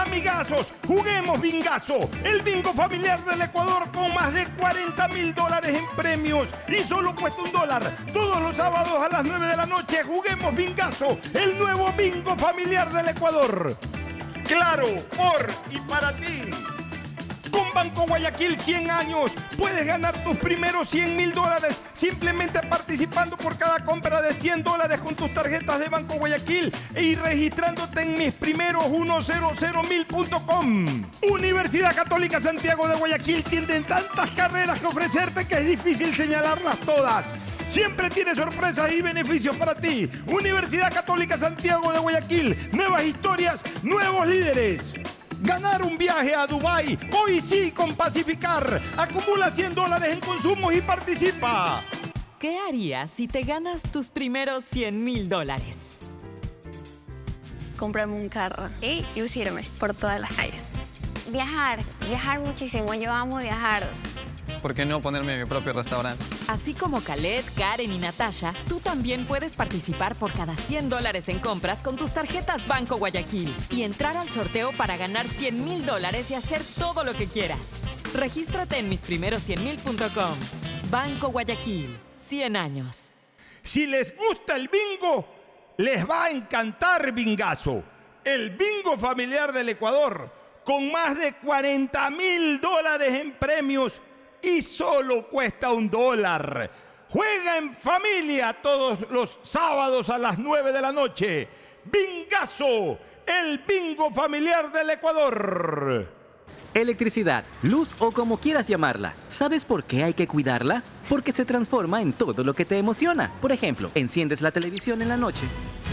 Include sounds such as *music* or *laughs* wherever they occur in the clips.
Amigazos, juguemos bingazo, el bingo familiar del Ecuador con más de 40 mil dólares en premios y solo cuesta un dólar. Todos los sábados a las 9 de la noche juguemos bingazo, el nuevo bingo familiar del Ecuador. Claro, por y para ti. Con Banco Guayaquil 100 años puedes ganar tus primeros 100 mil dólares simplemente participando por cada compra de 100 dólares con tus tarjetas de Banco Guayaquil y registrándote en mis primeros 100mil.com. Universidad Católica Santiago de Guayaquil tiene tantas carreras que ofrecerte que es difícil señalarlas todas. Siempre tiene sorpresas y beneficios para ti. Universidad Católica Santiago de Guayaquil. Nuevas historias, nuevos líderes. Ganar un viaje a Dubai hoy sí con Pacificar. Acumula 100 dólares en consumos y participa. ¿Qué harías si te ganas tus primeros 100 mil dólares? Comprarme un carro y lucirme por todas las calles. Viajar, viajar muchísimo. Yo amo viajar. ¿Por qué no ponerme mi propio restaurante? Así como Khaled, Karen y Natasha, tú también puedes participar por cada 100 dólares en compras con tus tarjetas Banco Guayaquil y entrar al sorteo para ganar 100 mil dólares y hacer todo lo que quieras. Regístrate en misprimeros100mil.com. Banco Guayaquil, 100 años. Si les gusta el bingo, les va a encantar Bingazo, el bingo familiar del Ecuador, con más de 40 mil dólares en premios y solo cuesta un dólar. Juega en familia todos los sábados a las 9 de la noche. Bingazo, el bingo familiar del Ecuador. Electricidad, luz o como quieras llamarla. ¿Sabes por qué hay que cuidarla? Porque se transforma en todo lo que te emociona. Por ejemplo, enciendes la televisión en la noche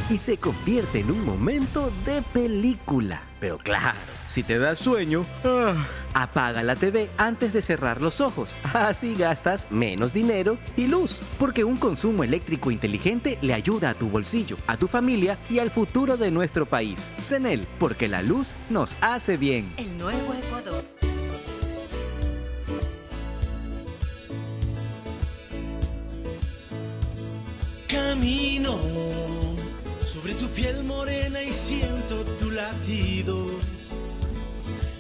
y se convierte en un momento de película. Pero claro, si te da sueño, ah, apaga la TV antes de cerrar los ojos. Así gastas menos dinero y luz. Porque un consumo eléctrico inteligente le ayuda a tu bolsillo, a tu familia y al futuro de nuestro país. CENEL, porque la luz nos hace bien. El nuevo Ecuador. Camino sobre tu piel morena y siento tu latido.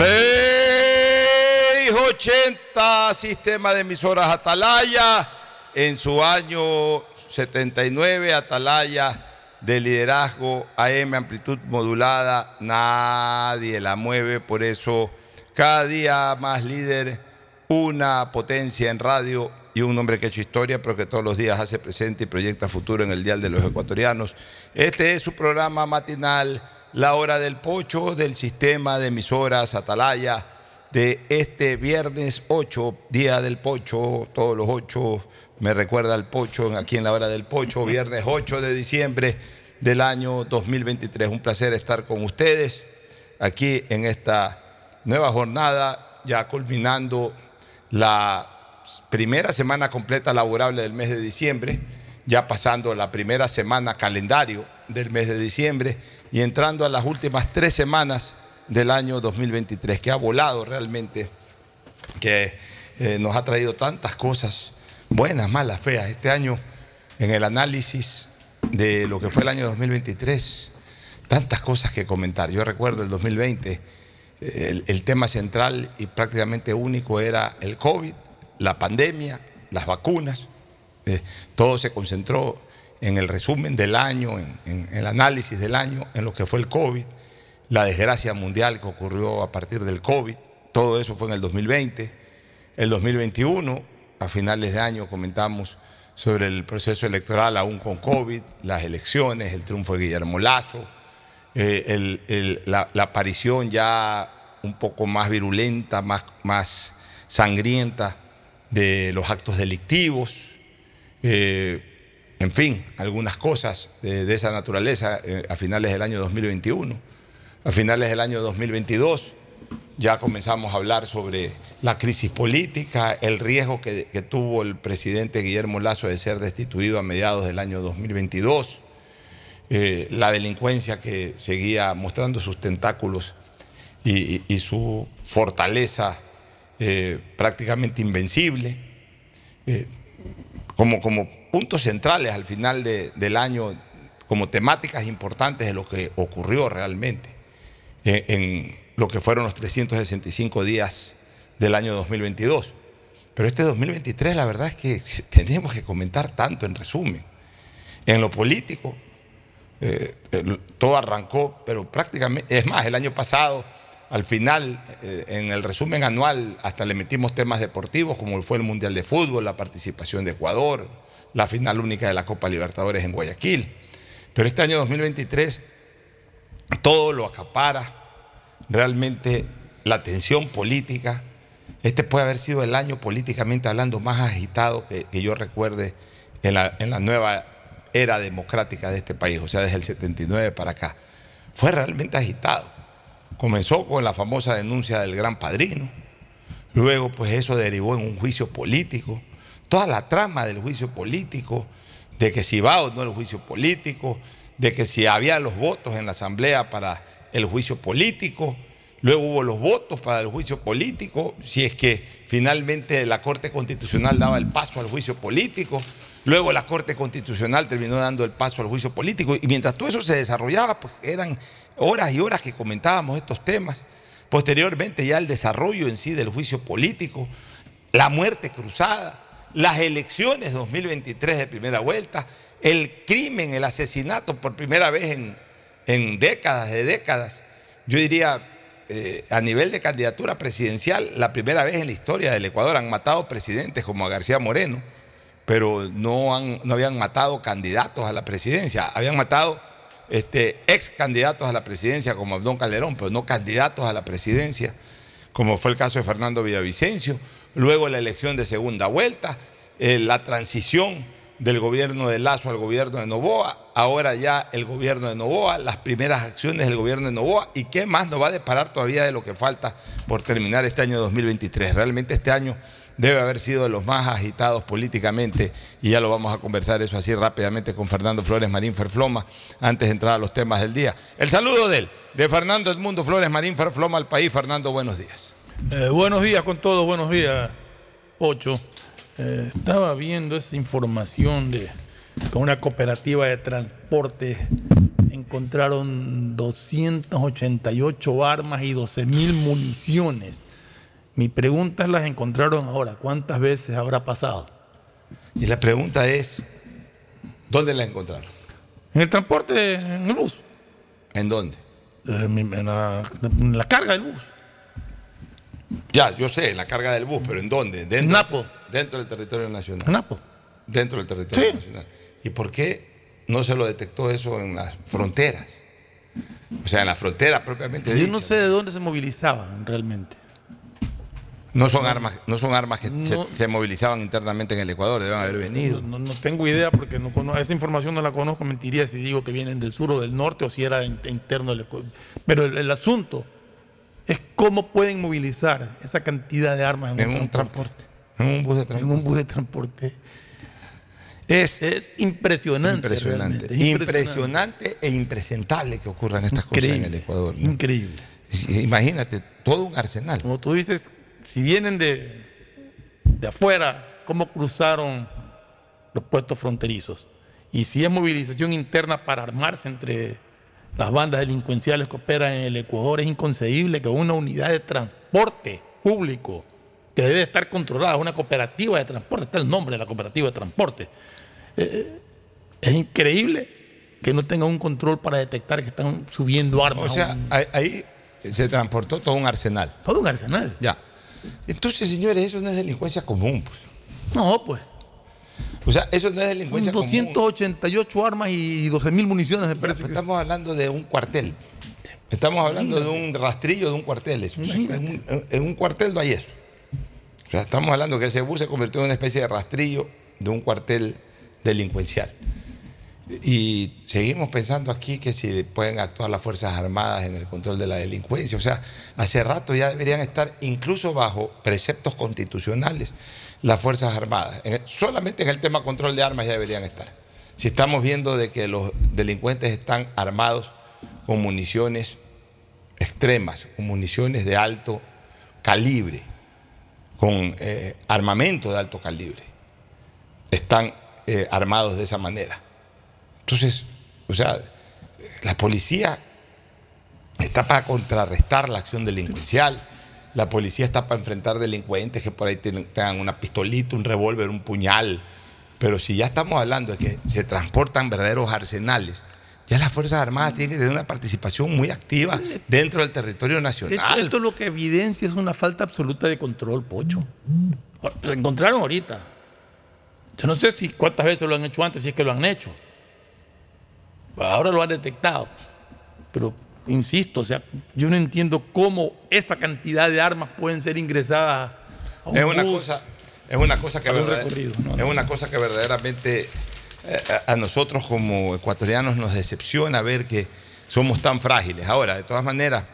680, sistema de emisoras Atalaya. En su año 79, Atalaya de liderazgo AM, amplitud modulada, nadie la mueve, por eso cada día más líder, una potencia en radio y un hombre que ha hecho historia, pero que todos los días hace presente y proyecta futuro en el Dial de los Ecuatorianos. Este es su programa matinal, La Hora del Pocho, del sistema de emisoras Atalaya, de este viernes 8, Día del Pocho, todos los 8 me recuerda al Pocho, aquí en la Hora del Pocho, viernes 8 de diciembre del año 2023. Un placer estar con ustedes aquí en esta nueva jornada, ya culminando la primera semana completa laborable del mes de diciembre, ya pasando la primera semana calendario del mes de diciembre y entrando a las últimas tres semanas del año 2023, que ha volado realmente, que eh, nos ha traído tantas cosas, buenas, malas, feas. Este año, en el análisis de lo que fue el año 2023, tantas cosas que comentar. Yo recuerdo el 2020, el, tema central y prácticamente único era el COVID, la pandemia, las vacunas. Eh, todo se concentró en el resumen del año, en, el análisis del año, en lo que fue el COVID, la desgracia mundial que ocurrió a partir del COVID. Todo eso fue en el 2020. El 2021, a finales de año, comentamos sobre el proceso electoral aún con COVID, las elecciones, el triunfo de Guillermo Lazo, eh, la, aparición ya un poco más virulenta, más, más sangrienta de los actos delictivos, eh, en fin, algunas cosas de, de esa naturaleza eh, a finales del año 2021. A finales del año 2022 ya comenzamos a hablar sobre la crisis política, el riesgo que, tuvo el presidente Guillermo Lazo de ser destituido a mediados del año 2022, eh, la delincuencia que seguía mostrando sus tentáculos y, su fortaleza eh, prácticamente invencible, eh, como, como, puntos centrales al final de, del año, como temáticas importantes de lo que ocurrió realmente en, en lo que fueron los 365 días del año 2022. Pero este 2023 la verdad es que *laughs* tenemos que comentar tanto en resumen. En lo político, eh, todo arrancó, pero prácticamente, es más, el año pasado, al final, eh, en el resumen anual, hasta le metimos temas deportivos, como fue el Mundial de Fútbol, la participación de Ecuador, la final única de la Copa Libertadores en Guayaquil. Pero este año 2023, todo lo acapara realmente la atención política este puede haber sido el año políticamente hablando más agitado que, que yo recuerde en la, en la, nueva era democrática de este país, o sea, desde el 79 para acá. Fue realmente agitado. Comenzó con la famosa denuncia del gran padrino, luego pues eso derivó en un juicio político, toda la trama del juicio político, de que si va o no el juicio político, de que si había los votos en la asamblea para el juicio político, Luego hubo los votos para el juicio político, si es que finalmente la Corte Constitucional daba el paso al juicio político. Luego la Corte Constitucional terminó dando el paso al juicio político. Y mientras todo eso se desarrollaba, pues eran horas y horas que comentábamos estos temas. Posteriormente ya el desarrollo en sí del juicio político, la muerte cruzada, las elecciones 2023 de primera vuelta, el crimen, el asesinato por primera vez en, en décadas de décadas. Yo diría eh, a nivel de candidatura presidencial, la primera vez en la historia del Ecuador han matado presidentes como a García Moreno, pero no, han, no habían matado candidatos a la presidencia, habían matado este, ex candidatos a la presidencia como Abdón Calderón, pero no candidatos a la presidencia, como fue el caso de Fernando Villavicencio, luego la elección de segunda vuelta, eh, la transición del gobierno de Lazo al gobierno de Novoa, ahora ya el gobierno de Novoa, las primeras acciones del gobierno de Novoa y qué más nos va a deparar todavía de lo que falta por terminar este año 2023. Realmente este año debe haber sido de los más agitados políticamente y ya lo vamos a conversar eso así rápidamente con Fernando Flores Marín Ferfloma antes de entrar a los temas del día. El saludo de él, de Fernando Edmundo Flores Marín Ferfloma al país. Fernando, buenos días. Eh, buenos días con todos, buenos días, Ocho. Eh, estaba viendo esa información de con una cooperativa de transporte en encontraron 288 armas y 12 mil municiones. Mi pregunta es, las encontraron ahora. ¿Cuántas veces habrá pasado? Y la pregunta es, ¿dónde la encontraron? En el transporte, en el bus. ¿En dónde? En, mi- en la, en la carga del bus. Ya, yo sé, en la carga del bus, pero ¿en dónde? Dentro, En Napo. Dentro del territorio nacional. En Napo. Dentro del territorio Sí. nacional. ¿Y por qué no se lo detectó eso en las fronteras? O sea, en las fronteras propiamente Yo no sé de dónde se movilizaban realmente. No son armas, no son armas que No. se, se movilizaban internamente en el Ecuador, deben haber venido. No, no tengo idea porque no cono- esa información no la conozco. Mentiría si digo que vienen del sur o del norte o si era in- interno del Ecuador. Pero el, el asunto es cómo pueden movilizar esa cantidad de armas en, En un, un transporte. En un bus de En transporte. un bus de transporte. Es Es impresionante. impresionante. es Impresionante e impresentable que ocurran estas cosas en el Ecuador. ¿no? Increíble. Imagínate, todo un arsenal. Como tú dices, si vienen de, de afuera, ¿cómo cruzaron los puestos fronterizos? Y si es movilización interna para armarse entre las bandas delincuenciales que operan en el Ecuador, es inconcebible que una unidad de transporte público que debe estar controlada, una cooperativa de transporte, está el nombre de la cooperativa de transporte, eh, es increíble que no tenga un control para detectar que están subiendo armas. O sea, un- ahí se transportó todo un arsenal. todo un arsenal. Ya. Entonces, señores, eso no es delincuencia común. pues. No, pues. O sea, eso no es delincuencia común. 288 armas y 12 mil municiones, me Ya, parece. que- estamos hablando de un cuartel. Estamos hablando de un rastrillo de un cuartel. eso. Imagínate. En un, en un cuartel no hay eso. O sea, estamos hablando que ese bus se convirtió en una especie de rastrillo de un cuartel delincuencial. Y seguimos pensando aquí que si pueden actuar las Fuerzas Armadas en el control de la delincuencia. O sea, hace rato ya deberían estar incluso bajo preceptos constitucionales las Fuerzas Armadas. Solamente en el tema control de armas ya deberían estar. Si estamos viendo de que los delincuentes están armados con municiones extremas, con municiones de alto calibre, con eh, armamento de alto calibre, están eh, armados de esa manera. Entonces, o sea, la policía está para contrarrestar la acción delincuencial. La policía está para enfrentar delincuentes que por ahí tengan una pistolita, un revólver, un puñal. Pero si ya estamos hablando de que se transportan verdaderos arsenales, ya las Fuerzas Armadas tienen que tener una participación muy activa dentro del territorio nacional. esto lo que evidencia es una falta absoluta de control, Pocho. Se encontraron ahorita. Yo no sé si cuántas veces lo han hecho antes, si es que lo han hecho. Ahora lo han detectado. Pero, insisto, o sea, yo no entiendo cómo esa cantidad de armas pueden ser ingresadas a un es una bus. cosa es una cosa que un recorrido, no, es una cosa que verdaderamente eh, a nosotros como ecuatorianos nos decepciona ver que somos tan frágiles ahora de todas maneras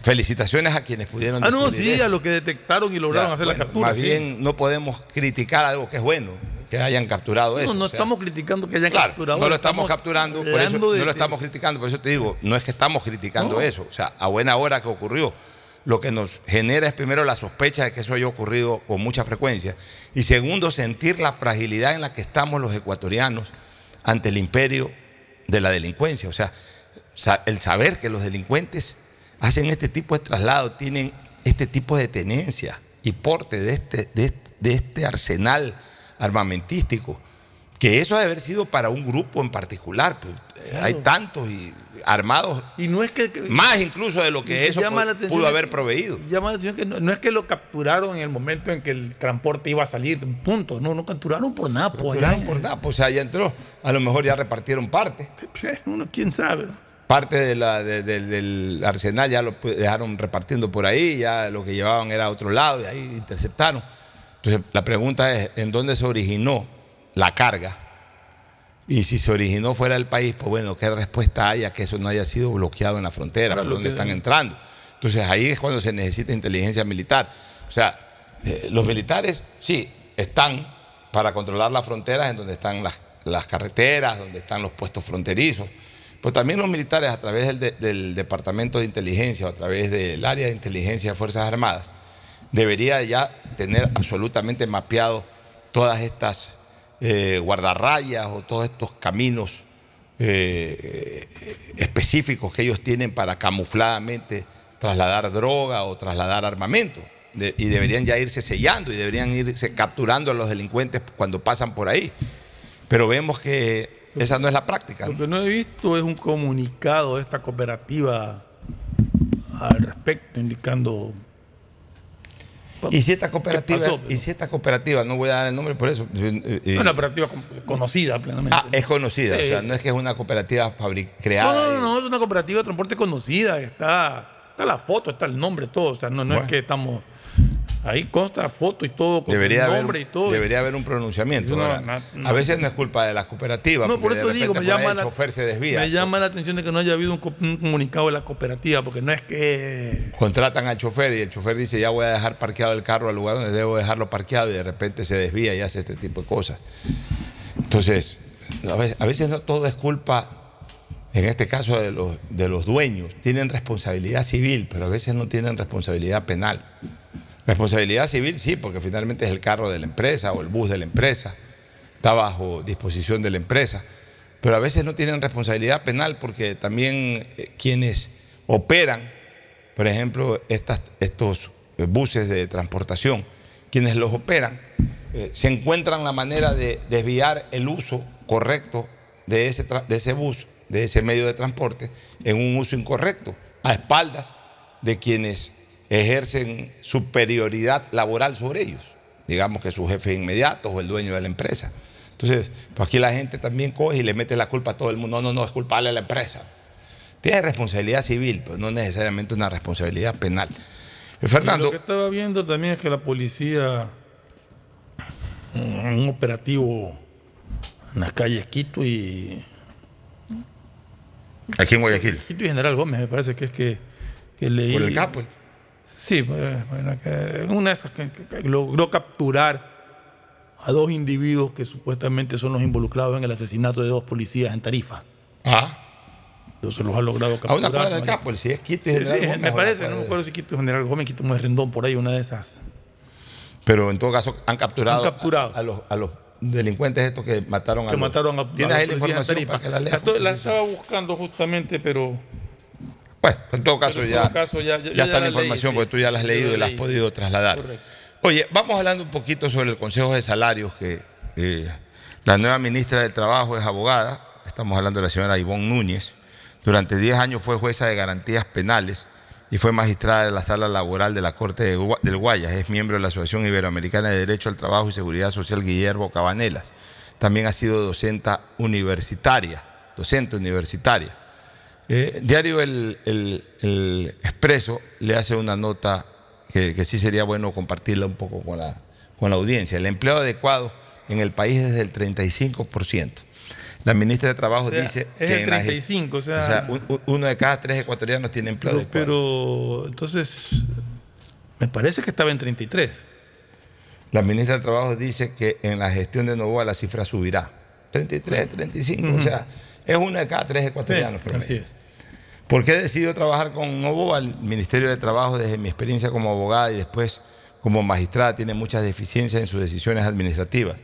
felicitaciones a quienes pudieron Ah, no, sí, eso. a lo que detectaron y lograron Ya, hacer bueno, la captura. más sí. bien no podemos criticar algo que es bueno que hayan capturado No, eso no o sea, estamos criticando que hayan Claro, capturado. no lo estamos capturando, por eso no lo estamos criticando, por eso te digo, no es que estamos criticando No. eso, o sea, a buena hora que ocurrió. Lo que nos genera es primero la sospecha de que eso haya ocurrido con mucha frecuencia y segundo sentir la fragilidad en la que estamos los ecuatorianos ante el imperio de la delincuencia, o sea, el saber que los delincuentes hacen este tipo de traslado, tienen este tipo de tenencia y porte de este, de este- de este arsenal armamentístico, que eso ha de haber sido para un grupo en particular, pues, eh, hay tantos y armados, Y no es que. que- más incluso de lo que eso llama pudo que- haber proveído. Llama la atención que no, no es que lo capturaron en el momento en que el transporte iba a salir, punto. No, no capturaron por nada. Pues, allá. por nada, pues, o sea, ya entró, a lo mejor ya repartieron parte. *laughs* Uno, quién sabe. Parte de la- de- de- del arsenal ya lo dejaron repartiendo por ahí, ya lo que llevaban era a otro lado y ahí interceptaron. Entonces la pregunta es, ¿en dónde se originó la carga? Y si se originó fuera del país, pues bueno, ¿qué respuesta hay a que eso no haya sido bloqueado en la frontera? ¿Por dónde están entrando? Entonces ahí es cuando se necesita inteligencia militar. O sea, eh, los militares sí están para controlar las fronteras en donde están las, las carreteras, donde están los puestos fronterizos. Pero también los militares a través del, de- del Departamento de Inteligencia o a través del área de inteligencia de Fuerzas Armadas debería ya tener absolutamente mapeado todas estas eh, guardarrayas o todos estos caminos eh, específicos que ellos tienen para camufladamente trasladar droga o trasladar armamento. De- y deberían ya irse sellando y deberían irse capturando a los delincuentes cuando pasan por ahí. Pero vemos que esa no es la práctica. ¿no? Lo que no he visto es un comunicado de esta cooperativa al respecto, indicando. Y si esta cooperativa, y si esta cooperativa, no voy a dar el nombre por eso. eh, eh, Una cooperativa con- conocida plenamente. ah, es conocida, Sí. o sea, no es que es una cooperativa No, creada. no, no, y- no, es una cooperativa de transporte conocida. Está, está la foto, está el nombre, todo. O sea, no, no Bueno. es que estamos. Ahí consta foto y todo, con Debería el haber, nombre y todo. debería haber un pronunciamiento. No, Ahora, no, no. A veces no es culpa de la cooperativa. No, por de eso digo, me llama, el la, chofer se desvía. me llama la atención de que no haya habido un comunicado de la cooperativa, porque no es que. Contratan al chofer y el chofer dice, ya voy a dejar parqueado el carro al lugar donde debo dejarlo parqueado y de repente se desvía y hace este tipo de cosas. Entonces, a veces, a veces no todo es culpa, en este caso de los, de los dueños. Tienen responsabilidad civil, pero a veces no tienen responsabilidad penal. Responsabilidad civil sí, porque finalmente es el carro de la empresa o el bus de la empresa, está bajo disposición de la empresa, pero a veces no tienen responsabilidad penal porque también eh, quienes operan, por ejemplo, estas, estos buses de transportación, quienes los operan, eh, se encuentran la manera de desviar el uso correcto de ese, de ese bus, de ese medio de transporte, en un uso incorrecto, a espaldas de quienes ejercen superioridad laboral sobre ellos, digamos que su jefe inmediato o el dueño de la empresa. Entonces, pues aquí la gente también coge y le mete la culpa a todo el mundo. No, no, no, es culpable a la empresa. Tiene responsabilidad civil, pero no necesariamente una responsabilidad penal. Y Fernando, Lo que estaba viendo también es que la policía, un operativo en las calles Quito y. aquí en Guayaquil, Quito y General Gómez, me parece que es que, que leí. por el capo. Sí, pues, bueno, que en una de esas que, que- que logró capturar a dos individuos que supuestamente son los involucrados en el asesinato de dos policías en Tarifa. Ah, Entonces los ha logrado a capturar. una cuadra del capo, si es Quito Sí, General sí, Gómez, me parece, no me acuerdo si Quito General Gómez, Quito es Rendón, por ahí una de esas. Pero en todo caso han capturado, Han capturado. A, a los, a los delincuentes estos que mataron a que los- mataron a, a ¿Tienes la los policías en Tarifa. la la estaba buscando justamente, pero Bueno, en todo caso, en ya, todo caso, ya- ya- ya ya está la información leí, sí, porque tú ya la has leído y la has leí, podido sí. trasladar. Correcto. Oye, vamos hablando un poquito sobre el Consejo de Salarios que eh, la nueva ministra de Trabajo es abogada, estamos hablando de la señora Ivonne Núñez. Durante 10 años fue jueza de garantías penales y fue magistrada de la sala laboral de la Corte de del Guayas. Es miembro de la Asociación Iberoamericana de Derecho al Trabajo y Seguridad Social Guillermo Cabanelas. También ha sido docente universitaria, docente universitaria. Eh, diario el, el- el Expreso le hace una nota que, que sí sería bueno compartirla un poco con la, con la audiencia. El empleo adecuado en el país es del 35%. La ministra de Trabajo O sea, dice es que el en la- 35, o sea- un- un- uno de cada tres ecuatorianos tiene empleo pero, adecuado. pero entonces me parece que estaba en 33. La ministra de Trabajo dice que en la gestión de Novoa la cifra subirá. 33, 35, o sea, es uno de cada tres ecuatorianos. Sí, así es. ¿Por qué he decidido trabajar con Novoa? El Ministerio de Trabajo, desde mi experiencia como abogada y después como magistrada, tiene muchas deficiencias en sus decisiones administrativas.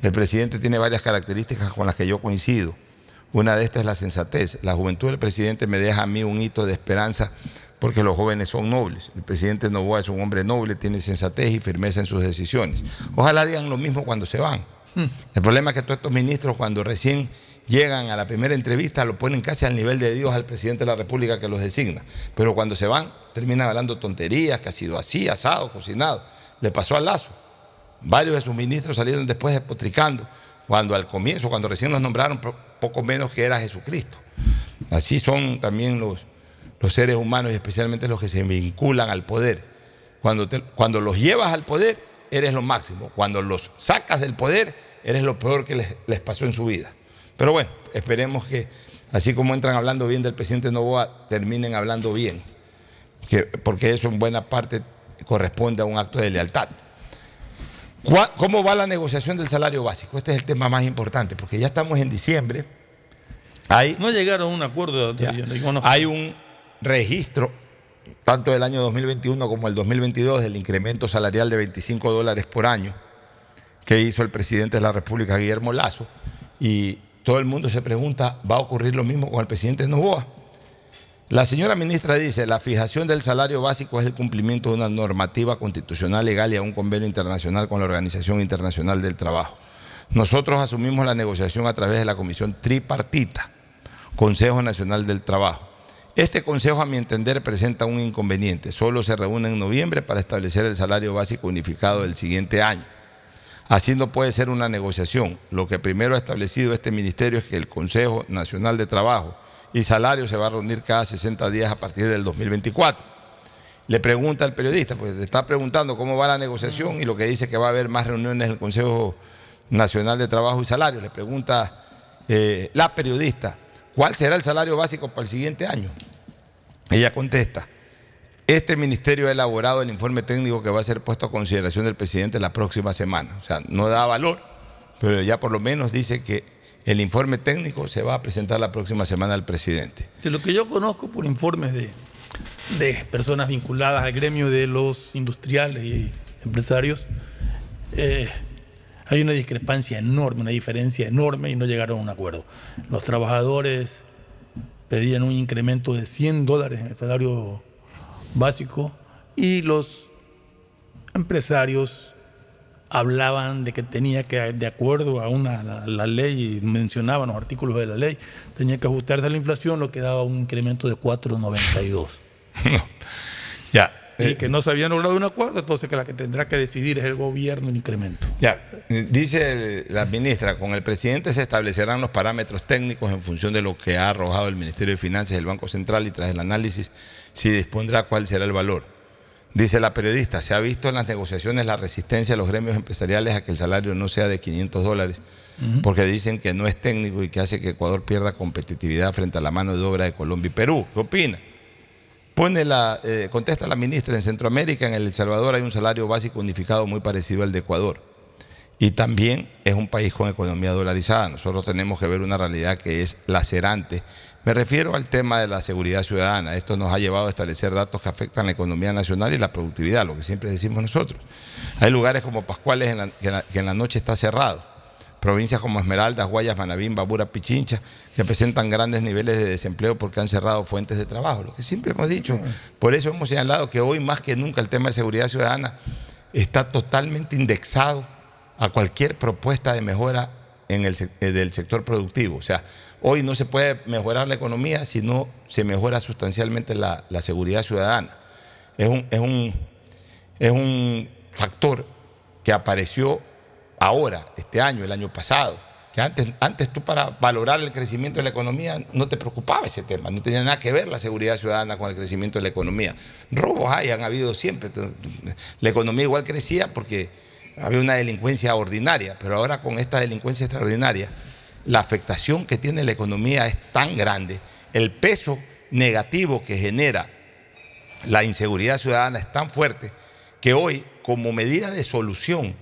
El presidente tiene varias características con las que yo coincido. Una de estas es la sensatez. La juventud del presidente me deja a mí un hito de esperanza porque los jóvenes son nobles. El presidente Novoa es un hombre noble, tiene sensatez y firmeza en sus decisiones. Ojalá digan lo mismo cuando se van. El problema es que todos estos ministros cuando recién llegan a la primera entrevista lo ponen casi al nivel de Dios al presidente de la República que los designa. Pero cuando se van terminan hablando tonterías, que ha sido así, asado, cocinado. Le pasó al Lazo. Varios de sus ministros salieron después despotricando, cuando al comienzo, cuando recién los nombraron, po- poco menos que era Jesucristo. Así son también los, los seres humanos y especialmente los que se vinculan al poder. Cuando, cuando los llevas al poder, eres lo máximo. Cuando los sacas del poder, eres lo peor que les pasó en su vida. Pero bueno, esperemos que, así como entran hablando bien del presidente Novoa, terminen hablando bien. Que- porque eso en buena parte corresponde a un acto de lealtad. ¿Cuá- ¿Cómo va la negociación del salario básico? Este es el tema más importante, porque ya estamos en diciembre. Hay, No llegaron a un acuerdo. ya, no conozco. hay un registro, tanto del año 2021 como el 2022, del incremento salarial de 25 dólares por año que hizo el presidente de la República, Guillermo Lazo, y todo el mundo se pregunta, ¿va a ocurrir lo mismo con el presidente Novoa? La señora ministra dice, la fijación del salario básico es el cumplimiento de una normativa constitucional legal y a un convenio internacional con la Organización Internacional del Trabajo. Nosotros asumimos la negociación a través de la comisión tripartita, Consejo Nacional del Trabajo. Este consejo, a mi entender, presenta un inconveniente. Solo se reúne en noviembre para establecer el salario básico unificado del siguiente año. Así no puede ser una negociación. Lo que primero ha establecido este ministerio es que el Consejo Nacional de Trabajo y Salario se va a reunir cada 60 días a partir del 2024. Le pregunta al periodista, pues le está preguntando cómo va la negociación y lo que dice que va a haber más reuniones del Consejo Nacional de Trabajo y Salario. Le pregunta eh, la periodista, ¿cuál será el salario básico para el siguiente año? Ella contesta, este ministerio ha elaborado el informe técnico que va a ser puesto a consideración del presidente la próxima semana. O sea, no da valor, pero ya por lo menos dice que el informe técnico se va a presentar la próxima semana al presidente. De lo que yo conozco por informes de, de personas vinculadas al gremio de los industriales y empresarios, eh, hay una discrepancia enorme, una diferencia enorme y no llegaron a un acuerdo. Los trabajadores pedían un incremento de 100 dólares en el salario básico y los empresarios hablaban de que tenía que, de acuerdo a una, la, la ley, mencionaban los artículos de la ley, tenía que ajustarse a la inflación, lo que daba un incremento de 4,92. *laughs* Ya. Y que no se habían logrado un acuerdo, entonces que la que tendrá que decidir es el gobierno el incremento. Ya, dice el- la ministra, con el presidente se establecerán los parámetros técnicos en función de lo que ha arrojado el Ministerio de Finanzas y el Banco Central y tras el análisis se dispondrá cuál será el valor. Dice la periodista, se ha visto en las negociaciones la resistencia de los gremios empresariales a que el salario no sea de 500 dólares, porque dicen que no es técnico y que hace que Ecuador pierda competitividad frente a la mano de obra de Colombia y Perú. ¿Qué opina? Pone la, eh, contesta la ministra, en Centroamérica, en El Salvador hay un salario básico unificado muy parecido al de Ecuador. Y también es un país con economía dolarizada. Nosotros tenemos que ver una realidad que es lacerante. Me refiero al tema de la seguridad ciudadana. Esto nos ha llevado a establecer datos que afectan la economía nacional y la productividad, lo que siempre decimos nosotros. Hay lugares como Pascuales en la- que, en la, que en la noche está cerrado. Provincias como Esmeraldas, Guayas, Manabín, Babura, Pichincha, que presentan grandes niveles de desempleo porque han cerrado fuentes de trabajo, lo que siempre hemos dicho. Por eso hemos señalado que hoy más que nunca el tema de seguridad ciudadana está totalmente indexado a cualquier propuesta de mejora en el, del sector productivo. O sea, hoy no se puede mejorar la economía si no se mejora sustancialmente la, la seguridad ciudadana. Es un, es, un, es un factor que apareció ahora, este año, el año pasado. Que antes, antes tú para valorar el crecimiento de la economía no te preocupaba ese tema, no tenía nada que ver la seguridad ciudadana con el crecimiento de la economía. Robos hay, han habido siempre. La economía igual crecía porque había una delincuencia ordinaria, pero ahora con esta delincuencia extraordinaria, la afectación que tiene la economía es tan grande, el peso negativo que genera la inseguridad ciudadana es tan fuerte que hoy, como medida de solución,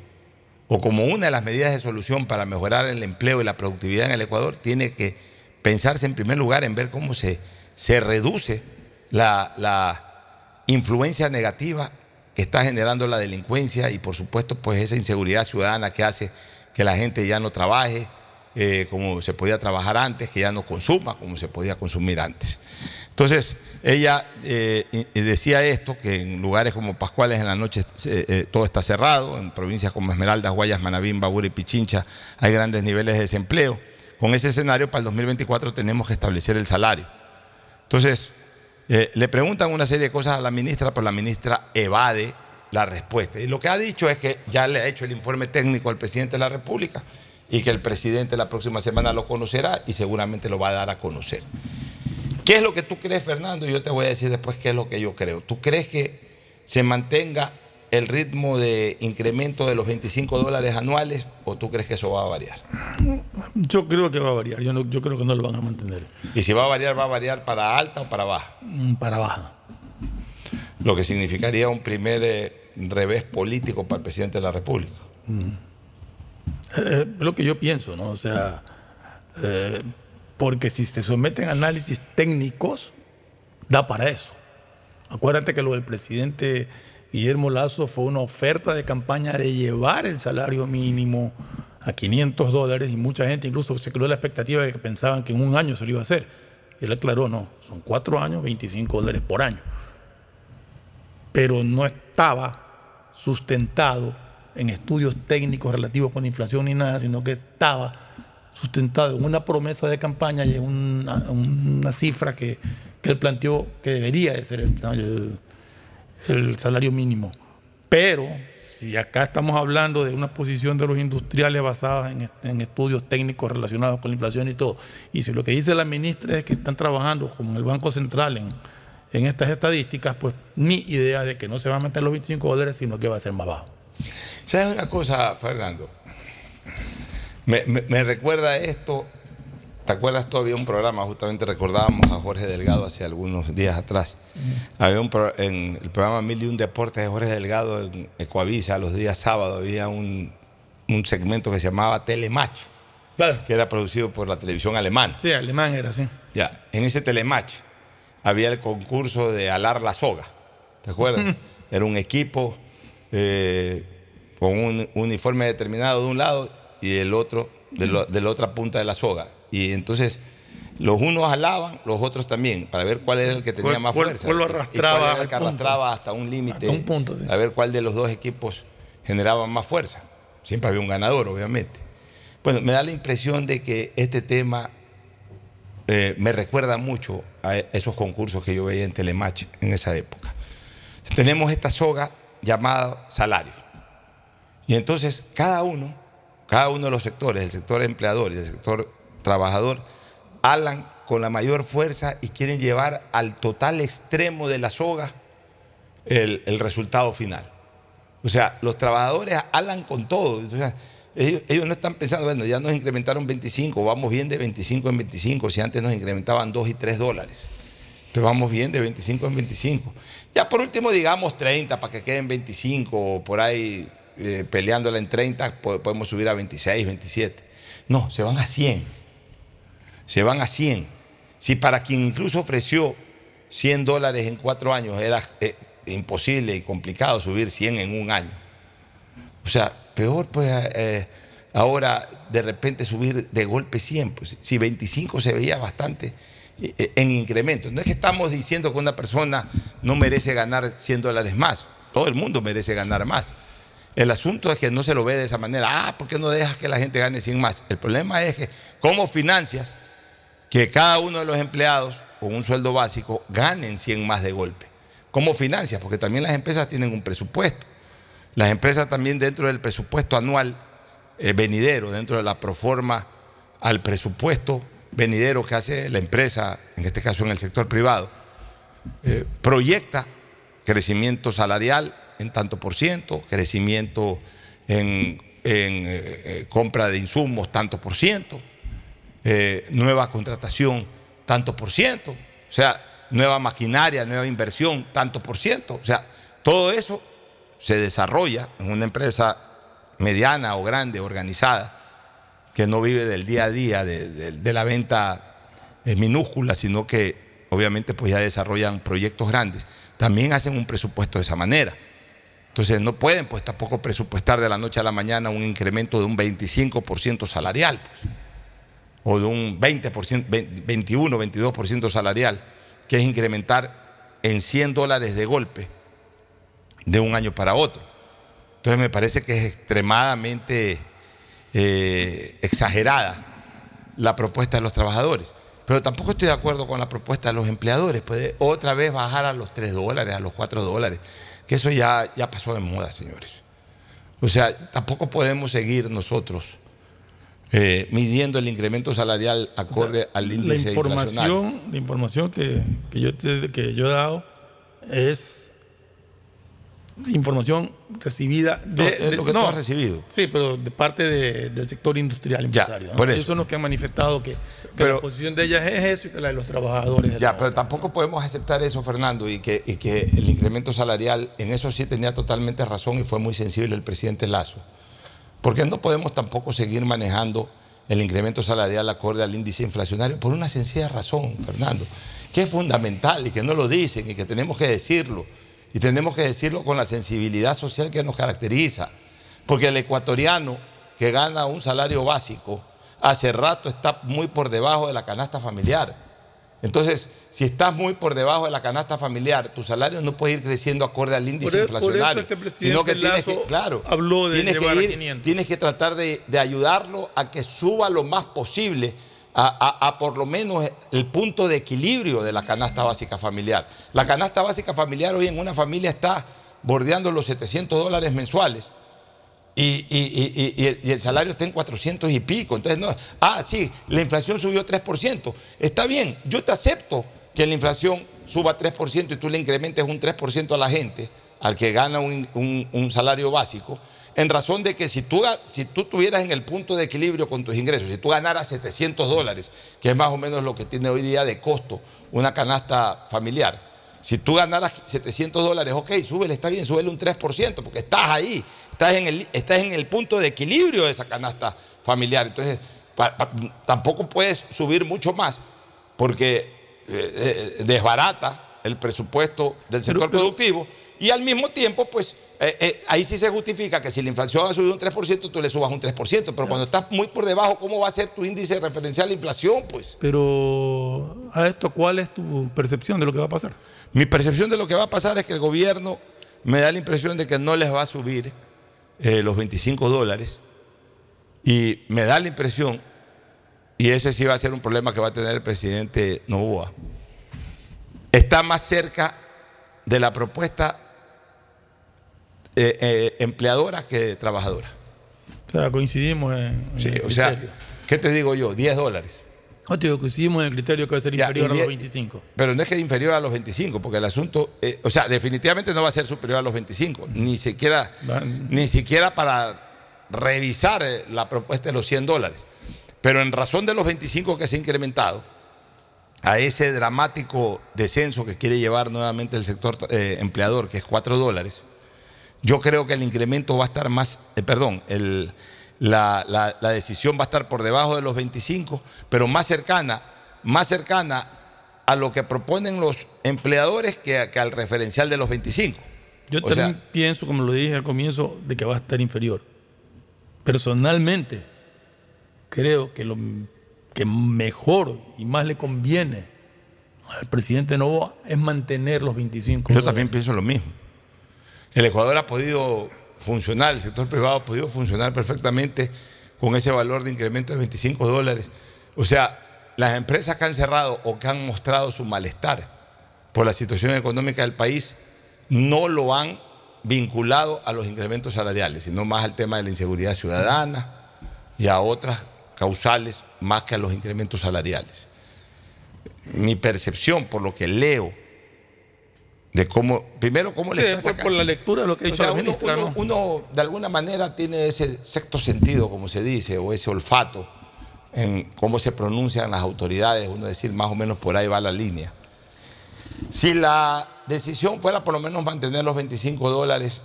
o como una de las medidas de solución para mejorar el empleo y la productividad en el Ecuador, tiene que pensarse en primer lugar en ver cómo se, se reduce la, la influencia negativa que está generando la delincuencia y por supuesto pues esa inseguridad ciudadana que hace que la gente ya no trabaje eh, como se podía trabajar antes, que ya no consuma como se podía consumir antes. Entonces, ella eh, decía esto, que en lugares como Pascuales en la noche eh, eh, todo está cerrado, en provincias como Esmeraldas, Guayas, Manabín, Babura y Pichincha hay grandes niveles de desempleo. Con ese escenario, para el 2024 tenemos que establecer el salario. Entonces, le preguntan una serie de cosas a la ministra, pero la ministra evade la respuesta. Y lo que ha dicho es que ya le ha hecho el informe técnico al presidente de la República y que el presidente la próxima semana lo conocerá y seguramente lo va a dar a conocer. ¿Qué es lo que tú crees, Fernando? Y yo te voy a decir después qué es lo que yo creo. ¿Tú crees que se mantenga el ritmo de incremento de los 25 dólares anuales o tú crees que eso va a variar? Yo creo que va a variar, yo, no- yo creo que no lo van a mantener. Y si va a variar, va a variar para alta o para baja. Mm, Para baja. Lo que significaría un primer eh, revés político para el presidente de la República. Eh, lo que yo pienso, ¿no? O sea, eh, porque si se someten a análisis técnicos, da para eso. Acuérdate que lo del presidente Guillermo Lazo fue una oferta de campaña de llevar el salario mínimo a 500 dólares y mucha gente incluso se creó la expectativa de que pensaban que en un año se lo iba a hacer. Él aclaró, no, son cuatro años, 25 dólares por año. Pero no estaba sustentado en estudios técnicos relativos con inflación ni nada, sino que estaba sustentado en una promesa de campaña y en una, cifra que, que él planteó que debería de ser el, salario mínimo. Pero si acá estamos hablando de una posición de los industriales basada en, en estudios técnicos relacionados con la inflación y todo, y si lo que dice la ministra es que están trabajando con el Banco Central en, en estas estadísticas, pues mi idea de que no se va a meter los 25 dólares, sino que va a ser más bajo. ¿Sabes una cosa, Fernando? Me, me- me recuerda esto. ¿Te acuerdas tú? Había un programa, justamente recordábamos a Jorge Delgado hace algunos días atrás. Había un pro- en el programa Mil y un Deportes de Jorge Delgado en Ecoavisa, los días sábados, había un, un segmento que se llamaba Telematch, que era producido por la televisión alemana. Sí, alemán era así. Ya, en ese telematch había el concurso de alar la soga. ¿Te acuerdas? *laughs* Era un equipo eh, con un uniforme determinado de un lado y el otro de, lo- de la otra punta de la soga. Y entonces los unos alaban, los otros también, para ver cuál era el que tenía ¿Cuál- más cuál- fuerza. cuál lo Y- y arrastraba cuál era el que punto? arrastraba hasta un límite. Hasta un punto, sí. A ver cuál de los dos equipos generaba más fuerza. Siempre había un ganador, obviamente. Bueno, me da la impresión de que este tema eh, me recuerda mucho a esos concursos que yo veía en Telematch en esa época. Tenemos esta soga llamada salario. Y entonces cada uno, cada uno de los sectores, el sector empleador y el sector trabajador, hablan con la mayor fuerza y quieren llevar al total extremo de la soga el, el resultado final. O sea, los trabajadores hablan con todo. Ellos, ellos no están pensando, bueno, ya nos incrementaron 25, vamos bien de 25 en 25, si antes nos incrementaban 2 y 3 dólares. Entonces vamos bien de 25 en 25. Ya por último digamos 30 para que queden 25 o por ahí eh, peleándola en 30 po- podemos subir a 26, 27. No, se van a 100. Se van a 100. Si para quien incluso ofreció 100 dólares en cuatro años era eh, imposible y complicado subir 100 en un año. O sea, peor pues eh, ahora de repente subir de golpe 100. Pues, si 25 se veía bastante eh, eh, en incremento. No es que estamos diciendo que una persona no merece ganar 100 dólares más. Todo el mundo merece ganar más. El asunto es que no se lo ve de esa manera. Ah, ¿por qué no dejas que la gente gane 100 más? El problema es que, ¿cómo financias que cada uno de los empleados con un sueldo básico ganen 100 más de golpe? ¿Cómo financias? Porque también las empresas tienen un presupuesto. Las empresas también dentro del presupuesto anual eh, venidero, dentro de la proforma al presupuesto venidero que hace la empresa, en este caso en el sector privado, eh, proyecta crecimiento salarial en tanto por ciento, crecimiento en, eh, eh, compra de insumos tanto por ciento, nueva contratación tanto por ciento, o sea, nueva maquinaria, nueva inversión tanto por ciento, o sea, todo eso se desarrolla en una empresa mediana o grande, organizada, que no vive del día a día, de, la venta eh, minúscula, sino que obviamente pues ya desarrollan proyectos grandes, también hacen un presupuesto de esa manera. Entonces no pueden pues tampoco presupuestar de la noche a la mañana un incremento de un 25% salarial, pues, o de un 20%, 20, 21, 22% salarial, que es incrementar en 100 dólares de golpe de un año para otro. Entonces me parece que es extremadamente eh, exagerada la propuesta de los trabajadores. Pero tampoco estoy de acuerdo con la propuesta de los empleadores. Puede otra vez bajar a los 3 dólares, a los 4 dólares. Que eso ya, ya pasó de moda, señores. O sea, tampoco podemos seguir nosotros eh, midiendo el incremento salarial acorde al La índice inflacionario. información, la información que, que yo, te- que yo he dado es información recibida de, No, es de- lo que tú has recibido. Sí, pero de parte de- del sector industrial empresario. ¿no? por eso. Ellos son los que han manifestado que, que Pero- la posición de ellas es eso y que la de los trabajadores Ya, pero tampoco podemos aceptar eso, Fernando, y que, y que el incremento salarial, en eso sí tenía totalmente razón y fue muy sensible el presidente Lazo. Porque no podemos tampoco seguir manejando el incremento salarial acorde al índice inflacionario por una sencilla razón, Fernando, que es fundamental y que no lo dicen y que tenemos que decirlo. Y tenemos que decirlo con la sensibilidad social que nos caracteriza. Porque el ecuatoriano que gana un salario básico, hace rato está muy por debajo de la canasta familiar. Entonces, si estás muy por debajo de la canasta familiar, tu salario no puede ir creciendo acorde al índice Por e- por eso inflacionario. sino que tienes que, claro, habló de tienes que llevar a ir- 500. tienes que tratar de, de ayudarlo a que suba lo más posible a, por lo menos el punto de equilibrio de la canasta básica familiar. La canasta básica familiar hoy en una familia está bordeando los 700 dólares mensuales y, y- y- el, y el salario está en 400 y pico. Entonces, no, ah, sí, la inflación subió 3%. Está bien, yo te acepto que la inflación suba 3% y tú le incrementes un 3% a la gente, al que gana un- un salario básico, en razón de que si tú, si tú tuvieras en el punto de equilibrio con tus ingresos, si tú ganaras 700 dólares, que es más o menos lo que tiene hoy día de costo una canasta familiar, si tú ganaras 700 dólares, ok, súbele, está bien, súbele un 3%, porque estás ahí, estás en el, estás en el punto de equilibrio de esa canasta familiar. Entonces, pa- pa- tampoco puedes subir mucho más, porque eh, eh, desbarata el presupuesto del sector productivo y al mismo tiempo, pues, eh, eh, ahí sí se justifica que si la inflación ha subido un 3%, tú le subas un 3%, pero cuando estás muy por debajo, ¿cómo va a ser tu índice referencial de inflación? Pues Pero a esto, ¿cuál es tu percepción de lo que va a pasar? Mi percepción de lo que va a pasar es que el gobierno me da la impresión de que no les va a subir eh, los 25 dólares y me da la impresión, y ese sí va a ser un problema que va a tener el presidente Novoa, está más cerca de la propuesta eh, eh, empleadora que trabajadora. O sea, coincidimos en, en Sí, el o sea. ¿qué te digo yo? 10 dólares. No, te digo, coincidimos en el criterio que va a ser Ya, inferior a los die- 25. Pero no es que es inferior a los 25, porque el asunto, eh, o sea, definitivamente no va a ser superior a los 25, ni siquiera, ni siquiera para revisar eh, la propuesta de los 100 dólares. Pero en razón de los 25 que se ha incrementado, a ese dramático descenso que quiere llevar nuevamente el sector eh, empleador, que es 4 dólares, yo creo que el incremento va a estar más, eh, perdón, el- la, la- la decisión va a estar por debajo de los 25, pero más cercana, más cercana a lo que proponen los empleadores que, al referencial de los 25. Yo O sea, también pienso, como lo dije al comienzo, de que va a estar inferior. Personalmente, creo que lo que mejor y más le conviene al presidente Novoa es mantener los 25. Yo también pienso lo mismo. El Ecuador ha podido funcionar, el sector privado ha podido funcionar perfectamente con ese valor de incremento de 25 dólares. O sea, las empresas que han cerrado o que han mostrado su malestar por la situación económica del país no lo han vinculado a los incrementos salariales, sino más al tema de la inseguridad ciudadana y a otras causales más que a los incrementos salariales. Mi percepción, por lo que leo, de cómo, primero, cómo le Sí, están por, sacando- por la lectura de lo que ha o dicho sea, la uno, ministra, uno- ¿no? uno, de alguna manera tiene ese sexto sentido, como se dice, o ese olfato en cómo se pronuncian las autoridades, uno decir más o menos por ahí va la línea. Si la decisión fuera por lo menos mantener los 25 dólares,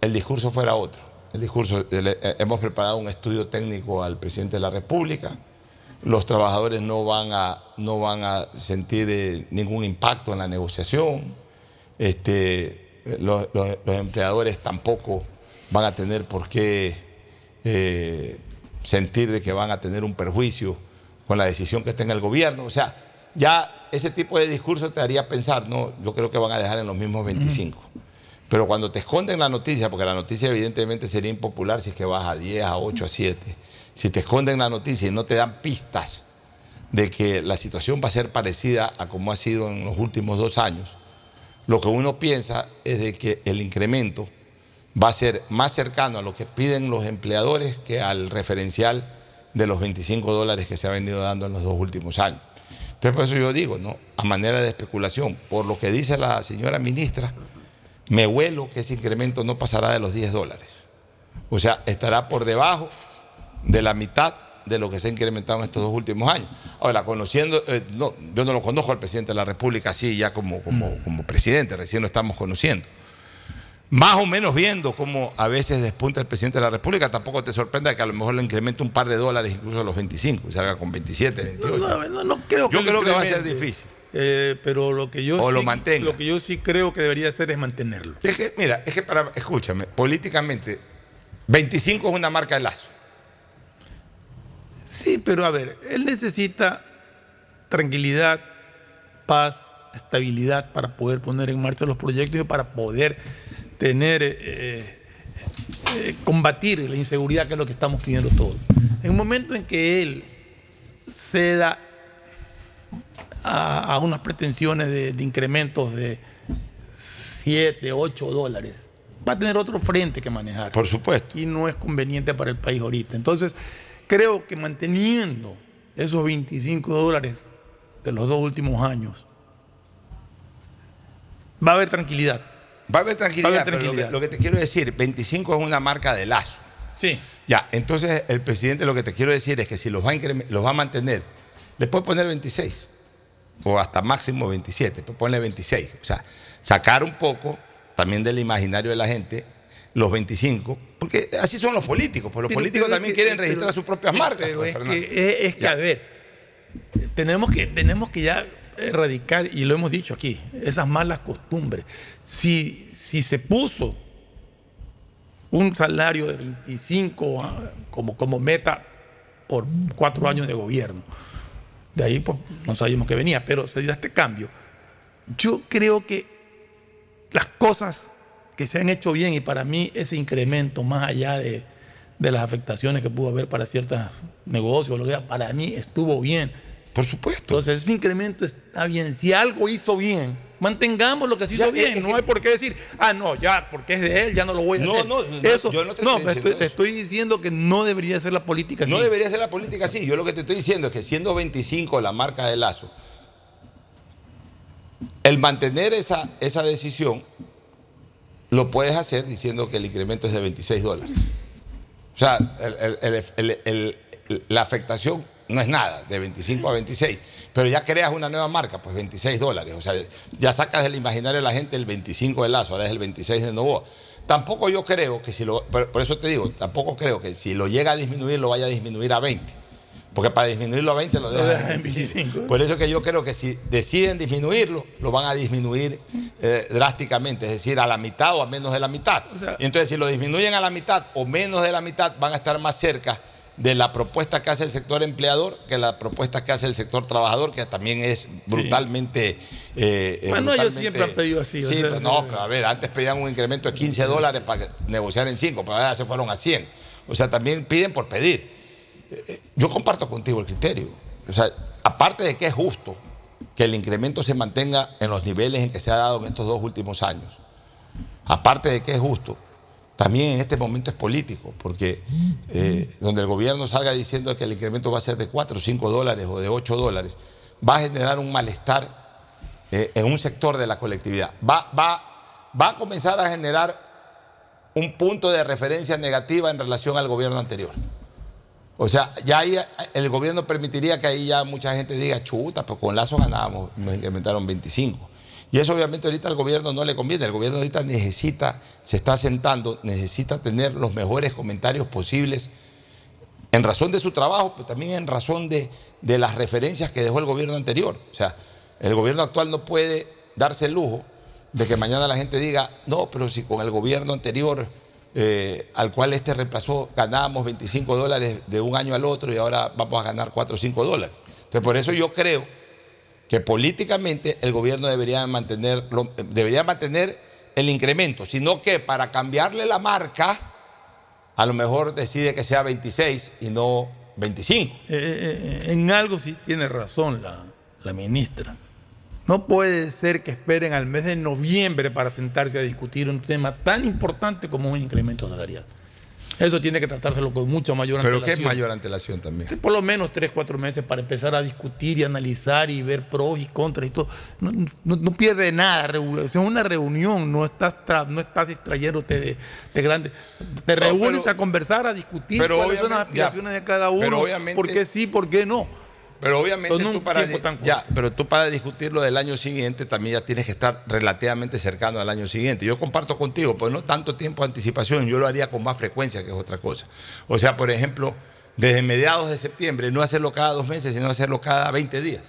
el discurso fuera otro. El discurso, eh, hemos preparado un estudio técnico al presidente de la República, los trabajadores no van a, no van a sentir eh, ningún impacto en la negociación, este, los, los- los empleadores tampoco van a tener por qué eh, sentir de que van a tener un perjuicio con la decisión que tenga el gobierno. O sea, ya ese tipo de discurso te haría pensar, no, yo creo que van a dejar en los mismos 25. Pero cuando te esconden la noticia, porque la noticia evidentemente sería impopular si es que vas a 10, a 8, a 7, si te esconden la noticia y no te dan pistas de que la situación va a ser parecida a como ha sido en los últimos dos años, lo que uno piensa es de que el incremento va a ser más cercano a lo que piden los empleadores que al referencial de los 25 dólares que se ha venido dando en los dos últimos años. Entonces, por eso yo digo, ¿no? a manera de especulación, por lo que dice la señora ministra, me huelo que ese incremento no pasará de los 10 dólares. O sea, estará por debajo de la mitad de lo que se ha incrementado en estos dos últimos años. Ahora, conociendo, eh, no, yo no lo conozco al presidente de la República así ya como, como, como presidente, recién lo estamos conociendo. Más o menos viendo cómo a veces despunta el presidente de la República, tampoco te sorprenda que a lo mejor le incremente un par de dólares incluso a los 25 y salga con 27, 28. No, no, no creo que yo lo creo que va a ser difícil. Eh, pero lo que yo O sí, lo mantenga. lo que yo sí creo que debería hacer es mantenerlo. Es que, mira, es que para, escúchame, políticamente, 25 es una marca de lazo. Sí, pero a ver, él necesita tranquilidad, paz, estabilidad para poder poner en marcha los proyectos y para poder tener, eh, eh, combatir la inseguridad que es lo que estamos pidiendo todos. En un momento en que él ceda a, a unas pretensiones de, de incrementos de 7, 8 dólares, va a tener otro frente que manejar. Por supuesto. Y no es conveniente para el país ahorita. Entonces, creo que manteniendo esos 25 dólares de los dos últimos años, va a haber tranquilidad. Va a haber tranquilidad, Va a haber pero lo que- tranquilidad. Lo, que, te quiero decir, 25 es una marca de lazo. Sí. Ya, entonces el presidente lo que te quiero decir es que si los va a, los va a mantener, le puede poner 26 o hasta máximo 27, pues ponle 26. O sea, sacar un poco también del imaginario de la gente los 25, porque así son los políticos, pues los Pero- políticos pero es también que- quieren pero- registrar sus propias pero- marcas. Pero pues, es que, es, es que Ya. a ver, tenemos que, tenemos que ya erradicar, y lo hemos dicho aquí, esas malas costumbres. Si, si se puso un salario de 25 a- como, como meta por cuatro años de gobierno, de ahí pues no sabíamos que venía, pero se dio este cambio. Yo creo que las cosas que se han hecho bien y para mí ese incremento más allá de, de las afectaciones que pudo haber para ciertos negocios, lo que sea, para mí estuvo bien. Por supuesto. Entonces ese incremento está bien. Si algo hizo bien, mantengamos lo que se hizo Ya, bien. es- es no hay por qué decir, ah, no, ya, porque es de él, ya no lo voy a No, hacer. no, no, eso, yo no te no, estoy estoy, diciendo te eso. estoy diciendo que no debería ser la política así. No debería ser la política así. Yo lo que te estoy diciendo es que siendo 25 la marca de Lazo, el mantener esa, esa decisión lo puedes hacer diciendo que el incremento es de 26 dólares. O sea, el- la afectación no es nada, de 25 a 26. Pero ya creas una nueva marca, pues 26 dólares. O sea, ya sacas del imaginario de la gente el 25 de Lazo, ahora es el 26 de Novoa. Tampoco yo creo que si lo. Por eso te digo, tampoco creo que si lo llega a disminuir, lo vaya a disminuir a 20. Porque para disminuirlo a 20 lo dejan en en 25. Por eso que yo creo que si deciden disminuirlo, lo van a disminuir eh, drásticamente, es decir, a la mitad o a menos de la mitad. sea- y entonces, si lo disminuyen a la mitad o menos de la mitad, van a estar más cerca de la propuesta que hace el sector empleador que la propuesta que hace el sector trabajador, que también es brutalmente. eh, eh, Bueno, ellos siempre han pedido así, o Sí, sea, pues sí, no, sí. pero a ver, antes pedían un incremento de 15 dólares para negociar en 5, pero ahora se fueron a 100. O sea, también piden por pedir. Yo comparto contigo el criterio. O sea, aparte de que es justo que el incremento se mantenga en los niveles en que se ha dado en estos dos últimos años, aparte de que es justo, también en este momento es político, porque eh, donde el gobierno salga diciendo que el incremento va a ser de 4 o 5 dólares o de 8 dólares, va a generar un malestar eh, en un sector de la colectividad. Va, va, va a comenzar a generar un punto de referencia negativa en relación al gobierno anterior. O sea, ya ahí el gobierno permitiría que ahí ya mucha gente diga, chuta, pues con Lazo ganábamos, nos incrementaron 25. Y eso obviamente ahorita al gobierno no le conviene. El gobierno ahorita necesita, se está sentando, necesita tener los mejores comentarios posibles en razón de su trabajo, pero también en razón de, de las referencias que dejó el gobierno anterior. O sea, el gobierno actual no puede darse el lujo de que mañana la gente diga, no, pero si con el gobierno anterior eh, al cual este reemplazó ganábamos 25 dólares de un año al otro y ahora vamos a ganar 4 o 5 dólares. Entonces, por eso yo creo que políticamente el gobierno debería mantener, debería mantener el incremento, sino que para cambiarle la marca, a lo mejor decide que sea 26 y no 25. Eh, eh, en algo sí tiene razón la ministra. No puede ser que esperen al mes de noviembre para sentarse a discutir un tema tan importante como un incremento salarial. Eso tiene que tratárselo con mucha mayor Pero ¿qué es antelación. mayor antelación también? Por lo menos tres, cuatro meses para empezar a discutir y analizar y ver pros y contras y todo. No, no- no pierde nada. Es una reunión, no estás, no estás distrayéndote de, de grandes. Te No, reúnes pero- a conversar, a discutir pero cuáles son las obviamente- ya, aspiraciones de cada pero uno. obviamente- ¿Por qué sí, por qué no? Pero obviamente tú para, ya, pero tú para discutir lo del año siguiente también ya tienes que estar relativamente cercano al año siguiente. Yo comparto contigo, pues no tanto tiempo de anticipación, yo lo haría con más frecuencia, que es otra cosa. O sea, por ejemplo, desde mediados de septiembre, no hacerlo cada dos meses, sino hacerlo cada 20 días.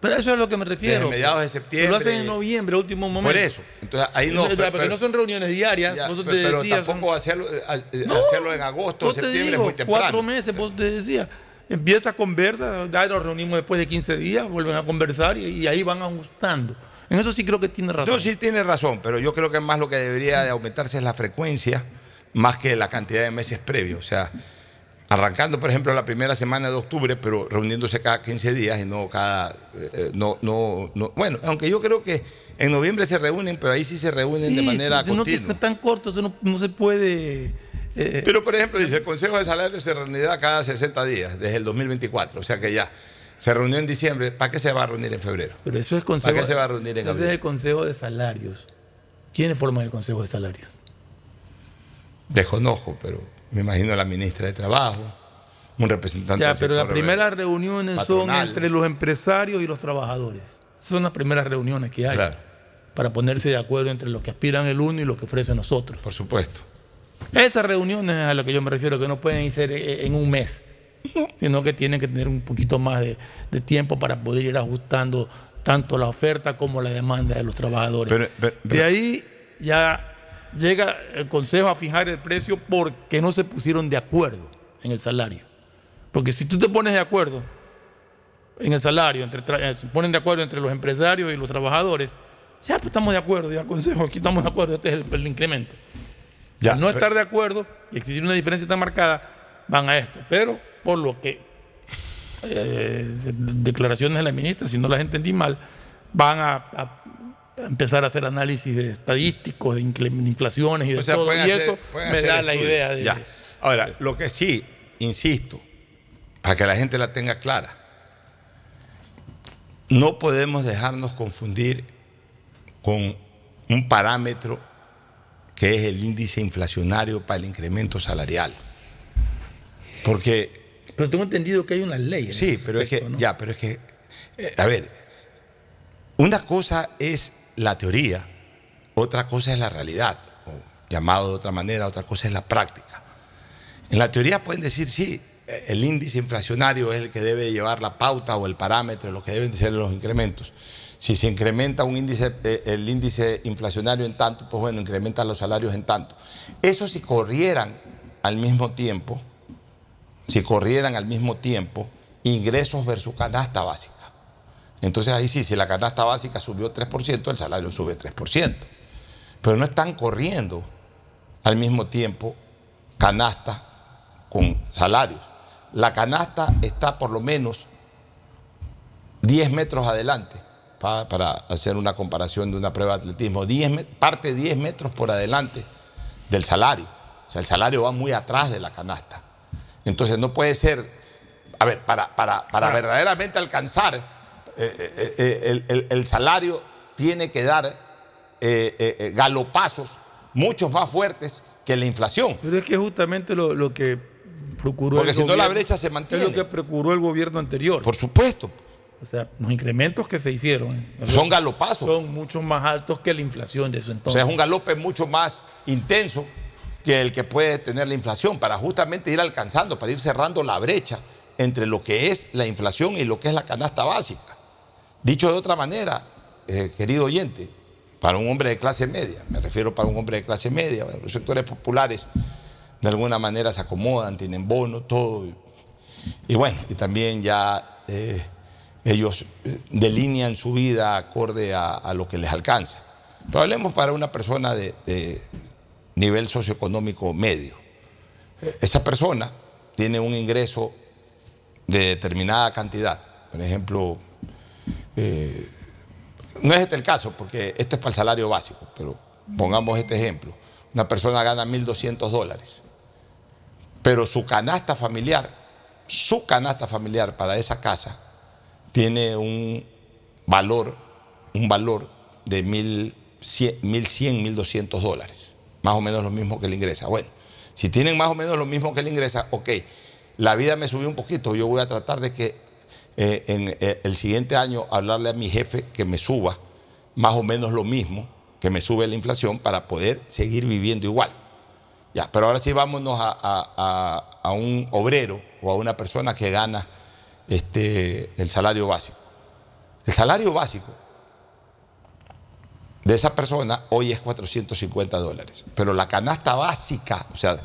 Pero eso es a lo que me refiero. Desde mediados de Pero septiembre. lo hacen en noviembre, último momento. Por eso. Entonces ahí no. Porque pero- no son reuniones diarias. ya, vos te pero son- tampoco hacerlo, eh, No, hacerlo en agosto o septiembre digo, es muy temprano. Cuatro meses, vos te decía. Empieza a conversar, ya nos reunimos después de 15 días, vuelven a conversar y, y ahí van ajustando. En eso sí creo que tiene razón. No, sí tiene razón, pero yo creo que más lo que debería de aumentarse es la frecuencia más que la cantidad de meses previos. O sea, arrancando, por ejemplo, la primera semana de octubre, pero reuniéndose cada 15 días y no cada... eh, eh, no, no, no. Bueno, aunque yo creo que en noviembre se reúnen, pero ahí sí se reúnen de manera sí, no, que continua. es tan corto, eso no, no se puede... eh, Pero, por ejemplo, dice, el Consejo de Salario se reunirá cada 60 días, desde el 2024. O sea que ya se reunió en diciembre. ¿Para qué se va a reunir en febrero? pero eso es consejo... ¿Para qué se va a reunir en Ese es el Consejo de Salarios. ¿Quiénes forman el Consejo de Salarios? Desconozco, pero me imagino la ministra de Trabajo, un representante Ya, del pero las primeras reuniones son entre los empresarios y los trabajadores. Esas son las primeras reuniones que hay. Claro, Para ponerse de acuerdo entre los que aspiran el uno y los que ofrecen los otros. por supuesto. Esas reuniones a las que yo me refiero, que no pueden ser eh, en un mes, *laughs* sino que tienen que tener un poquito más de, de tiempo para poder ir ajustando tanto la oferta como la demanda de los trabajadores. Pero- pero- de ahí ya llega el Consejo a fijar el precio porque no se pusieron de acuerdo en el salario. Porque si tú te pones de acuerdo en el salario, entre, eh, se ponen de acuerdo entre los empresarios y los trabajadores, ya pues estamos de acuerdo, ya Consejo, aquí estamos de acuerdo, este es el, el incremento. Ya, Al no pero- estar de acuerdo y existir una diferencia tan marcada, van a esto. Pero por lo que eh, declaraciones de la ministra, si no las entendí mal, van a, a empezar a hacer análisis de estadísticos, de inflaciones y de O sea, todo. Y hacer- eso me da la idea de. Ya. Ahora, lo que sí, insisto, para que la gente la tenga clara, no podemos dejarnos confundir con un parámetro que es el índice inflacionario para el incremento salarial. Porque Pero tengo entendido que hay una ley. en Sí, pero es que, ya, pero es que, eh, a ver, una cosa es la teoría, otra cosa es la realidad, o llamado de otra manera, otra cosa es la práctica. En la teoría pueden decir, sí, eh, el índice inflacionario es el que debe llevar la pauta o el parámetro, lo que deben ser los incrementos. Si se incrementa un índice, eh, el índice inflacionario en tanto, pues bueno, incrementan los salarios en tanto. Eso si corrieran al mismo tiempo, si corrieran al mismo tiempo ingresos versus canasta básica. Entonces ahí sí, si la canasta básica subió 3%, el salario sube 3%. Pero no están corriendo al mismo tiempo canasta con salarios. La canasta está por lo menos 10 metros adelante, pa- para hacer una comparación de una prueba de atletismo, 10 me- parte 10 metros por adelante del salario. O sea, el salario va muy atrás de la canasta. Entonces no puede ser, a ver, para, para, para verdaderamente alcanzar eh, eh, eh, el, el- el salario tiene que dar galopazos mucho más fuertes que la inflación. Pero es que justamente lo, lo que procuró Porque el si no, la brecha se mantiene. Es lo que procuró el gobierno anterior. Por supuesto, O sea, los incrementos que se hicieron son galopazos. son mucho más altos que la inflación de O entonces. sea, es un galope mucho más intenso que el que puede tener la inflación para justamente ir alcanzando, para ir cerrando la brecha entre lo que es la inflación y lo que es la canasta básica. Dicho de otra manera, eh, querido oyente, para un hombre de clase media, me refiero para un hombre de clase media, los sectores populares de alguna manera se acomodan, tienen bono, todo. Y bueno, y también ya eh, ellos eh, delinean su vida acorde a, lo que les alcanza. Pero hablemos para una persona de, de nivel socioeconómico medio. Eh, Esa persona tiene un ingreso de determinada cantidad. Por ejemplo, eh, no es este el caso, porque esto es para el salario básico, pero pongamos este ejemplo. Una persona gana 1.200 dólares, pero su canasta familiar, su canasta familiar para esa casa tiene un valor, un valor de 1.100, 1.100, 1.200 dólares, más o menos lo mismo que le ingresa. Bueno, si tienen más o menos lo mismo que le ingresa, ok, la vida me subió un poquito, yo voy a tratar de que eh, en eh, el siguiente año hablarle a mi jefe que me suba más o menos lo mismo que me sube la inflación para poder seguir viviendo igual. Ya, pero ahora sí vámonos a- a un obrero o a una persona que gana este, el salario básico. El salario básico de esa persona hoy es 450 dólares, pero la canasta básica, o sea,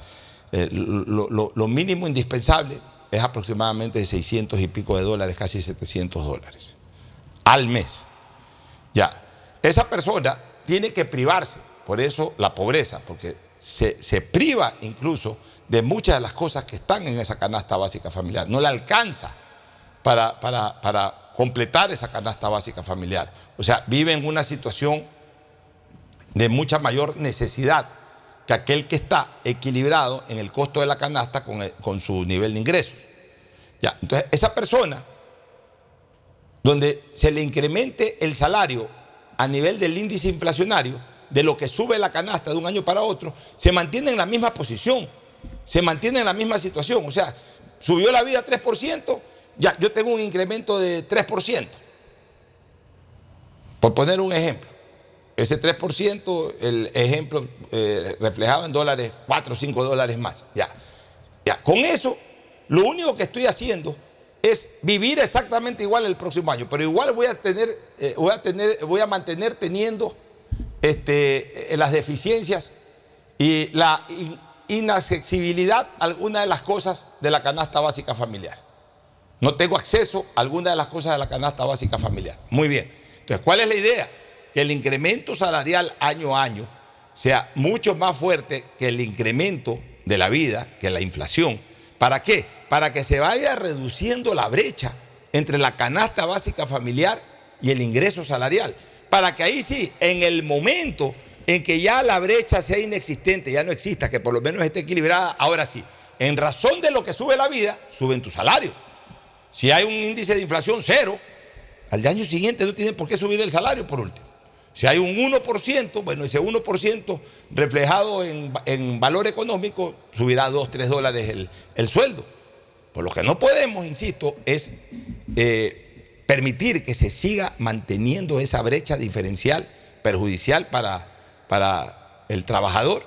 eh, lo, mínimo indispensable es aproximadamente de 600 y pico de dólares, casi 700 dólares al mes. Ya, esa persona tiene que privarse, por eso la pobreza, porque se, se priva incluso de muchas de las cosas que están en esa canasta básica familiar. No le alcanza para, para, para completar esa canasta básica familiar. O sea, vive en una situación de mucha mayor necesidad que aquel que está equilibrado en el costo de la canasta con, el- con su nivel de ingresos. Ya, entonces, esa persona, donde se le incremente el salario a nivel del índice inflacionario, de lo que sube la canasta de un año para otro, se mantiene en la misma posición, se mantiene en la misma situación. O sea, subió la vida 3%, ya yo tengo un incremento de 3%. Por poner un ejemplo. Ese 3%, el ejemplo eh, reflejado en dólares, 4 o 5 dólares más. Ya. ya. Con eso, lo único que estoy haciendo es vivir exactamente igual el próximo año, pero igual voy a tener, eh, voy a tener, voy a mantener teniendo este, eh, las deficiencias y la in- inaccesibilidad a alguna de las cosas de la canasta básica familiar. No tengo acceso a alguna de las cosas de la canasta básica familiar. Muy bien. Entonces, ¿cuál es la idea? Que el incremento salarial año a año sea mucho más fuerte que el incremento de la vida, que la inflación. ¿Para qué? Para que se vaya reduciendo la brecha entre la canasta básica familiar y el ingreso salarial. Para que ahí sí, en el momento en que ya la brecha sea inexistente, ya no exista, que por lo menos esté equilibrada, ahora sí, en razón de lo que sube la vida, suben tu salario. Si hay un índice de inflación cero, al año siguiente no tienen por qué subir el salario por último. Si hay un 1%, bueno, ese 1% reflejado en, en valor económico subirá 2, 3 dólares el, el sueldo. Por lo que no podemos, insisto, es eh, permitir que se siga manteniendo esa brecha diferencial perjudicial para, para el trabajador,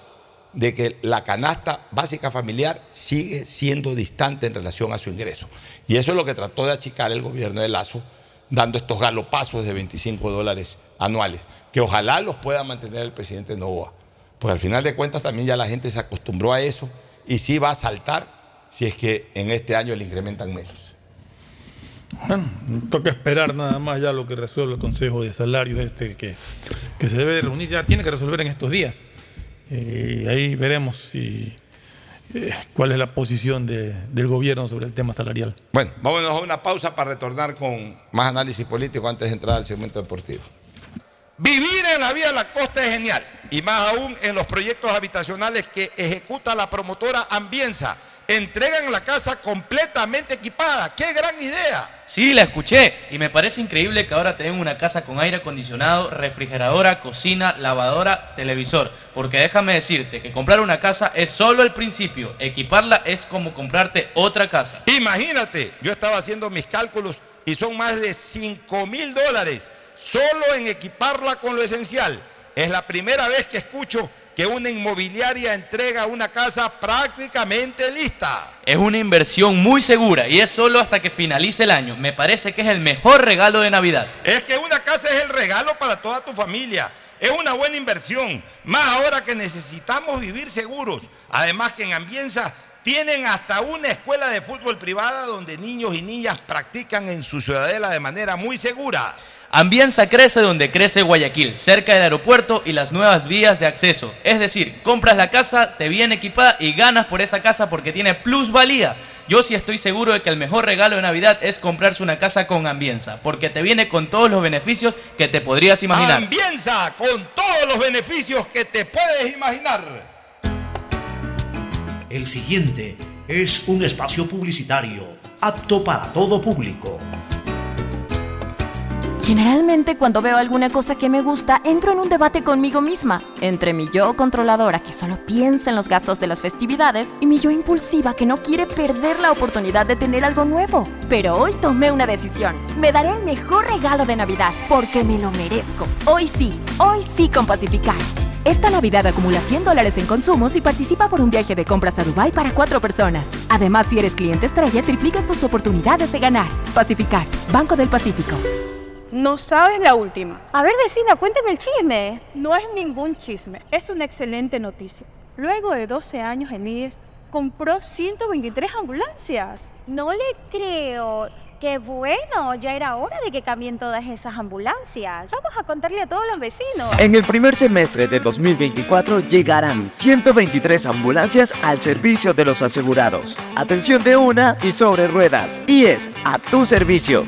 de que la canasta básica familiar sigue siendo distante en relación a su ingreso. Y eso es lo que trató de achicar el gobierno de Lazo, dando estos galopazos de 25 dólares anuales, que ojalá los pueda mantener el presidente Novoa. Porque al final de cuentas también ya la gente se acostumbró a eso y sí va a saltar si es que en este año le incrementan menos. Bueno, toca esperar nada más ya lo que resuelve el Consejo de Salarios este que, que se debe de reunir, ya tiene que resolver en estos días. Eh, ahí veremos eh, cuál es la posición de- del gobierno sobre el tema salarial. Bueno, vámonos a una pausa para retornar con más análisis político antes de entrar al segmento deportivo. Vivir en la vía de la costa es genial, y más aún en los proyectos habitacionales que ejecuta la promotora Ambienza. Entregan la casa completamente equipada. ¡Qué gran idea! Sí, la escuché y me parece increíble que ahora tengan una casa con aire acondicionado, refrigeradora, cocina, lavadora, televisor. Porque déjame decirte que comprar una casa es solo el principio, equiparla es como comprarte otra casa. Imagínate, yo estaba haciendo mis cálculos y son más de 5 mil dólares solo en equiparla con lo esencial. Es la primera vez que escucho que una inmobiliaria entrega una casa prácticamente lista. Es una inversión muy segura y es solo hasta que finalice el año. Me parece que es el mejor regalo de Navidad. Es que una casa es el regalo para toda tu familia. Es una buena inversión, más ahora que necesitamos vivir seguros. Además que en Ambienza tienen hasta una escuela de fútbol privada donde niños y niñas practican en su ciudadela de manera muy segura. Ambienza crece donde crece Guayaquil, cerca del aeropuerto y las nuevas vías de acceso. Es decir, compras la casa, te viene equipada y ganas por esa casa porque tiene plusvalía. Yo sí estoy seguro de que el mejor regalo de Navidad es comprarse una casa con Ambienza, porque te viene con todos los beneficios que te podrías imaginar. Ambienza con todos los beneficios que te puedes imaginar. El siguiente es un espacio publicitario apto para todo público. Generalmente cuando veo alguna cosa que me gusta, entro en un debate conmigo misma, entre mi yo controladora que solo piensa en los gastos de las festividades y mi yo impulsiva que no quiere perder la oportunidad de tener algo nuevo. Pero hoy tomé una decisión. Me daré el mejor regalo de Navidad porque me lo merezco. Hoy sí, hoy sí con Pacificar. Esta Navidad acumula 100 dólares en consumos y participa por un viaje de compras a Dubai para cuatro personas. Además, si eres cliente estrella, triplicas tus oportunidades de ganar. Pacificar, Banco del Pacífico. No sabes la última. A ver, vecina, cuéntame el chisme. No es ningún chisme, es una excelente noticia. Luego de 12 años en IES, compró 123 ambulancias. No le creo. Qué bueno, ya era hora de que cambien todas esas ambulancias. Vamos a contarle a todos los vecinos. En el primer semestre de 2024 llegarán 123 ambulancias al servicio de los asegurados. Atención de una y sobre ruedas. Y es a tu servicio.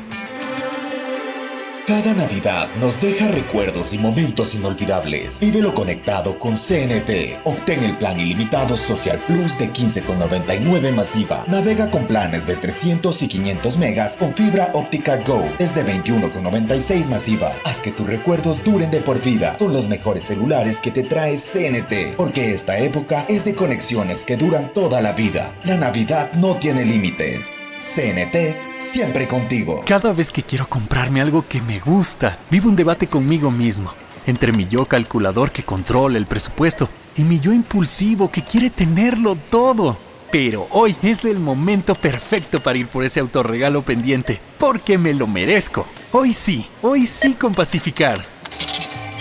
Cada Navidad nos deja recuerdos y momentos inolvidables. Vívelo conectado con CNT. Obtén el plan ilimitado Social Plus de 15,99 masiva. Navega con planes de 300 y 500 megas con fibra óptica Go desde 21,96 masiva. Haz que tus recuerdos duren de por vida con los mejores celulares que te trae CNT. Porque esta época es de conexiones que duran toda la vida. La Navidad no tiene límites. CNT, siempre contigo. Cada vez que quiero comprarme algo que me gusta, vivo un debate conmigo mismo. Entre mi yo calculador que controla el presupuesto y mi yo impulsivo que quiere tenerlo todo. Pero hoy es el momento perfecto para ir por ese autorregalo pendiente, porque me lo merezco. Hoy sí, hoy sí con Pacificar.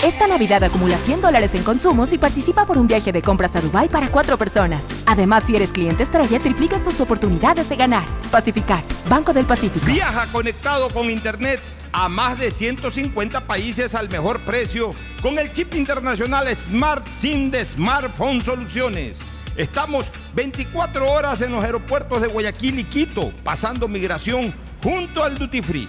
Esta Navidad acumula 100 dólares en consumos y participa por un viaje de compras a Dubai para cuatro personas. Además, si eres cliente estrella, triplicas tus oportunidades de ganar. Pacificar, Banco del Pacífico. Viaja conectado con Internet a más de 150 países al mejor precio con el chip internacional Smart SIM de Smartphone Soluciones. Estamos 24 horas en los aeropuertos de Guayaquil y Quito, pasando migración junto al Duty Free.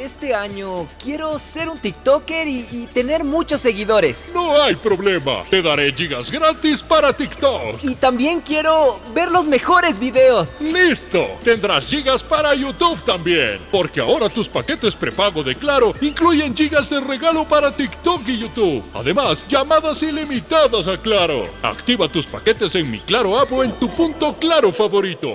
Este año quiero ser un TikToker y, y tener muchos seguidores. No hay problema, te daré gigas gratis para TikTok. Y también quiero ver los mejores videos. Listo, tendrás gigas para YouTube también, porque ahora tus paquetes prepago de Claro incluyen gigas de regalo para TikTok y YouTube. Además, llamadas ilimitadas a Claro. Activa tus paquetes en mi Claro app o en tu punto Claro favorito.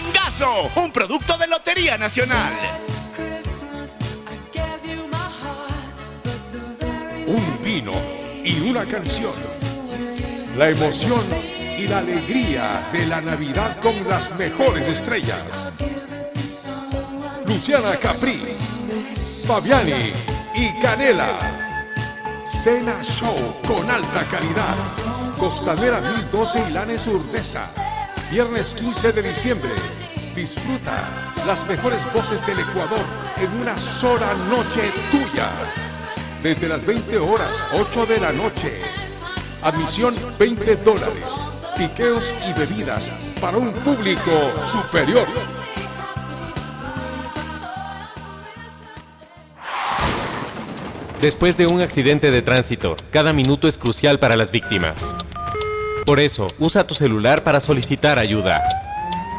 Un producto de Lotería Nacional. un vino y una canción. La emoción y la alegría de la Navidad con las mejores estrellas. Luciana Capri, Fabiani y Canela. Cena Show con alta calidad. Costanera 1012 y Lanes Urdesa. Viernes 15 de diciembre. Disfruta las mejores voces del Ecuador en una sola noche tuya desde las 20 horas 8 de la noche. Admisión 20 dólares. Piqueos y bebidas para un público superior. Después de un accidente de tránsito, cada minuto es crucial para las víctimas. Por eso, usa tu celular para solicitar ayuda.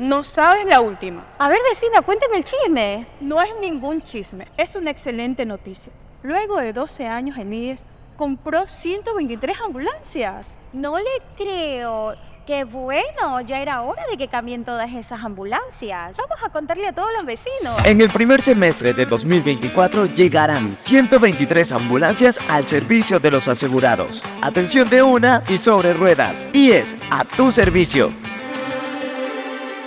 No sabes la última. A ver, vecina, cuéntame el chisme. No es ningún chisme, es una excelente noticia. Luego de 12 años en IES, compró 123 ambulancias. No le creo. Qué bueno, ya era hora de que cambien todas esas ambulancias. Vamos a contarle a todos los vecinos. En el primer semestre de 2024 llegarán 123 ambulancias al servicio de los asegurados. Atención de una y sobre ruedas. Y es a tu servicio.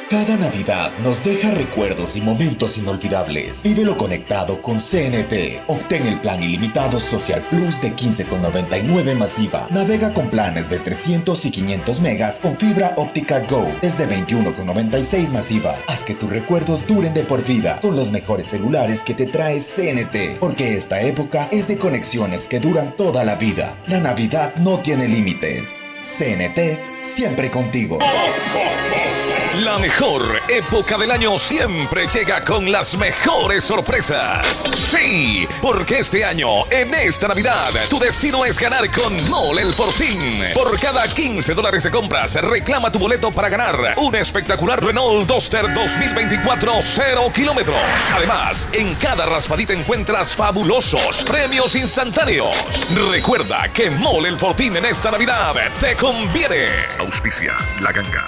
Cada Navidad nos deja recuerdos y momentos inolvidables. Vívelo conectado con CNT. Obtén el plan ilimitado Social Plus de 15,99 masiva. Navega con planes de 300 y 500 megas con fibra óptica Go desde 21,96 masiva. Haz que tus recuerdos duren de por vida con los mejores celulares que te trae CNT. Porque esta época es de conexiones que duran toda la vida. La Navidad no tiene límites. CNT siempre contigo. *laughs* La mejor época del año siempre llega con las mejores sorpresas. Sí, porque este año, en esta Navidad, tu destino es ganar con Mole el Fortín. Por cada 15 dólares de compras, reclama tu boleto para ganar un espectacular Renault Duster 2024 0 kilómetros. Además, en cada raspadita encuentras fabulosos premios instantáneos. Recuerda que Mole el Fortín en esta Navidad te conviene. Auspicia la ganga.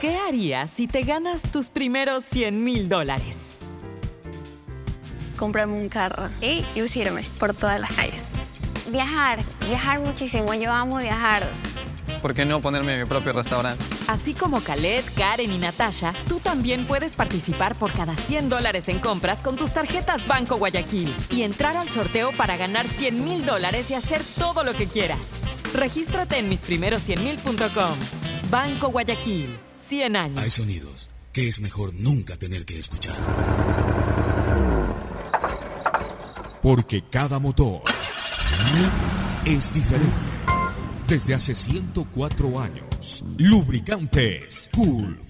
¿Qué harías si te ganas tus primeros 100 mil dólares? comprarme un carro y lucirme por todas las calles. Viajar, viajar muchísimo. Yo amo viajar. ¿Por qué no ponerme mi propio restaurante? Así como Khaled, Karen y Natasha, tú también puedes participar por cada 100 dólares en compras con tus tarjetas Banco Guayaquil y entrar al sorteo para ganar 100 mil dólares y hacer todo lo que quieras. Regístrate en misprimeros100mil.com. Banco Guayaquil, 100 años. Hay sonidos que es mejor nunca tener que escuchar. Porque cada motor es diferente. Desde hace 104 años, Lubricantes Gulf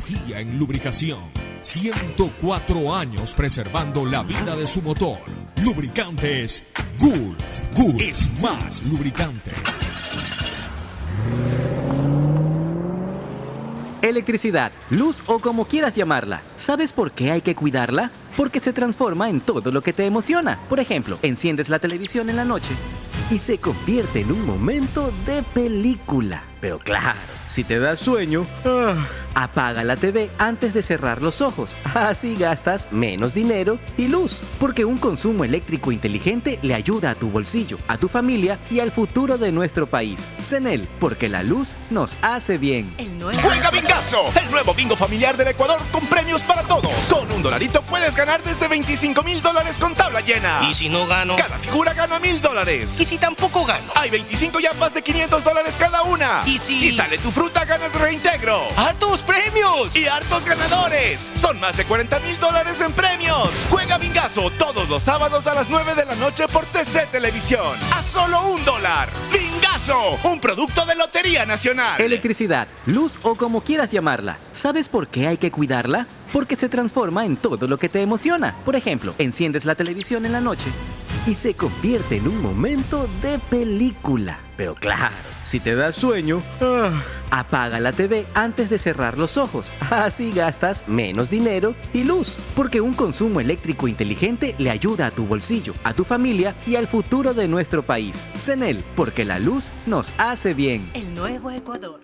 en lubricación. 104 años preservando la vida de su motor. Lubricantes Gulf. Gulf es más lubricante. Electricidad, luz o como quieras llamarla. ¿Sabes por qué hay que cuidarla? Porque se transforma en todo lo que te emociona. Por ejemplo, enciendes la televisión en la noche y se convierte en un momento de película. Pero claro, si te da sueño, ah, Apaga la TV antes de cerrar los ojos. Así gastas menos dinero y luz. Porque un consumo eléctrico inteligente le ayuda a tu bolsillo, a tu familia y al futuro de nuestro país. CENEL, porque la luz nos hace bien. Juega Bingazo, el nuevo bingo familiar del Ecuador con premios para todos. Con un dolarito puedes ganar desde 25 mil dólares con tabla llena. ¿Y si no gano? Cada figura gana mil dólares. ¿Y si tampoco gano? Hay 25 yapas de 500 dólares cada una. ¿Y si... Si sale tu fruta, ganas reintegro. ¡Hartos premios! Y hartos ganadores. Son más de 40 mil dólares en premios. Juega Bingazo todos los sábados a las 9 de la noche por TC Televisión. A solo un dólar. Bingazo, un producto de Lotería Nacional. Electricidad, luz o como quieras llamarla. ¿Sabes por qué hay que cuidarla? Porque se transforma en todo lo que te emociona. Por ejemplo, enciendes la televisión en la noche y se convierte en un momento de película. Pero claro, si te da sueño, ah, apaga la TV antes de cerrar los ojos. Así gastas menos dinero y luz. Porque un consumo eléctrico inteligente le ayuda a tu bolsillo, a tu familia y al futuro de nuestro país. CENEL, porque la luz nos hace bien. El nuevo Ecuador.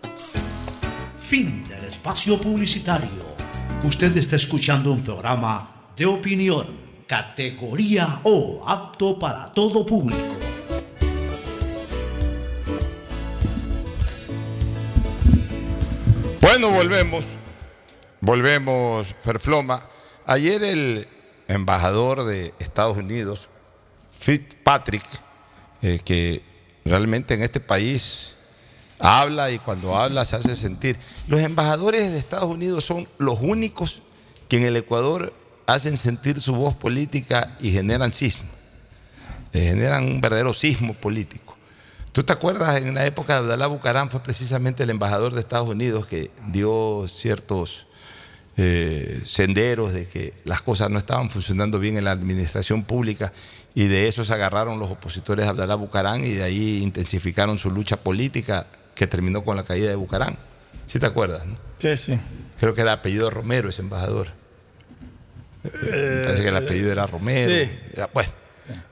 Fin del espacio publicitario. Usted está escuchando un programa de opinión, categoría O, apto para todo público. Bueno, volvemos. Volvemos, Ferfloma. Ayer el embajador de Estados Unidos, Fitzpatrick, eh, que realmente en este país habla y cuando habla se hace sentir. Los embajadores de Estados Unidos son los únicos que en el Ecuador hacen sentir su voz política y generan sismo. Eh, generan un verdadero sismo político. ¿Tú te acuerdas en la época de Abdalá Bucarán fue precisamente el embajador de Estados Unidos que dio ciertos eh, senderos de que las cosas no estaban funcionando bien en la administración pública y de eso se agarraron los opositores a Abdalá Bucarán y de ahí intensificaron su lucha política que terminó con la caída de Bucarán. ¿Sí te acuerdas? No? Sí, sí. Creo que era apellido Romero ese embajador. Eh, parece que el apellido era Romero. Sí. Bueno,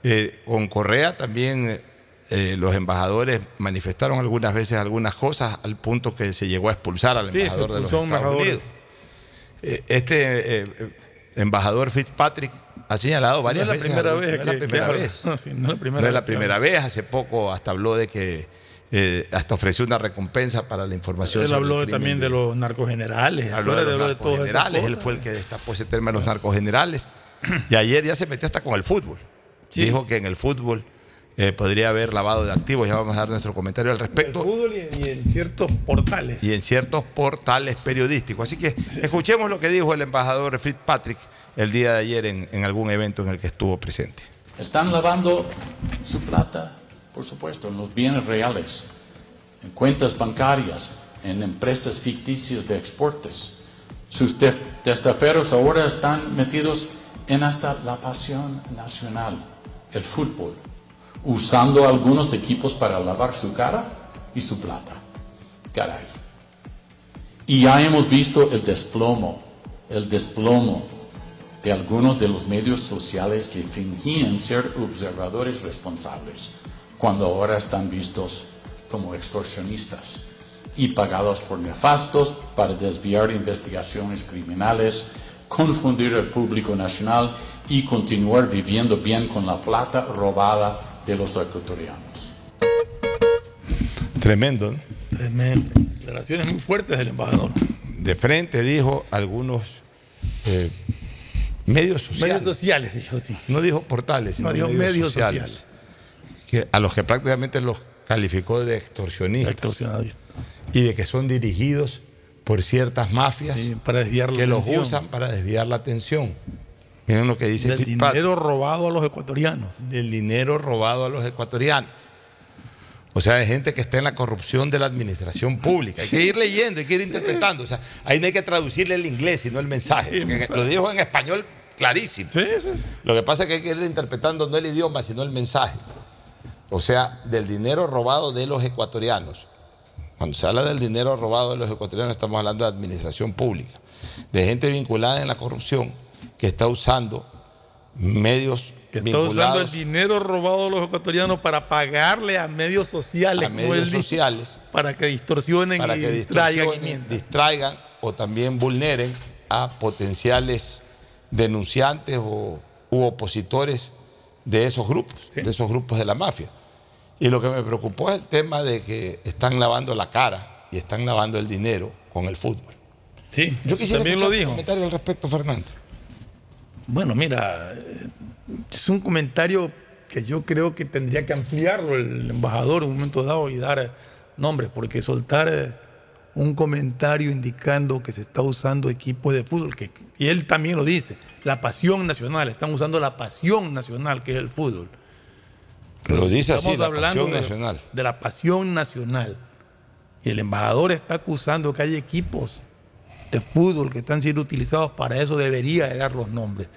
eh, con Correa también eh, los embajadores manifestaron algunas veces algunas cosas al punto que se llegó a expulsar al Sí, embajador de los Estados embajador. Unidos. Eh, Este eh, embajador Fitzpatrick ha señalado varias no es la veces. primera vez no es la que primera vez. No, sí, no es la primera No es vez la que primera habla. vez. Hace poco hasta habló de que eh, hasta ofreció una recompensa para la información. Él habló el también de los narcogenerales. Habló de los esas narcogenerales. Él fue el que destapó ese término de los narcogenerales. Y ayer ya se metió hasta con el fútbol. Dijo que en el fútbol eh, podría haber lavado de activos. Ya vamos a dar nuestro comentario al El respecto. fútbol y, y en ciertos portales. Y en ciertos portales periodísticos. Así que escuchemos lo que dijo el embajador Fitzpatrick el día de ayer en, en algún evento en el que estuvo presente. Están lavando su plata, por supuesto, en los bienes reales, en cuentas bancarias, en empresas ficticias de exportes. Sus te- testaferros ahora están metidos en hasta la pasión nacional, el fútbol, usando algunos equipos para lavar su cara y su plata. Caray. Y ya hemos visto el desplomo, el desplomo de algunos de los medios sociales que fingían ser observadores responsables, cuando ahora están vistos como extorsionistas y pagados por nefastos para desviar investigaciones criminales, confundir al público nacional y continuar viviendo bien con la plata robada de los ecuatorianos. Tremendo, ¿no? Tremendo. Declaraciones muy fuertes del embajador. De frente dijo algunos eh, medios sociales. Medios sociales, dijo así. No dijo portales, sino No, dijo medios sociales. Que a los que prácticamente los calificó de extorsionistas. Y de que son dirigidos por ciertas mafias para desviar la que los usan para desviar la atención. Miren lo que dice Del Fitzpatrick. dinero robado a los ecuatorianos. Del dinero robado a los ecuatorianos. O sea, hay gente que está en la corrupción de la administración pública. Hay que ir leyendo, hay que ir interpretando. O sea, ahí no hay que traducirle el inglés, sino el mensaje. Sí, el mensaje. Lo dijo en español clarísimo. Lo que pasa es que hay que ir interpretando no el idioma, sino el mensaje. O sea, del dinero robado de los ecuatorianos. Cuando se habla del dinero robado de los ecuatorianos, estamos hablando de administración pública, de gente vinculada en la corrupción que está usando medios Que está usando el dinero robado de los ecuatorianos para pagarle a medios sociales, a medios sociales para que distorsionen para y que distraigan distorsionen, distraigan o también vulneren a potenciales denunciantes o, u opositores de esos grupos, de esos grupos de la mafia. Y lo que me preocupó es el tema de que están lavando la cara y están lavando el dinero con el fútbol. Sí, Yo quisiera también lo dijo. comentario al respecto, Fernando. Bueno, mira, es un comentario que yo creo que tendría que ampliarlo el embajador en un momento dado y dar eh, nombres, porque soltar eh, un comentario indicando que se está usando equipos de fútbol, que, y él también lo dice, la pasión nacional, están usando la pasión nacional que es el fútbol. Lo dice así, Estamos la hablando pasión de- nacional. de la pasión nacional. Y el embajador está acusando que hay equipos fútbol que están siendo utilizados para eso, debería de dar los nombres.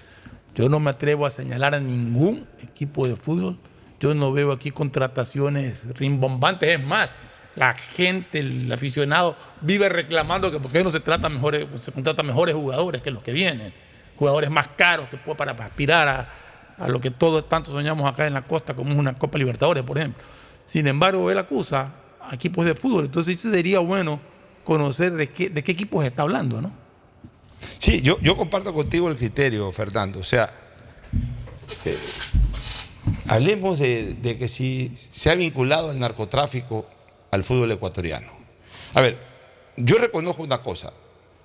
Yo no me atrevo a señalar a ningún equipo de fútbol. Yo no veo aquí contrataciones rimbombantes. Es más, la gente, el aficionado, vive reclamando que por qué no se, trata mejores, se contrata mejores jugadores que los que vienen. Jugadores más caros que para, aspirar a, lo que todos tanto soñamos acá en la costa, como una Copa Libertadores, por ejemplo. Sin embargo, él acusa a equipos de fútbol. Entonces, sería bueno conocer de qué, de qué equipos está hablando, ¿no? Sí, yo, yo comparto contigo el criterio, Fernando. O sea, eh, hablemos de, de que si se ha vinculado el narcotráfico al fútbol ecuatoriano. A ver, yo reconozco una cosa.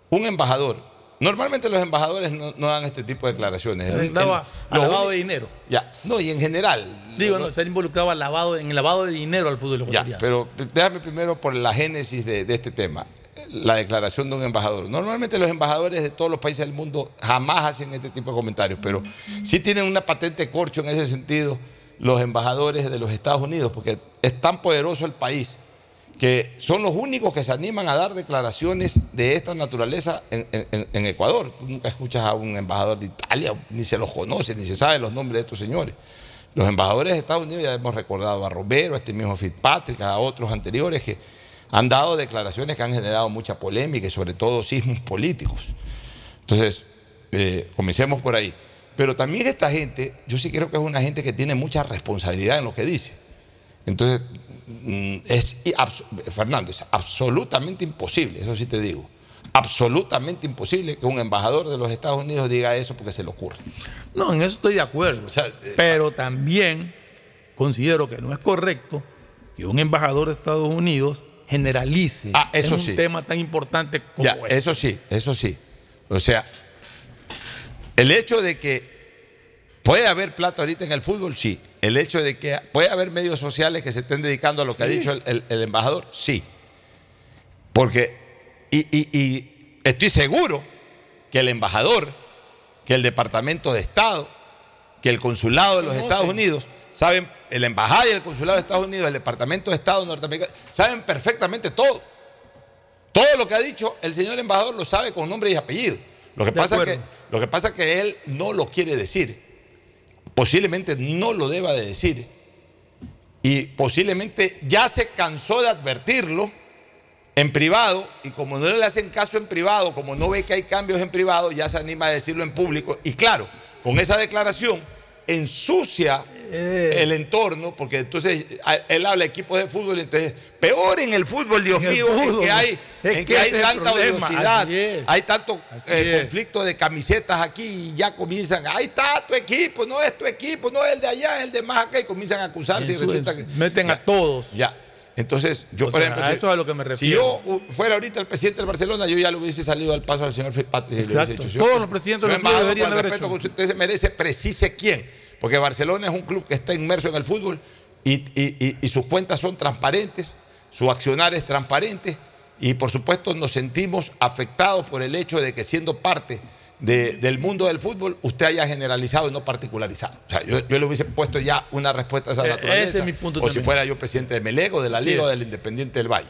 Un embajador, normalmente los embajadores no, no dan este tipo de declaraciones. El- el- Lavado, de dinero. Ya, no, y en general. Digo, no, ser involucrado al lavado, en el lavado de dinero al fútbol Ya, pero déjame primero por la génesis de, de este tema, la declaración de un embajador. Normalmente los embajadores de todos los países del mundo jamás hacen este tipo de comentarios, pero sí tienen una patente corcho en ese sentido los embajadores de los Estados Unidos, porque es tan poderoso el país que son los únicos que se animan a dar declaraciones de esta naturaleza en, Ecuador. Tú nunca escuchas a un embajador de Italia, ni se los conoce, ni se sabe los nombres de estos señores. Los embajadores de Estados Unidos, ya hemos recordado a Romero, a este mismo Fitzpatrick, a otros anteriores que han dado declaraciones que han generado mucha polémica y sobre todo sismos políticos. Entonces, eh, comencemos por ahí. Pero también esta gente, yo sí creo que es una gente que tiene mucha responsabilidad en lo que dice. Entonces, es, y abs- Fernando, es absolutamente imposible, eso sí te digo, absolutamente imposible que un embajador de los Estados Unidos diga eso porque se le ocurre. No, en eso estoy de acuerdo. eh, pero también considero que no es correcto que un embajador de Estados Unidos generalice Ah, eso en un sí. tema tan importante como Ya, este. eso sí, eso sí. O sea, el hecho de que puede haber plata ahorita en el fútbol, sí. El hecho de que puede haber medios sociales que se estén dedicando a lo que ha dicho el, el- el embajador, sí. Porque, y, y- y estoy seguro que el embajador, que el Departamento de Estado, que el Consulado de los. Estados Unidos, saben, el embajada y el Consulado de Estados Unidos, el Departamento de Estado norteamericano, saben perfectamente todo. Todo lo que ha dicho el señor embajador lo sabe con nombre y apellido. Lo que, De pasa acuerdo. que, lo que pasa es que él no lo quiere decir. Posiblemente no lo deba de decir. Y posiblemente ya se cansó de advertirlo en privado y como no le hacen caso en privado, como no ve que hay cambios en privado, ya se anima a decirlo en público. Y claro, con esa declaración ensucia Eh. el entorno, porque entonces él habla de equipos de fútbol, entonces peor en el fútbol, Dios En mío, fútbol. que hay, Es en que que hay tanta problema, odiosidad, hay tanto eh, conflicto de camisetas aquí y ya comienzan, ahí está tu equipo, no es tu equipo, no es el de allá, es el de más acá, y comienzan a acusarse y resulta es, que... meten a todos. Ya. Entonces, yo, O por sea, ejemplo, a si- eso es a lo que me si refiero. yo uh, fuera ahorita el presidente del Barcelona, yo ya le hubiese salido al paso al señor Fitzpatrick. Exacto. dicho, Todos los presidentes de señor los clubes embajador, deberían haber respeto hecho. que usted se merece, precise quién. Porque Barcelona es un club que está inmerso en el fútbol y, y- y- y sus cuentas son transparentes, su accionar es transparente y por supuesto nos sentimos afectados por el hecho de que siendo parte de- del mundo del fútbol, usted haya generalizado y no particularizado. O sea, yo, yo le hubiese puesto ya una respuesta a esa Eh, naturaleza. ese es mi punto o si fuera yo presidente de Melego, de la Liga o del Independiente del Valle.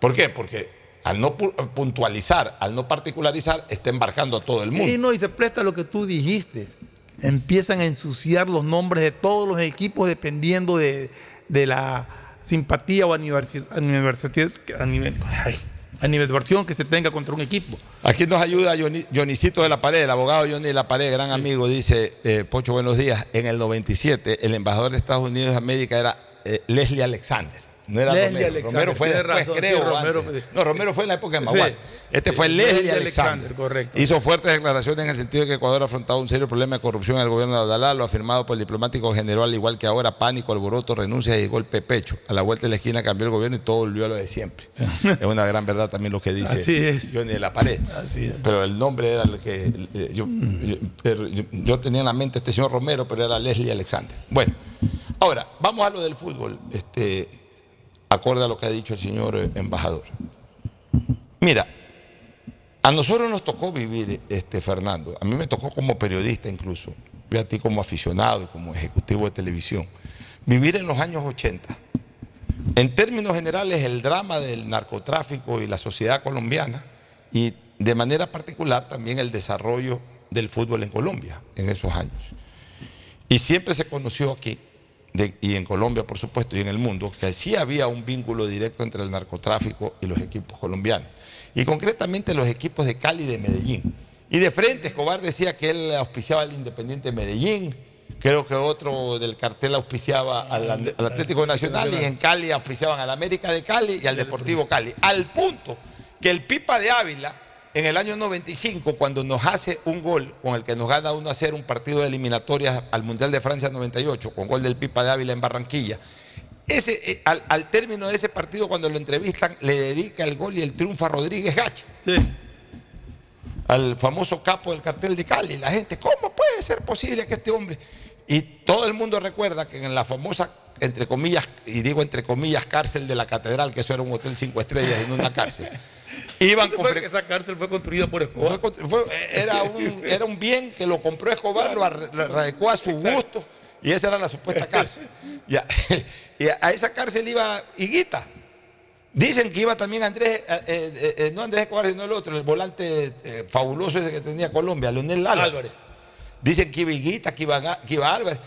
¿Por qué? Porque al no pu- puntualizar, al no particularizar, está embarcando a todo el mundo. Y no, y se presta lo que tú dijiste. Empiezan a ensuciar los nombres de todos los equipos dependiendo de, de la simpatía o aniversi- aniversi- anive- ay, animadversión que se tenga contra un equipo. Aquí nos ayuda Johnny- Johnnycito de la Pared, el abogado Johnny de la Pared, gran amigo, dice, eh, Pocho, buenos días. En el 97, el embajador de Estados Unidos de América era eh, Leslie Alexander. No era Leslie Romero. Alexander, Romero fue después, razón, sí. Romero No, Romero fue en la época de Sí. Maguad. Este fue Leslie Leslie Alexander. Alexander, correcto. Hizo fuertes declaraciones en el sentido de que Ecuador ha afrontado un serio problema de corrupción en el gobierno de Abdalá. Lo afirmado por el diplomático general, al igual que ahora, pánico, alboroto, renuncia y golpe pecho. A la vuelta de la esquina cambió el gobierno y todo volvió a lo de siempre. *laughs* es una gran verdad también lo que dice Así es. Johnny de la Pared. Así es. Pero el nombre era el que eh, yo, yo- pero yo- yo tenía en la mente este señor Romero, pero era Leslie Alexander. Bueno, ahora, vamos a lo del fútbol, este, acorde a lo que ha dicho el señor eh, embajador. Mira, a nosotros nos tocó vivir, este, Fernando, a mí me tocó como periodista incluso, yo a ti como aficionado y como ejecutivo de televisión, vivir en los años 80. En términos generales, el drama del narcotráfico y la sociedad colombiana, y de manera particular también el desarrollo del fútbol en Colombia en esos años. Y siempre se conoció aquí, de- y en Colombia por supuesto, y en el mundo, que sí había un vínculo directo entre el narcotráfico y los equipos colombianos. Y concretamente los equipos de Cali y de Medellín. Y de frente, Escobar decía que él auspiciaba al Independiente de Medellín, creo que otro del cartel auspiciaba al, al Atlético Nacional y en Cali auspiciaban al América de Cali y al Deportivo Cali. Al punto que el Pipa de Ávila, en el año 95, cuando nos hace un gol con el que nos gana 1 a 0 un partido de eliminatorias al Mundial de Francia 98, con gol del Pipa de Ávila en Barranquilla, ese, eh, al, al término de ese partido, cuando lo entrevistan, le dedica el gol y el triunfo a Rodríguez Gacha. Al famoso capo del cartel de Cali. La gente, ¿cómo puede ser posible que este hombre? Y todo el mundo recuerda que en la famosa, entre comillas, y digo entre comillas, cárcel de la catedral, que eso era un hotel cinco estrellas no una cárcel. *laughs* Iban con Fue que esa cárcel fue construida por Escobar. fue contra- fue- era, un, era un bien que lo compró Escobar, lo lo a su gusto y esa era la supuesta cárcel. *laughs* *laughs* Y a esa cárcel iba Higuita. Dicen que iba también Andrés, eh, eh, eh, no Andrés Escobar, sino el otro, el volante fabuloso ese que tenía Colombia, Leonel Álvarez. Álvarez. Dicen que iba Higuita, que iba, que iba Álvarez.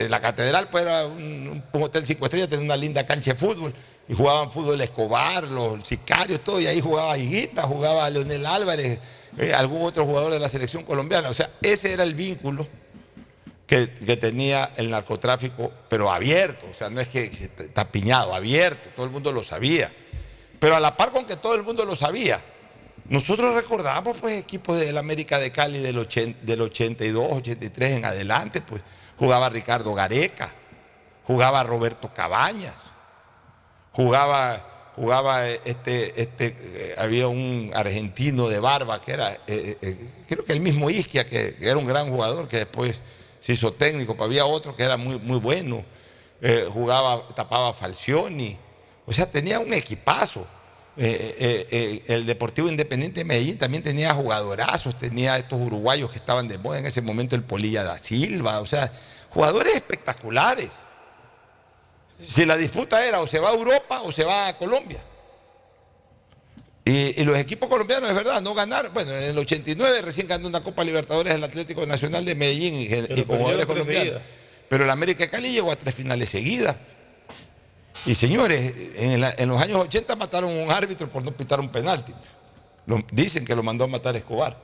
La catedral pues, era un, un hotel cinco estrellas, tenía una linda cancha de fútbol. Y jugaban fútbol Escobar, los sicarios, todo. Y ahí jugaba Higuita, jugaba Leonel Álvarez, eh, algún otro jugador de la selección colombiana. O sea, ese era el vínculo que, tenía el narcotráfico, pero abierto. O sea, no es que se tapiñado, abierto. Todo el mundo lo sabía. Pero a la par con que todo el mundo lo sabía, nosotros recordamos pues equipos del América de Cali del, 80 del 82, 83 en adelante, pues jugaba Ricardo Gareca, jugaba Roberto Cabañas, jugaba, jugaba este, este, eh, había un argentino de barba que era, eh, eh, creo que el mismo Isquia, que, era un gran jugador, que después se hizo técnico, pero había otro que era muy, muy bueno, jugaba, tapaba Falcioni, o sea, tenía un equipazo. El Deportivo Independiente de Medellín también tenía jugadorazos, tenía estos uruguayos que estaban de moda en ese momento, el Polilla da Silva, o sea, jugadores espectaculares. Si la disputa era o se va a Europa o se va a Colombia. Y, y los equipos colombianos, es verdad, no ganaron. Bueno, en el 89 recién ganó una Copa Libertadores el Atlético Nacional de Medellín y, y con jugadores colombianos. seguidas. Pero el América de Cali llegó a tres finales seguidas. Y señores, en, la- en los años 80 mataron a un árbitro por no pitar un penalti. Lo- dicen que lo mandó a matar Escobar.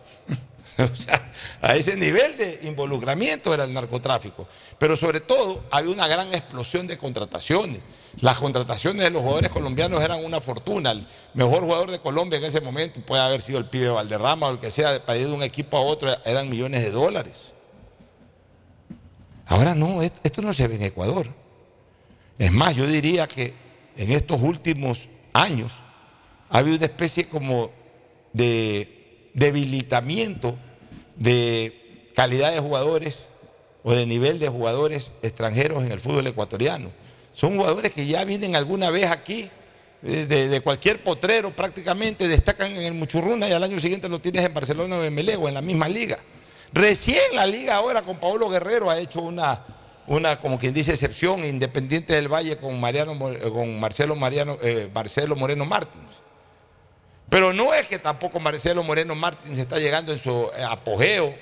*laughs* o sea, a ese nivel de involucramiento era el narcotráfico. Pero sobre todo había una gran explosión de contrataciones. Las contrataciones de los jugadores colombianos eran una fortuna. El mejor jugador de Colombia en ese momento puede haber sido el pibe Valderrama o el que sea, para ir de un equipo a otro eran millones de dólares. Ahora no, esto, no se ve en Ecuador. Es más, yo diría que en estos últimos años ha habido una especie como de debilitamiento de calidad de jugadores o de nivel de jugadores extranjeros en el fútbol ecuatoriano. Son jugadores que ya vienen alguna vez aquí, eh, de, cualquier potrero prácticamente, destacan en el Muchurruna y al año siguiente lo tienes en Barcelona o en Melé o en la misma liga. Recién la liga ahora con Pablo Guerrero ha hecho una, una como quien dice, excepción independiente del Valle con, Mariano, eh, con Marcelo, Mariano, eh, Marcelo Moreno Martins. Pero no es que tampoco Marcelo Moreno Martins está llegando en su eh, apogeo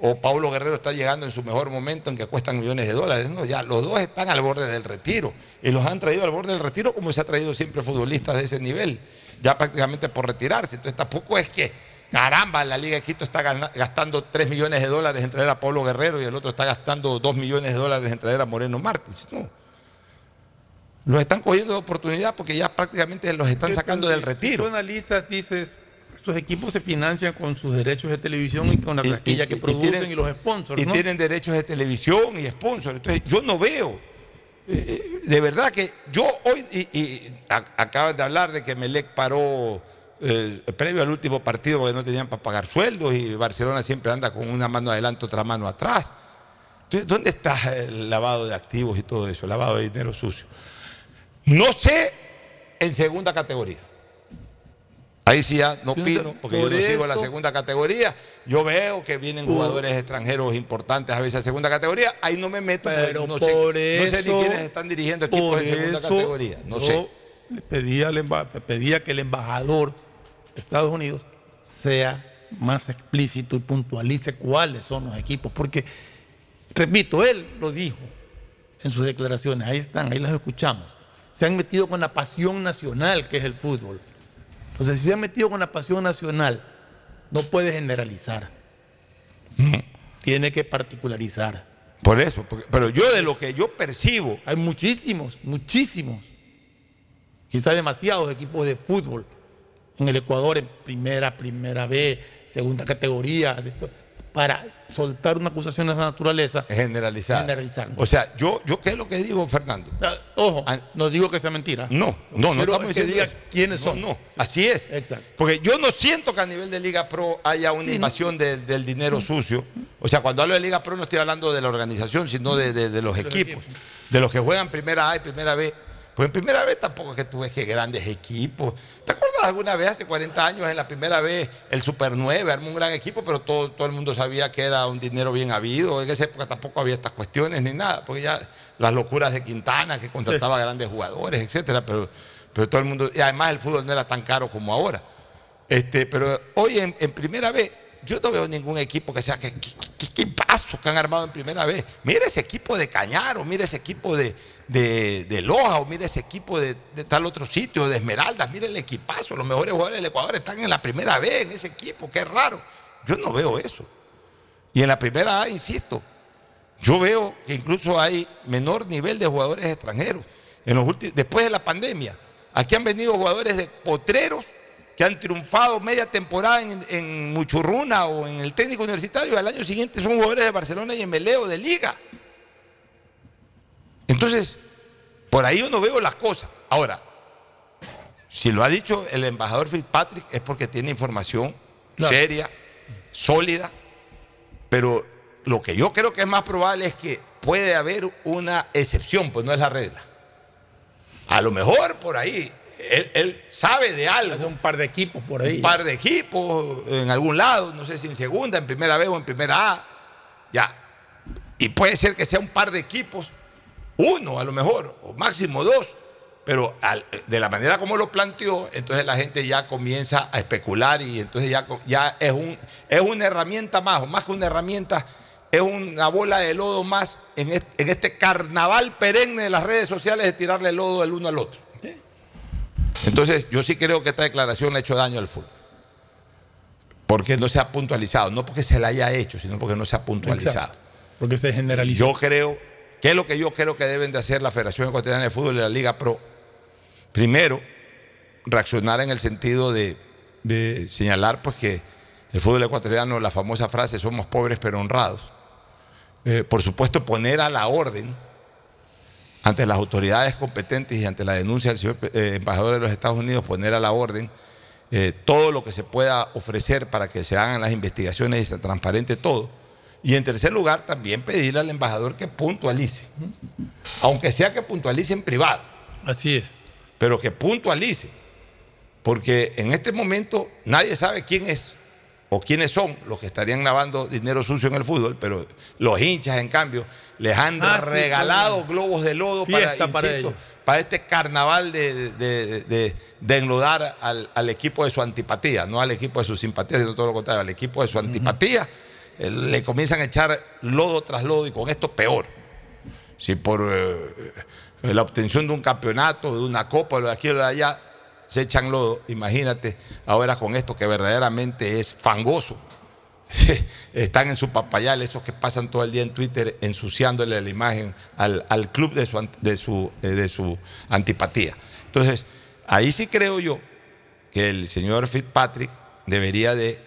o Pablo Guerrero está llegando en su mejor momento en que cuestan millones de dólares. No, ya los dos están al borde del retiro y los han traído al borde del retiro como se ha traído siempre futbolistas de ese nivel, ya prácticamente por retirarse. Entonces tampoco es que, caramba, la Liga de Quito está gastando 3 millones de dólares en traer a Pablo Guerrero y el otro está gastando 2 millones de dólares en traer a Moreno Martins. No. Los están cogiendo de oportunidad porque ya prácticamente los están sacando del Si retiro. tú analizas, dices, estos equipos se financian con sus derechos de televisión y con la taquilla que producen tienen- y los sponsors, Y ¿no? tienen derechos de televisión y sponsors. Entonces, yo no veo. eh, de verdad que yo hoy, y, y a- acaban de hablar de que Melec paró eh, previo al último partido porque no tenían para pagar sueldos y Barcelona siempre anda con una mano adelante, otra mano atrás. Entonces, ¿dónde está el lavado de activos y todo eso? El lavado de dinero sucio. No sé en segunda categoría. Ahí sí ya no opino, porque yo no sigo la eso- segunda categoría. Yo veo que vienen jugadores extranjeros importantes a veces a segunda categoría. Ahí no me meto, Pero no, sé, por no sé ni eso- quiénes están dirigiendo equipos de segunda eso categoría. No yo sé. le pedía, al emba- pedía que el embajador de Estados Unidos sea más explícito y puntualice cuáles son los equipos. Porque, repito, él lo dijo en sus declaraciones, ahí están, ahí las escuchamos. Se han metido con la pasión nacional que es el fútbol. Entonces, si se han metido con la pasión nacional, no puede generalizar. Tiene que particularizar. Por eso, porque- pero yo de lo que yo percibo. Hay muchísimos, muchísimos, quizás demasiados equipos de fútbol en el Ecuador, en primera, primera B, segunda categoría, para soltar una acusación de esa naturaleza. Generalizar. Generalizar. O sea, yo, yo ¿qué es lo que digo, Fernando? Ah, Ojo, no digo que sea mentira. No, no, no estamos que diga quiénes No, son. No, así es. Exacto. Porque yo no siento que a nivel de Liga Pro haya una Sí, ¿no? invasión de- del dinero sucio. O sea, cuando hablo de Liga Pro no estoy hablando de la organización, sino de, de- de los equipos. De los que juegan primera A y primera B. Pues en primera vez tampoco es que tú ves que grandes equipos. ¿Te acuerdas alguna vez hace 40 años en la primera vez el Super 9 armó un gran equipo, pero todo, todo el mundo sabía que era un dinero bien habido? En esa época tampoco había estas cuestiones ni nada, porque ya las locuras de Quintana que contrataba grandes jugadores, etcétera, pero, pero todo el mundo, y además el fútbol no era tan caro como ahora. Este, pero hoy en, en primera vez, yo no veo ningún equipo que sea que, que, que- que pasos que han armado en primera vez. Mira ese equipo de Cañaro, mira ese equipo de, de, de Loja, o mira ese equipo de, de tal otro sitio, de Esmeraldas, mira el equipazo, los mejores jugadores del Ecuador están en la primera vez en ese equipo, qué raro. Yo no veo eso. Y en la primera A, insisto, yo veo que incluso hay menor nivel de jugadores extranjeros. En los últimos, después de la pandemia, aquí han venido jugadores de potreros que han triunfado media temporada en, en Muchurruna o en el técnico universitario al año siguiente son jugadores de Barcelona y en Meleo de liga. Entonces, por ahí yo no veo las cosas. Ahora, si lo ha dicho el embajador Fitzpatrick es porque tiene información seria, sólida, pero lo que yo creo que es más probable es que puede haber una excepción, pues no es la regla. A lo mejor por ahí, él, él sabe de algo. un par de equipos por ahí. Un par de equipos en algún lado, no sé si en segunda, en primera B o en primera A. Ya. Y puede ser que sea un par de equipos, uno a lo mejor, o máximo dos. Pero al- de la manera como lo planteó, entonces la gente ya comienza a especular y entonces ya, ya es, un, es una herramienta más, o más que una herramienta, es una bola de lodo más en este, en este carnaval perenne de las redes sociales de tirarle lodo el uno al otro. Entonces, yo sí creo que esta declaración le ha hecho daño al fútbol. Porque no se ha puntualizado, no porque se la haya hecho, sino porque no se ha puntualizado. Exacto. Porque se generalizó. Yo creo, ¿qué es lo que yo creo que deben de hacer la Federación Ecuatoriana de Fútbol y la Liga Pro? Primero, reaccionar en el sentido de, señalar pues que el fútbol ecuatoriano, la famosa frase, somos pobres pero honrados. Eh, por supuesto, poner a la orden ante las autoridades competentes y ante la denuncia del señor eh, embajador de los Estados Unidos, poner a la orden eh, todo lo que se pueda ofrecer para que se hagan las investigaciones y se transparente todo. Y en tercer lugar, también pedirle al embajador que puntualice, aunque sea que puntualice en privado. Así es. Pero que puntualice, porque en este momento nadie sabe quién es o quiénes son los que estarían lavando dinero sucio en el fútbol, pero los hinchas, en cambio, les han Ah, regalado globos de lodo Fiesta para, para insisto, para este carnaval de, de- de- de enlodar al, al equipo de su antipatía, no al equipo de su simpatía, sino todo lo contrario, al equipo de su antipatía, le comienzan a echar lodo tras lodo y con esto peor. Si por eh, la obtención de un campeonato, de una copa, de aquí o de allá, se echan lodo, imagínate ahora con esto que verdaderamente es fangoso. *laughs* están en su papayal, esos que pasan todo el día en Twitter ensuciándole la imagen al, al club de su, de, su, eh, de su antipatía. Entonces, ahí sí creo yo que el señor Fitzpatrick debería de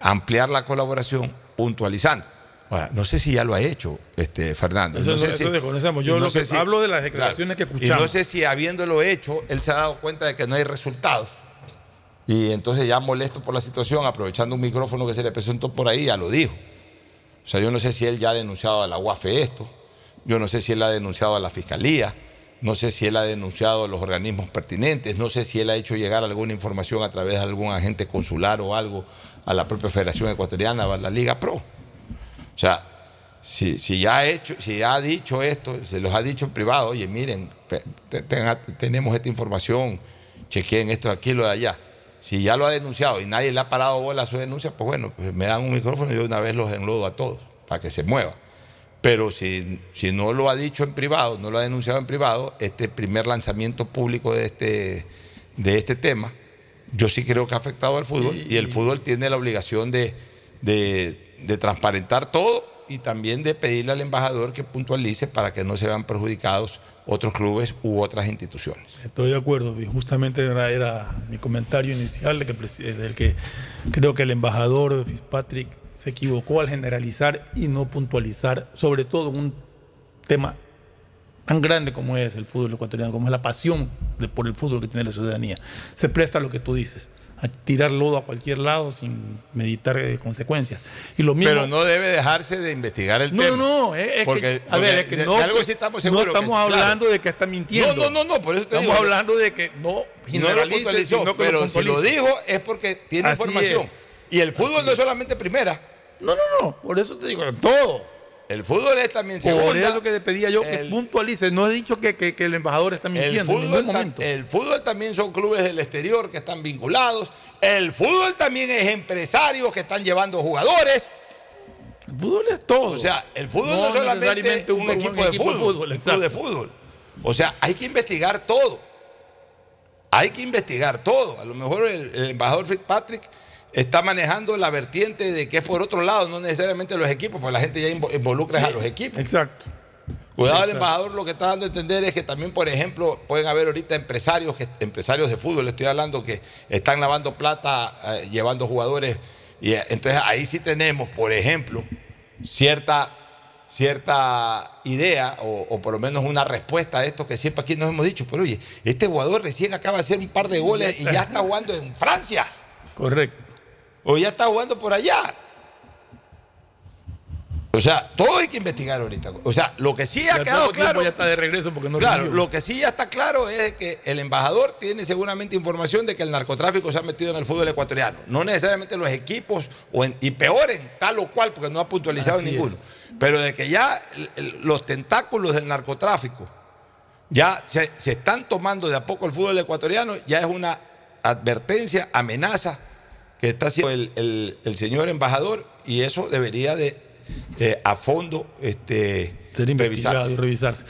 ampliar la colaboración puntualizando. Ahora, no sé si ya lo ha hecho, este, Fernando. Eso no no- sé eso si- desconocemos. Yo y no lo que- hablo de las declaraciones que Y escuchamos. no sé si habiéndolo hecho, él se ha dado cuenta de que no hay resultados. Y entonces ya molesto por la situación, aprovechando un micrófono que se le presentó por ahí, ya lo dijo. O sea, yo no sé si él ya ha denunciado a la UAFE esto, yo no sé si él ha denunciado a la Fiscalía, no sé si él ha denunciado a los organismos pertinentes, no sé si él ha hecho llegar alguna información a través de algún agente consular o algo a la propia Federación Ecuatoriana, a la Liga Pro. O sea, si, ya ha hecho, si ya ha dicho esto, se los ha dicho en privado, oye, miren, tenemos esta información, chequeen esto de aquí, lo de allá. Si ya lo ha denunciado y nadie le ha parado bola a su denuncia, pues bueno, pues me dan un micrófono y yo una vez los enlodo a todos para que se mueva. Pero si, si no lo ha dicho en privado, no lo ha denunciado en privado, este primer lanzamiento público de este, de este tema, yo sí creo que ha afectado al fútbol y, el fútbol tiene la obligación de, de- de transparentar todo y también de pedirle al embajador que puntualice para que no se vean perjudicados otros clubes u otras instituciones. Estoy de acuerdo, y justamente era, era mi comentario inicial que, del que creo que el embajador Fitzpatrick se equivocó al generalizar y no puntualizar, sobre todo un tema tan grande como es el fútbol ecuatoriano, como es la pasión de- por el fútbol que tiene la ciudadanía. Se presta a lo que tú dices, a tirar lodo a cualquier lado sin meditar eh, consecuencias. Y lo mismo, Pero no debe dejarse de investigar el no, tema. no, es, es Porque- que, a porque ver, es que no, algo sí estamos no seguros. que- estamos claro. hablando de que está mintiendo. No, no, no, no, por eso te Estamos digo. hablando de que no No lo generalice, puntualizó, sino que lo pero si lo dijo es porque tiene Así información. es. Y el fútbol no es solamente primera. No, no, no, por eso te digo, todo. El fútbol es también segunda. Por eso que te pedía yo que El- puntualice. No he dicho que, que- que el embajador está El mintiendo en ningún fútbol, momento. el fútbol también son clubes del exterior que están vinculados. El fútbol también es empresarios que están llevando jugadores. El fútbol es todo. O sea, el fútbol no, solamente un, un- un equipo, de equipo de fútbol, fútbol, un club de fútbol. O sea, hay que investigar todo. Hay que investigar todo. A lo mejor el, el embajador Fitzpatrick está manejando la vertiente de que es por otro lado, no necesariamente los equipos, porque la gente ya invo- involucra a los equipos. Exacto. Cuidado, el embajador lo que está dando a entender es que también, por ejemplo, pueden haber ahorita empresarios, que, empresarios de fútbol, estoy hablando, que están lavando plata, eh, llevando jugadores. Y eh, entonces ahí sí tenemos, por ejemplo, cierta, cierta idea o, o por lo menos una respuesta a esto que siempre aquí nos hemos dicho. Pero oye, este jugador recién acaba de hacer un par de goles y ya está jugando en Francia. Correcto. O ya está jugando por allá. O sea, todo hay que investigar ahorita. O sea, lo que sí ha Ya quedado claro. ya está de regreso porque no Claro, lo que sí ya está claro es que el embajador tiene seguramente información de que el narcotráfico se ha metido en el fútbol ecuatoriano. No necesariamente los equipos, o en- y peor en tal o cual, porque no ha puntualizado Así ninguno. es. Pero de que ya los tentáculos del narcotráfico ya se, se están tomando de a poco el fútbol ecuatoriano, ya es una advertencia, amenaza que está haciendo el, el- el señor embajador y eso debería de eh, a fondo este, revisarse. y revisarse.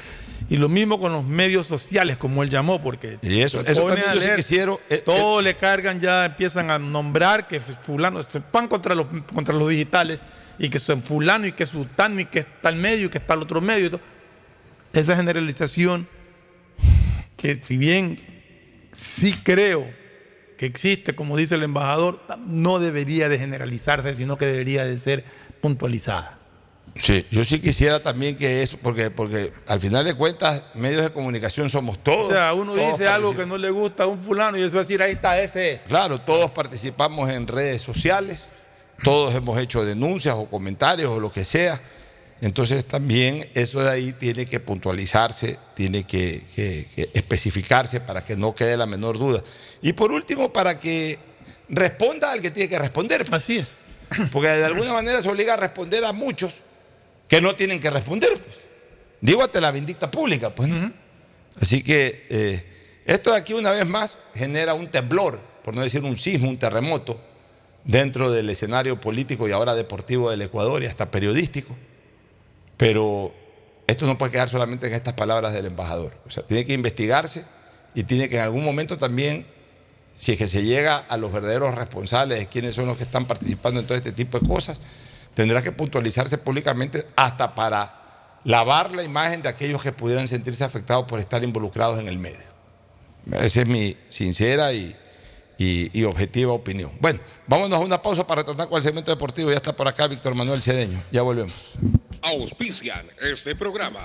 Y lo mismo con los medios sociales, como él llamó, porque Y eso- eso también yo sí leer, quisiera, eh, todo le cargan ya, empiezan a nombrar que fulano, se van contra los, contra los digitales y que son fulano y que es sultano y que está el medio y que está el otro medio. y todo. Esa generalización que si bien sí creo que existe, como dice el embajador, no debería de generalizarse, sino que debería de ser puntualizada. Sí, yo sí quisiera también que eso, porque, porque al final de cuentas, medios de comunicación somos todos. O sea, uno dice algo que no le gusta a un fulano y eso va a decir, ahí está, ese es. Claro, todos participamos en redes sociales, todos hemos hecho denuncias o comentarios o lo que sea. Entonces también eso de ahí tiene que puntualizarse, tiene que, que- que especificarse para que no quede la menor duda. Y por último, para que responda al que tiene que responder. Así es. Porque de alguna manera se obliga a responder a muchos que no tienen que responder. pues. Digo ante la vindicta pública. Pues, ¿no? Así que eh, esto de aquí una vez más genera un temblor, por no decir un sismo, un terremoto, dentro del escenario político y ahora deportivo del Ecuador y hasta periodístico. Pero esto no puede quedar solamente en estas palabras del embajador. O sea, tiene que investigarse y tiene que en algún momento también, si es que se llega a los verdaderos responsables de quiénes son los que están participando en todo este tipo de cosas, tendrá que puntualizarse públicamente hasta para lavar la imagen de aquellos que pudieran sentirse afectados por estar involucrados en el medio. Esa es mi sincera y, y- y objetiva opinión. Bueno, vámonos a una pausa para retornar con el segmento deportivo. Ya está por acá Víctor Manuel Cedeño. Ya volvemos. Auspician este programa.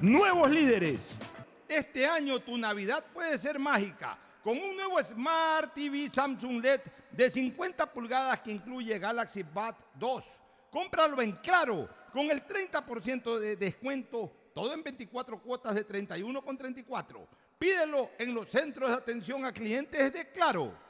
nuevos líderes. Este año tu Navidad puede ser mágica con un nuevo Smart TV Samsung LED de 50 pulgadas que incluye Galaxy Buds 2. Cómpralo en Claro con el 30% de descuento, todo en 24 cuotas de 31,34. Pídelo en los centros de atención a clientes de Claro.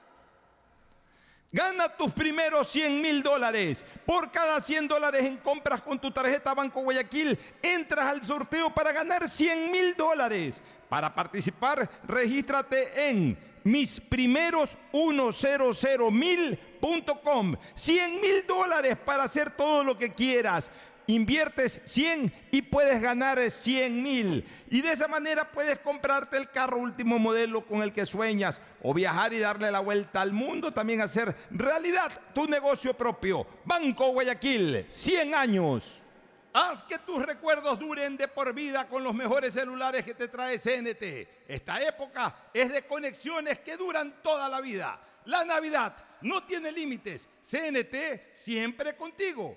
Gana tus primeros 100 mil dólares. Por cada 100 dólares en compras con tu tarjeta Banco Guayaquil, entras al sorteo para ganar 100 mil dólares. Para participar, regístrate en misprimeros100mil.com. 100 mil dólares para hacer todo lo que quieras. Inviertes 100 y puedes ganar 100 mil. Y de esa manera puedes comprarte el carro último modelo con el que sueñas o viajar y darle la vuelta al mundo. También hacer realidad tu negocio propio. Banco Guayaquil, 100 años. Haz que tus recuerdos duren de por vida con los mejores celulares que te trae CNT. Esta época es de conexiones que duran toda la vida. La Navidad no tiene límites. CNT siempre contigo.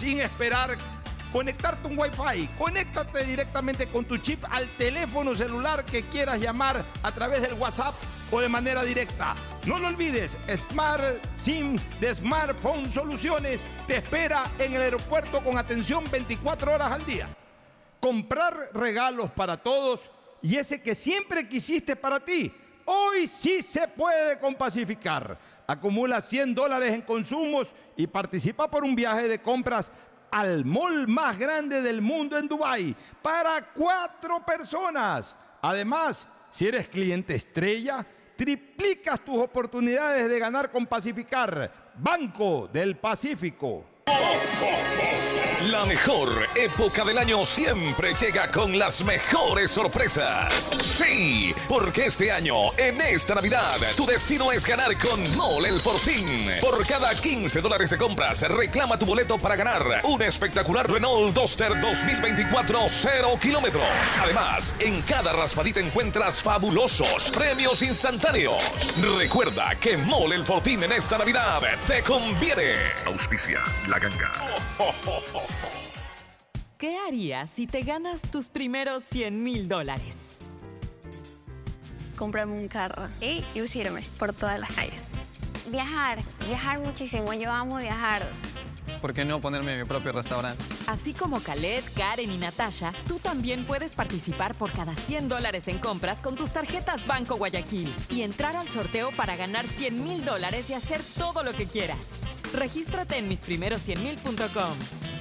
sin esperar conectarte un Wi-Fi. Conéctate directamente con tu chip al teléfono celular que quieras llamar a través del WhatsApp o de manera directa. No lo olvides, Smart SIM de Smartphone Soluciones te espera en el aeropuerto con atención 24 horas al día. Comprar regalos para todos y ese que siempre quisiste para ti. Hoy sí se puede con Pacificar. Acumula 100 dólares en consumos y participa por un viaje de compras al mall más grande del mundo en Dubái para cuatro personas. Además, si eres cliente estrella, triplicas tus oportunidades de ganar con Pacificar, Banco del Pacífico. La mejor época del año siempre llega con las mejores sorpresas. Sí, porque este año, en esta Navidad, tu destino es ganar con Mole el Fortín. Por cada 15 dólares de compras, reclama tu boleto para ganar un espectacular Renault Duster 2024 0 kilómetros. Además, en cada raspadita encuentras fabulosos premios instantáneos. Recuerda que Mole el Fortín en esta Navidad te conviene. Auspicia la ganga. ¿Qué harías si te ganas tus primeros 100 mil dólares? Comprarme un carro y lucirme por todas las calles. Viajar, viajar muchísimo. Yo amo viajar. ¿Por qué no ponerme mi propio restaurante? Así como Khaled, Karen y Natasha, tú también puedes participar por cada 100 dólares en compras con tus tarjetas Banco Guayaquil y entrar al sorteo para ganar 100 mil dólares y hacer todo lo que quieras. Regístrate en misprimeros100mil.com.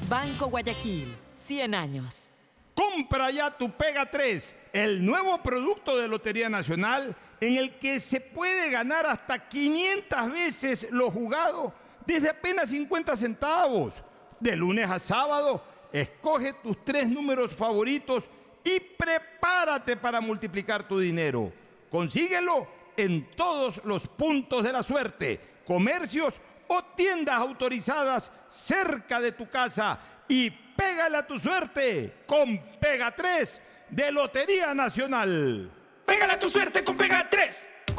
Banco Guayaquil, 100 años. Compra ya tu Pega 3, el nuevo producto de Lotería Nacional en el que se puede ganar hasta 500 veces lo jugado desde apenas 50 centavos. De lunes a sábado, escoge tus tres números favoritos y prepárate para multiplicar tu dinero. Consíguelo en todos los puntos de la suerte, comercios o tiendas autorizadas cerca de tu casa y pégale a tu suerte con Pega 3 de Lotería Nacional. Pégale a tu suerte con Pega 3.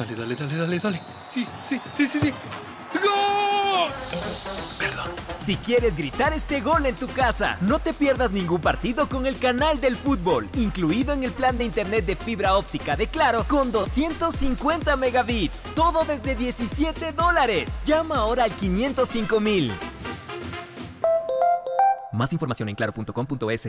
Dale, dale, dale, dale, dale. Sí, sí, sí, sí, sí. ¡Gol! Perdón. Si quieres gritar este gol en tu casa, no te pierdas ningún partido con el canal del fútbol, incluido en el plan de internet de fibra óptica de Claro con 250 megabits. Todo desde 17 dólares. Llama ahora al 505 mil. Más información en claro.com.es.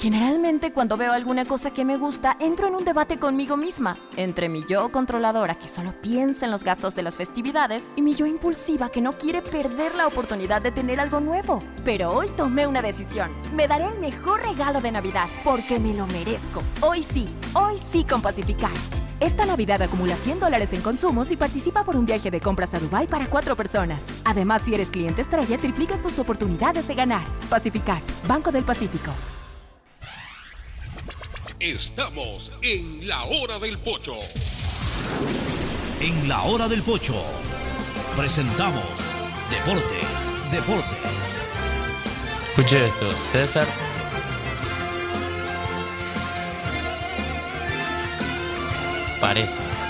Generalmente cuando veo alguna cosa que me gusta, entro en un debate conmigo misma, entre mi yo controladora que solo piensa en los gastos de las festividades y mi yo impulsiva que no quiere perder la oportunidad de tener algo nuevo. Pero hoy tomé una decisión. Me daré el mejor regalo de Navidad porque me lo merezco. Hoy sí, hoy sí con Pacificar. Esta Navidad acumula 100 dólares en consumos y participa por un viaje de compras a Dubai para cuatro personas. Además, si eres cliente estrella, triplicas tus oportunidades de ganar. Pacificar, Banco del Pacífico. Estamos en la hora del pocho. En la hora del pocho presentamos Deportes, Deportes. Escuche esto, César. Parece.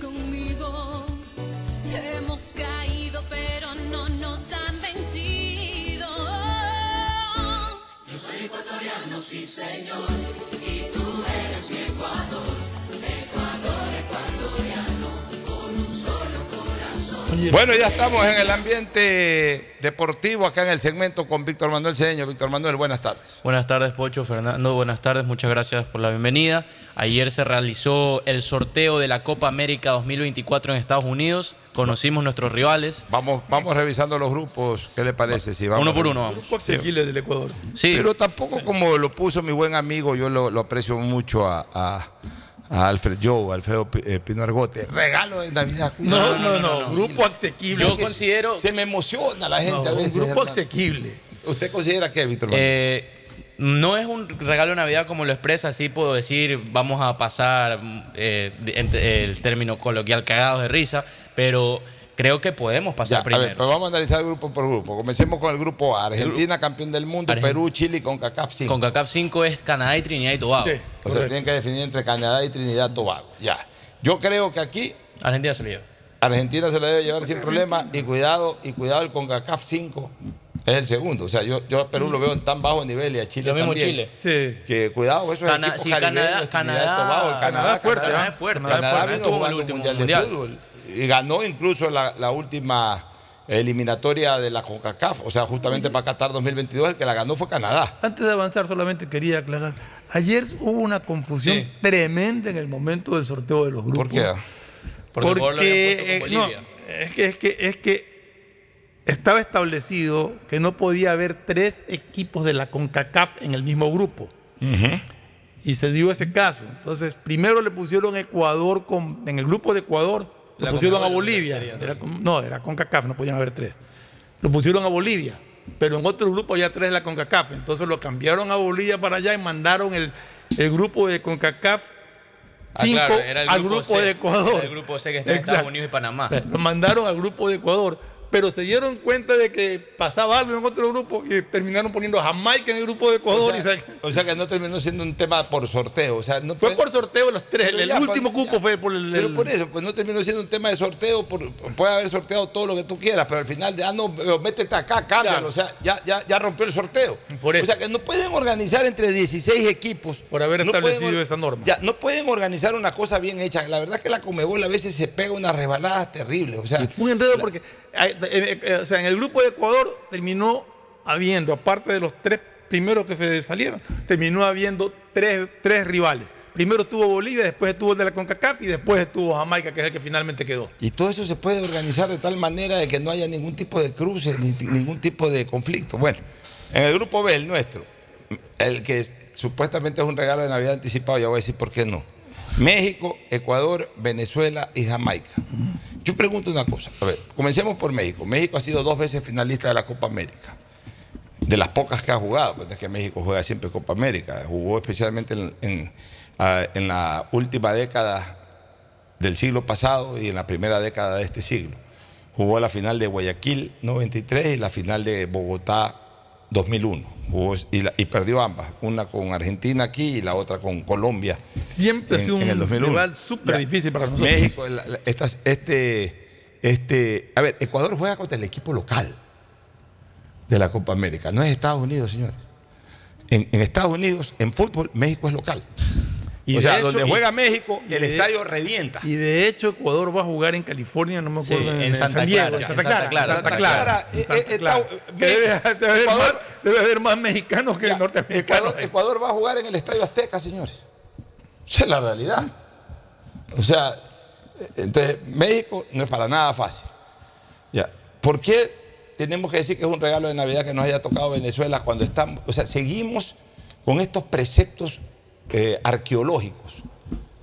Conmigo. Hemos caído, pero no nos han vencido. Yo soy ecuatoriano, sí señor, y tú eres mi Ecuador. Bueno, ya estamos en el ambiente deportivo acá en el segmento con Víctor Manuel Cedeño. Víctor Manuel, buenas tardes. Buenas tardes, Pocho, Fernando, buenas tardes, muchas gracias por la bienvenida. Ayer se realizó el sorteo de la Copa América 2024 en Estados Unidos. Conocimos nuestros rivales. Vamos, vamos revisando los grupos. ¿Qué le parece? Si vamos Uno por uno, vamos. Grupo asequible del Ecuador. Sí. Pero tampoco como lo puso mi buen amigo, yo lo, lo aprecio mucho a, a- a Alfred Joe, Alfredo eh, Pino Argote. Regalo de Navidad. No, no, no, grupo asequible. Yo considero. Se me emociona la gente a veces. un grupo asequible. ¿Usted considera qué, Víctor? Eh, no es un regalo de Navidad como lo expresa, así puedo decir, vamos a pasar eh, el término coloquial cagados de risa, pero creo que podemos Ya, pasar a primero. ver, pero vamos a analizar grupo por grupo. Comencemos con el grupo A. Argentina, campeón del mundo. Argen- Perú, Chile y con CACAF 5. Con CACAF 5 es Canadá y Trinidad y Tobago. Sí. o sea, tienen que definir entre Canadá y Trinidad y Tobago. Ya. Yo creo que aquí Argentina se lo lleva. Argentina se la debe llevar sin problema y cuidado, y cuidado el CONCACAF 5 es el segundo. O sea, yo, yo a Perú lo veo en tan bajo nivel y a Chile Lo mismo también. Chile. Que cuidado, eso Cana- es sí, Canadá- Canadá- el Canadá, Canadá es fuerte, Canadá, ¿eh? fuerte, Canadá Canadá vino estuvo en el último mundial, mundial. de fútbol ganó incluso la, la última eliminatoria de la CONCACAF, o sea, justamente para Qatar 2022 el que la ganó fue Canadá. Antes de avanzar, solamente quería aclarar. Ayer hubo una confusión Sí. tremenda en el momento del sorteo de los grupos. ¿Por qué? Porque eh, Bolivia. no, es que, es que, es que estaba establecido que no podía haber tres equipos de la CONCACAF en el mismo grupo. Y se dio ese caso. Entonces, primero le pusieron Ecuador con, en el grupo de Ecuador, La pusieron a Bolivia. Era con- no, era CONCACAF, no podían haber tres. Lo pusieron a Bolivia, pero en otro grupo ya tres de la CONCACAF. Entonces lo cambiaron a Bolivia para allá y mandaron el, el grupo de CONCACAF Ah, 5 claro, era el al grupo grupo C. de Ecuador. Era el grupo C que está en. Estados Unidos y Panamá. Lo mandaron al grupo de Ecuador, pero se dieron cuenta de que pasaba algo en otro grupo y terminaron poniendo a Jamaica en el grupo de Ecuador. O y sea, se- o sea que no terminó siendo un tema por sorteo. O sea, no fue por sorteo los tres. Pero El, ya, último pues, cupo ya. fue por el. Pero por eso, pues no terminó siendo un tema de sorteo. por- puede haber sorteado todo lo que tú quieras, pero al final ya no, pero métete acá, cámbialo. O sea, ya, ya, ya rompió el sorteo. O sea, que no pueden organizar entre 16 equipos. Por haber no establecido esa norma. Ya, no pueden organizar una cosa bien hecha. La verdad es que la Comebol a veces se pega unas resbaladas terribles. O sea, Fue un enredo porque, o sea, en el grupo de Ecuador terminó habiendo, aparte de los tres primeros que se salieron, terminó habiendo tres, tres rivales. Primero estuvo Bolivia, después estuvo el de la CONCACAF y después estuvo Jamaica, que es el que finalmente quedó. Y todo eso se puede organizar de tal manera de que no haya ningún tipo de cruce, ningún tipo de conflicto. Bueno, en el grupo B, el nuestro, el que es- supuestamente es un regalo de Navidad anticipado, ya voy a decir por qué no. México, Ecuador, Venezuela y Jamaica. Yo pregunto una cosa, a ver, comencemos por México. México ha sido dos veces finalista de la Copa América. De las pocas que ha jugado, pues es que México juega siempre Copa América. Jugó especialmente en, en, ah, en la última década del siglo pasado y en la primera década de este siglo. Jugó la final de Guayaquil 93 y la final de Bogotá 2001. Jugó y, la- y perdió ambas, una con Argentina aquí y la otra con Colombia. Siempre ha sido un en el 2001. rival súper difícil para nosotros. México, este, este, a ver, Ecuador juega contra el equipo local de la Copa América, no es Estados Unidos, señores. En, en Estados Unidos, en fútbol, México es local. Y o sea, hecho- donde y- juega México, y el de- estadio revienta. Y de hecho, Ecuador va a jugar en California, no me Sí, acuerdo, en Santa San Diego, Clara, en Santa en Clara. Santa Clara, en Santa Clara, Clara. en Santa Clara. está- Que debe, debe haber Ecuador- más, debe haber más mexicanos que norteamericanos. Ecuador, Ecuador va a jugar en el Estadio Azteca, señores. Esa es la realidad. O sea, entonces México no es para nada fácil. Ya. ¿Por qué tenemos que decir que es un regalo de Navidad que nos haya tocado Venezuela cuando estamos, o sea, seguimos con estos preceptos eh, arqueológicos?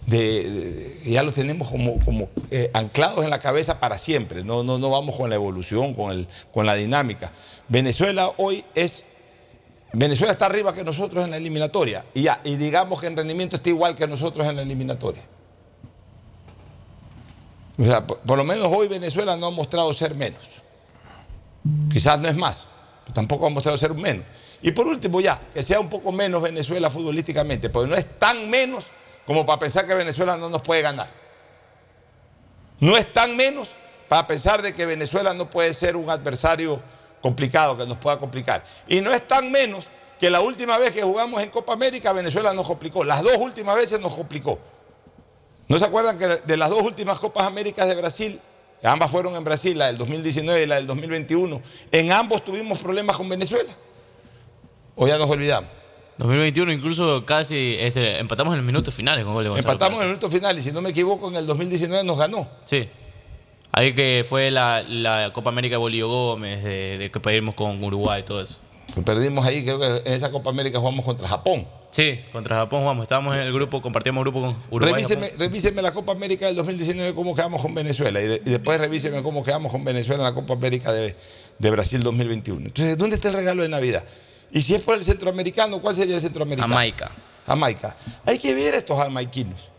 Ya los tenemos como, eh, anclados en la cabeza para siempre. No, no, no vamos con la evolución, con, la dinámica. Venezuela hoy es Venezuela está arriba que nosotros en la eliminatoria. Y ya, y digamos que en rendimiento está igual que nosotros en la eliminatoria. O sea, por, por lo menos hoy Venezuela no ha mostrado ser menos. Quizás no es más, pero tampoco ha mostrado ser menos. Y por último, ya, que sea un poco menos Venezuela futbolísticamente, porque no es tan menos como para pensar que Venezuela no nos puede ganar. No es tan menos para pensar de que Venezuela no puede ser un adversario complicado, que nos pueda complicar. Y no es tan menos que la última vez que jugamos en Copa América, Venezuela nos complicó. Las dos últimas veces nos complicó. ¿No se acuerdan que de las dos últimas Copas Américas de Brasil, que ambas fueron en Brasil, la del 2019 y la del 2021, en ambos tuvimos problemas con Venezuela? ¿O ya nos olvidamos? 2021 incluso casi este, empatamos en los minutos finales con gol de Gonzalo Empatamos en el minuto final y si no me equivoco, en el 2019 nos ganó. Sí. Ahí que fue la, la Copa América de Bolívar Gómez, de, de que perdimos con Uruguay y todo eso. Pues perdimos ahí, creo que en esa Copa América jugamos contra Japón. Sí, contra Japón jugamos. Estábamos en el grupo, compartíamos grupo con Uruguay. Revíseme, revíseme la Copa América del 2019, cómo quedamos con Venezuela. Y, de- y después revíseme cómo quedamos con Venezuela en la Copa América de, de Brasil 2021. Entonces, ¿dónde está el regalo de Navidad? Y si es por el centroamericano, ¿cuál sería el centroamericano? Jamaica. Jamaica. Hay que ver a estos jamaiquinos.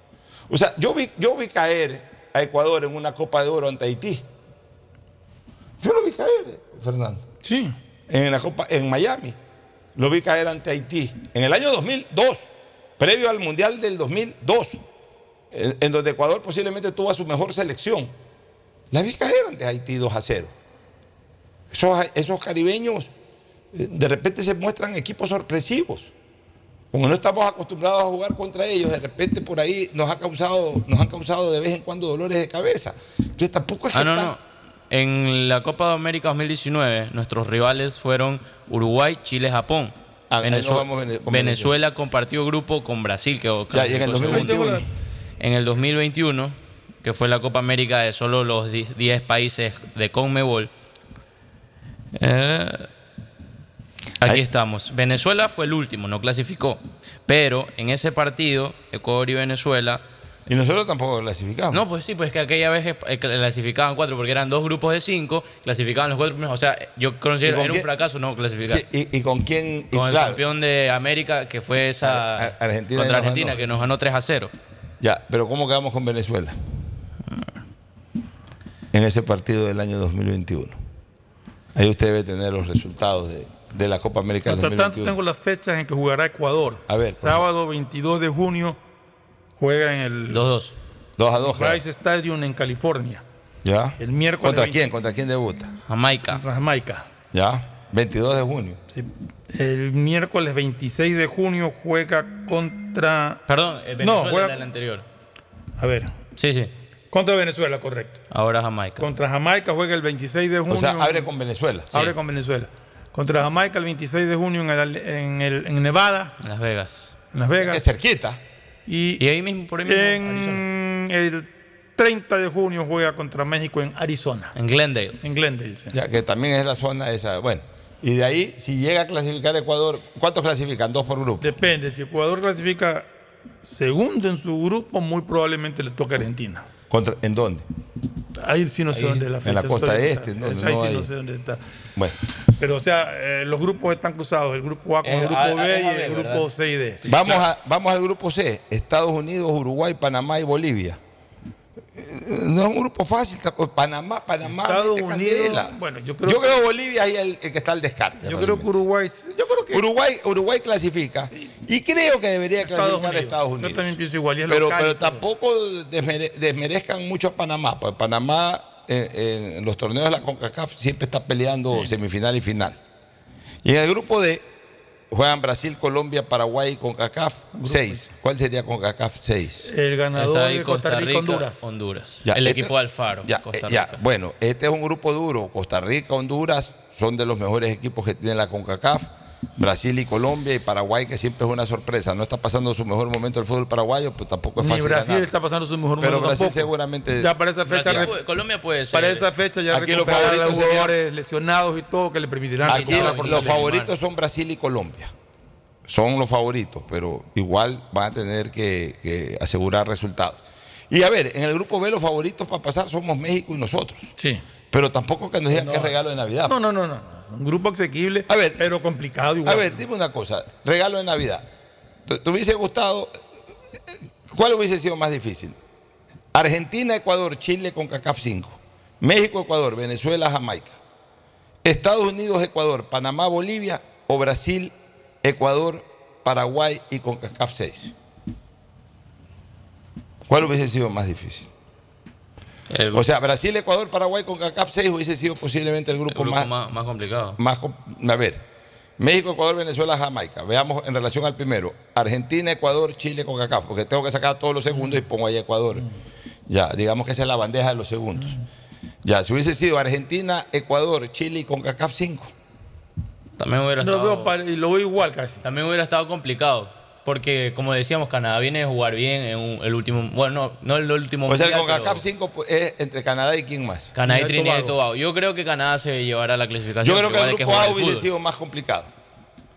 O sea, yo vi, yo vi caer a Ecuador en una Copa de Oro ante Haití. Yo lo vi caer, Fernando. Sí. En la Copa, en Miami. Lo vi caer ante Haití. En el año 2002, previo al Mundial del 2002, en, en donde Ecuador posiblemente tuvo a su mejor selección. Las vicas eran de Haití 2 a 0. Esos, esos caribeños de repente se muestran equipos sorpresivos. Como no estamos acostumbrados a jugar contra ellos, de repente por ahí nos, ha causado, nos han causado de vez en cuando dolores de cabeza. Entonces tampoco es que Ah, no, tan- no. En la Copa de América 2019, nuestros rivales fueron Uruguay, Chile, Japón. Ah, ahí Venezu- nos vamos Vene- con Venezuela compartió grupo con Brasil, que Ya, en el clasificó 2021. segundo. En el 2021, que fue la Copa América de solo los di- 10 países de CONMEBOL. eh, aquí estamos. Venezuela fue el último, no clasificó. Pero en ese partido, Ecuador y Venezuela. Y nosotros tampoco clasificamos. No, pues sí, pues que aquella vez eh, clasificaban cuatro, porque eran dos grupos de cinco, clasificaban los cuatro primeros. O sea, yo considero ¿Y con era un fracaso no clasificar. Sí, y, y con quién? y Con el claro, campeón de América, que fue esa. Ar- Argentina contra Argentina, ganó. que nos ganó 3 a 0. Ya, pero ¿cómo quedamos con Venezuela? En ese partido del año 2021. Ahí usted debe tener los resultados de, de la Copa América del Hasta tanto 2021. tengo las fechas en que jugará Ecuador. A ver, por Sábado 22 de junio juega en el 2-2. 2 a 2. Rice Stadium en California. ¿Ya? El miércoles ¿Contra 20 quién? ¿Contra quién debuta? Jamaica. Contra Jamaica. ¿Ya? 22 de junio. El miércoles 26 de junio juega contra. Perdón, eh, Venezuela No, juega- era el anterior. A ver. Sí, sí. Contra Venezuela, correcto. Ahora Jamaica. Contra Jamaica juega el 26 de junio. O sea, abre con Venezuela. Abre con Venezuela. Contra Jamaica el 26 de junio en, el- en el- en Nevada, En Las Vegas. en Las Vegas. Es cerquita. Y, Y ahí mismo, por ahí mismo, en el 30 de junio juega contra México en Arizona. En Glendale. En Glendale. sí. Ya que también es la zona esa. Bueno, y de ahí, si llega a clasificar Ecuador, ¿cuántos clasifican? Dos por grupo. Depende. Si Ecuador clasifica segundo en su grupo, muy probablemente le toca a Argentina. Contra, ¿En dónde? Ahí sí no sé Ahí, dónde es la en fecha. la costa estoy- este, ¿no? Ahí No sí hay- no sé dónde está. Bueno. Pero, o sea, eh, los grupos están cruzados. El grupo A con el Eh, grupo a- B a- y a el grupo ¿verdad? C y D. Sí, vamos, claro. a, vamos al grupo C. Estados Unidos, Uruguay, Panamá y Bolivia. Eh, No es un grupo fácil. Panamá, Panamá. Estados Unidos, candela. bueno, yo creo yo que- creo Bolivia ahí el, el que está al descarte. Yo creo que Uruguay. Yo creo que. Uruguay, Uruguay clasifica y creo que debería Estados clasificar Unidos. Estados Yo Unidos. también pienso igual, y es pero, local pero tampoco desmere- desmerezcan mucho a Panamá. Pues Panamá eh, en los torneos de la CONCACAF siempre está peleando semifinal y final. Y en el grupo D juegan Brasil, Colombia, Paraguay y CONCACAF 6. ¿Cuál sería CONCACAF 6? El ganador Está ahí de Costa Rica, Honduras. Honduras. Ya, el este- equipo de Alfaro. Ya, Costa eh, ya, Rica. bueno, este es un grupo duro. Costa Rica, Honduras son de los mejores equipos que tiene la CONCACAF. Brasil y Colombia y Paraguay, que siempre es una sorpresa. No está pasando su mejor momento el fútbol paraguayo, pues tampoco es Ni fácil Brasil ganar. está pasando su mejor Pero momento Brasil tampoco. seguramente- Ya para esa fecha. Brasil re- Colombia puede ser. Para esa fecha ya Aquí los los favoritos serían- jugadores lesionados y todo que le permitirán Aquí los, la los fortaleza. favoritos son Brasil y Colombia. Son los favoritos, pero igual van a tener que, que asegurar resultados. Y a ver, en el grupo B los favoritos para pasar somos México y nosotros. Sí. Pero tampoco que nos digan No. que es regalo de Navidad. No, no, no, no. Un grupo asequible, A ver, pero complicado igual. A ver, dime una cosa, regalo de Navidad. ¿Te, te hubiese gustado? ¿Cuál hubiese sido más difícil? Argentina, Ecuador, Chile con CACAF 5. México, Ecuador, Venezuela, Jamaica. Estados Unidos, Ecuador, Panamá, Bolivia o Brasil, Ecuador, Paraguay y con CACAF 6. ¿Cuál hubiese sido más difícil? El, O sea, Brasil, Ecuador, Paraguay con CACAF 6 hubiese sido posiblemente el el grupo, más, más, más complicado. más a ver, México, Ecuador, Venezuela, Jamaica. Veamos en relación al primero. Argentina, Ecuador, Chile con CACAF, porque tengo que sacar todos los segundos y pongo ahí Ecuador. Ya, digamos que esa es la bandeja de los segundos. Ya, si hubiese sido Argentina, Ecuador, Chile y con CACAF 5. También hubiera Lo estado, veo y lo veo igual casi. también hubiera estado complicado. Porque, como decíamos, Canadá viene de jugar bien en un- el último. Bueno, no, no el último. O sea, el mundial, con pero CACAF 5 pues, es entre Canadá y quién más. Canadá y Trinidad y Tobago. Yo creo que Canadá se llevará la clasificación. Yo creo que el grupo A hubiese fútbol. sido más complicado.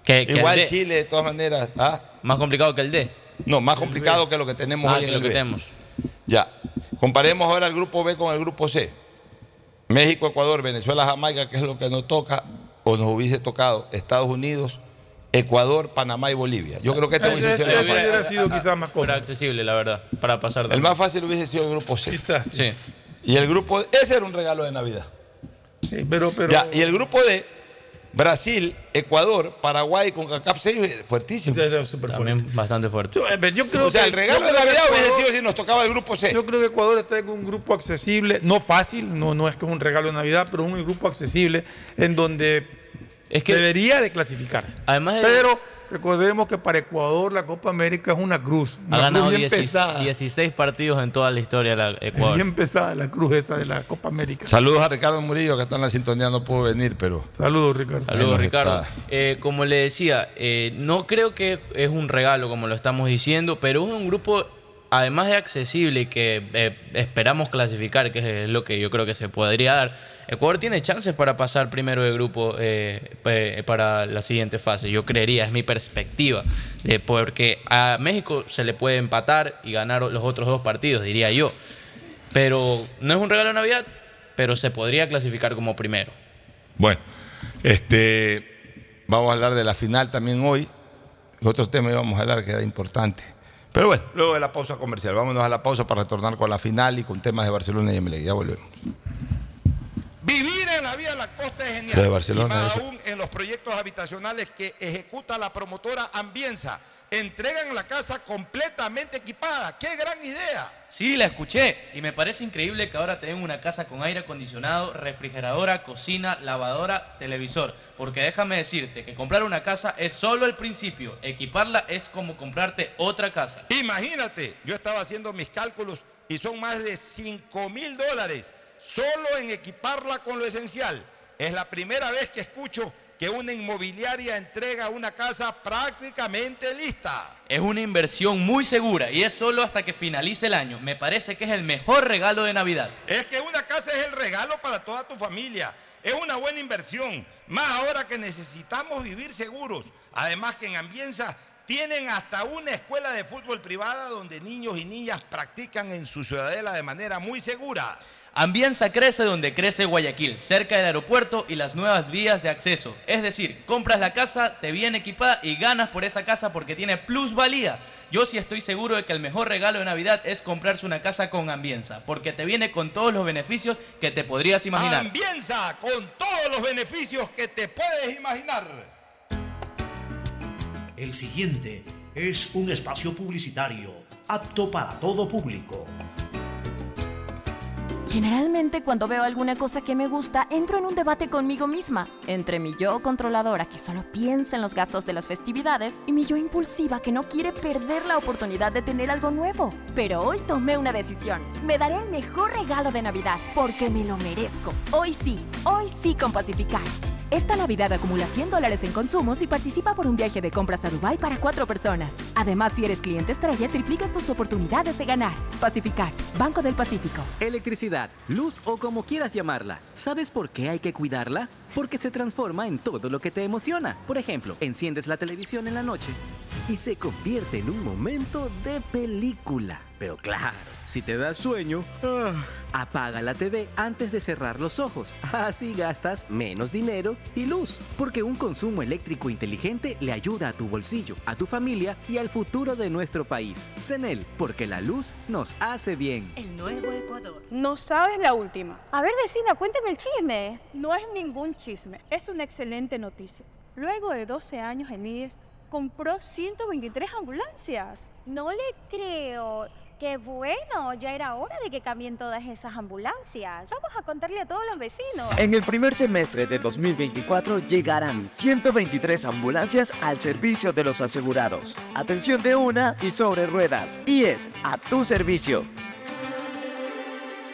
Que- que el Igual. Chile, de todas maneras. ¿ah? Más complicado que el D. No, más complicado que lo que tenemos Ah, hoy que en lo el que B. tenemos. Ya. Comparemos ahora el grupo B con el grupo C. México, Ecuador, Venezuela, Jamaica, que es lo que nos toca o nos hubiese tocado. Estados Unidos, Ecuador, Panamá y Bolivia. Yo creo que este Ese- hubiese ese sido el más hubiera fácil. hubiera sido quizás más Fuera cómodo. accesible, la verdad, para pasar. El más fácil hubiese sido el grupo C. Quizás. Sí. Sí. Y el grupo ese era un regalo de Navidad. Sí, pero, pero Ya, y el grupo D, Brasil, Ecuador, Paraguay con CACAF 6, fuertísimo. También bastante fuerte. Yo creo o sea, que- el regalo yo de creo que Navidad hubiese sido si nos tocaba el grupo C. Yo creo que Ecuador está en un grupo accesible, no fácil, no, no es que es un regalo de Navidad, pero un grupo accesible en donde debería de clasificar. Además de- pero recordemos que para Ecuador la Copa América es una cruz, Ha una cruz ganado bien 16, pesada, 16 partidos en toda la historia de la Ecuador. bien pesada la cruz esa de la Copa América. Saludos a Ricardo Murillo, que está en la sintonía, no pudo venir, pero. Saludos, Ricardo. Saludos, Ricardo. Eh, como le decía, eh, no creo que es un regalo, como lo estamos diciendo, pero es un grupo, además de accesible y que eh, esperamos clasificar, que es lo que yo creo que se podría dar. Ecuador tiene chances para pasar primero de grupo eh, para la siguiente fase. Yo creería, es mi perspectiva, porque a México se le puede empatar y ganar los otros dos partidos, diría yo. Pero no es un regalo de Navidad, pero se podría clasificar como primero. Bueno, este, vamos a hablar de la final también hoy. Otro tema íbamos a hablar que era importante. Pero bueno, luego de la pausa comercial. Vámonos a la pausa para retornar con la final y con temas de Barcelona y Emelec. Ya volvemos. Vivir en la vía de la costa es genial. Lo de Barcelona, Y más eso. aún en los proyectos habitacionales que ejecuta la promotora Ambienza. Entregan la casa completamente equipada. ¡Qué gran idea! Sí, la escuché y me parece increíble que ahora tengan una casa con aire acondicionado, refrigeradora, cocina, lavadora, televisor. Porque déjame decirte que comprar una casa es solo el principio, equiparla es como comprarte otra casa. Imagínate, yo estaba haciendo mis cálculos y son más de 5 mil dólares solo en equiparla con lo esencial. Es la primera vez que escucho que una inmobiliaria entrega una casa prácticamente lista. Es una inversión muy segura y es solo hasta que finalice el año. Me parece que es el mejor regalo de Navidad. Es que una casa es el regalo para toda tu familia. Es una buena inversión, más ahora que necesitamos vivir seguros. Además que en Ambienza tienen hasta una escuela de fútbol privada donde niños y niñas practican en su ciudadela de manera muy segura. Ambienza crece donde crece Guayaquil, cerca del aeropuerto y las nuevas vías de acceso. Es decir, compras la casa, te viene equipada y ganas por esa casa porque tiene plusvalía. Yo sí estoy seguro de que el mejor regalo de Navidad es comprarse una casa con Ambienza, porque te viene con todos los beneficios que te podrías imaginar. Ambienza con todos los beneficios que te puedes imaginar. El siguiente es un espacio publicitario apto para todo público. Generalmente cuando veo alguna cosa que me gusta, entro en un debate conmigo misma, entre mi yo controladora que solo piensa en los gastos de las festividades y mi yo impulsiva que no quiere perder la oportunidad de tener algo nuevo. Pero hoy tomé una decisión. Me daré el mejor regalo de Navidad porque me lo merezco. Hoy sí, hoy sí con Pacificar. Esta Navidad acumula 100 dólares en consumos y participa por un viaje de compras a Dubai para cuatro personas. Además, si eres cliente estrella, triplicas tus oportunidades de ganar. Pacificar, Banco del Pacífico. Electricidad, luz o como quieras llamarla. ¿Sabes por qué hay que cuidarla? Porque se transforma en todo lo que te emociona. Por ejemplo, enciendes la televisión en la noche y se convierte en un momento de película. Pero claro, si te da sueño, ah, apaga la TV antes de cerrar los ojos. Así gastas menos dinero y luz. Porque un consumo eléctrico inteligente le ayuda a tu bolsillo, a tu familia y al futuro de nuestro país. CENEL, porque la luz nos hace bien. El nuevo Ecuador. No sabes la última. A ver, vecina, cuéntame el chisme. No es ningún chisme, es una excelente noticia. Luego de 12 años en IES, compró 123 ambulancias. No le creo. Qué bueno, ya era hora de que cambien todas esas ambulancias. Vamos a contarle a todos los vecinos. En el primer semestre de 2024 llegarán 123 ambulancias al servicio de los asegurados. Atención de una y sobre ruedas. Y es a tu servicio.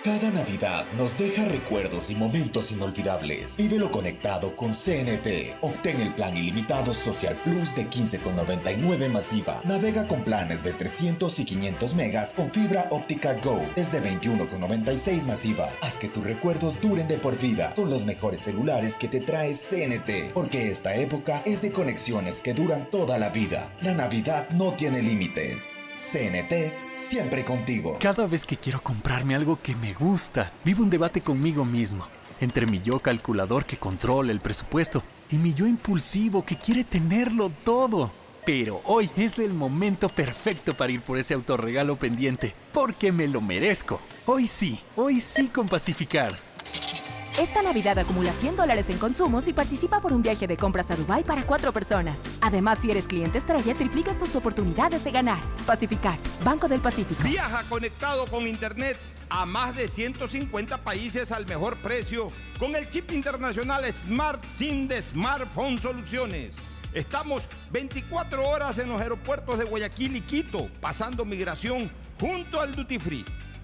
Cada Navidad nos deja recuerdos y momentos inolvidables. Vívelo conectado con CNT. Obtén el plan ilimitado Social Plus de 15,99 masiva. Navega con planes de 300 y 500 megas con fibra óptica Go desde 21,96 masiva. Haz que tus recuerdos duren de por vida con los mejores celulares que te trae CNT. Porque esta época es de conexiones que duran toda la vida. La Navidad no tiene límites. CNT siempre contigo. Cada vez que quiero comprarme algo que me gusta, vivo un debate conmigo mismo. Entre mi yo calculador que controla el presupuesto y mi yo impulsivo que quiere tenerlo todo. Pero hoy es el momento perfecto para ir por ese autorregalo pendiente, porque me lo merezco. Hoy sí, hoy sí con Pacificar. Esta Navidad acumula 100 dólares en consumos y participa por un viaje de compras a Dubai para cuatro personas. Además, si eres cliente estrella, triplicas tus oportunidades de ganar. Pacificar, Banco del Pacífico. Viaja conectado con Internet a más de 150 países al mejor precio con el chip internacional Smart SIM de Smartphone Soluciones. Estamos 24 horas en los aeropuertos de Guayaquil y Quito, pasando migración junto al Duty Free.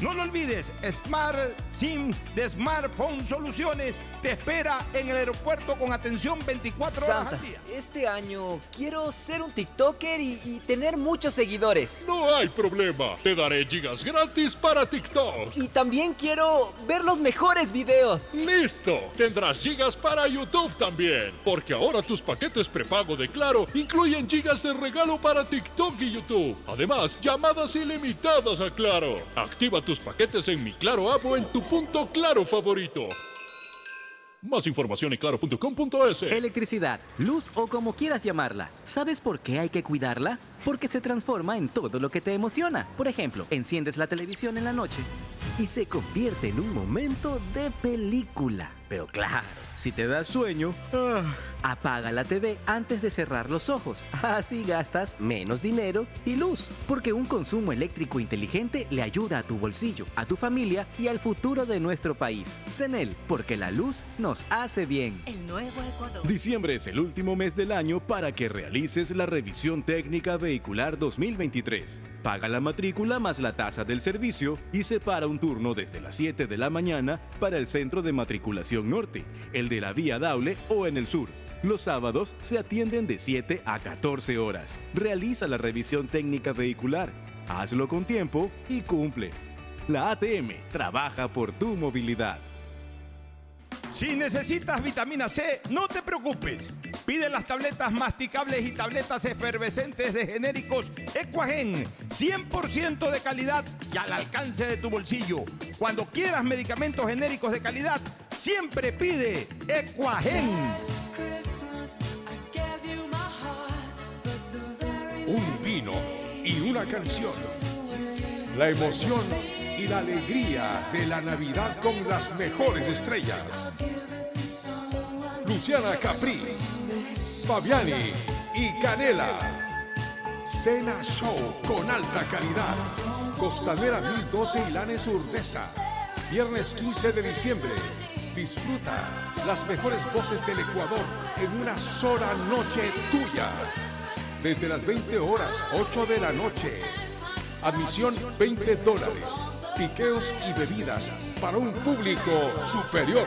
No lo olvides, Smart SIM de Smartphone Soluciones te espera en el aeropuerto con atención 24 horas Santa, al día. este año quiero ser un TikToker y, y tener muchos seguidores. No hay problema. Te daré gigas gratis para TikTok. Y también quiero ver los mejores videos. Listo. Tendrás gigas para YouTube también. Porque ahora tus paquetes prepago de Claro incluyen gigas de regalo para TikTok y YouTube. Además, llamadas ilimitadas a Claro. Activa tus paquetes en mi Claro app en tu punto Claro favorito. Más información en claro.com.es. Electricidad, luz o como quieras llamarla. ¿Sabes por qué hay que cuidarla? Porque se transforma en todo lo que te emociona. Por ejemplo, enciendes la televisión en la noche y se convierte en un momento de película. Pero claro, si te da sueño, ah, apaga la TV antes de cerrar los ojos. Así gastas menos dinero y luz. Porque un consumo eléctrico inteligente le ayuda a tu bolsillo, a tu familia y al futuro de nuestro país. CENEL, porque la luz nos hace bien. El nuevo Ecuador. Diciembre es el último mes del año para que realices la revisión técnica vehicular 2023. Paga la matrícula más la tasa del servicio y separa un turno desde las 7 de la mañana para el centro de matriculación norte, el de la vía Daule o en el sur. Los sábados se atienden de 7 a 14 horas. Realiza la revisión técnica vehicular. Hazlo con tiempo y cumple. La ATM trabaja por tu movilidad. Si necesitas vitamina C, no te preocupes. Pide las tabletas masticables y tabletas efervescentes de genéricos Equagen, 100% de calidad y al alcance de tu bolsillo. Cuando quieras medicamentos genéricos de calidad, siempre pide Equagen. Un vino y una canción. La emoción la alegría de la Navidad con las mejores estrellas. Luciana Capri, Fabiani y Canela. Cena Show con alta calidad. Costanera 1012 Ilanes Urdesa. Viernes 15 de diciembre. Disfruta las mejores voces del Ecuador en una sola noche tuya. Desde las 20 horas, 8 de la noche. Admisión 20 dólares. Piqueos y bebidas para un público superior.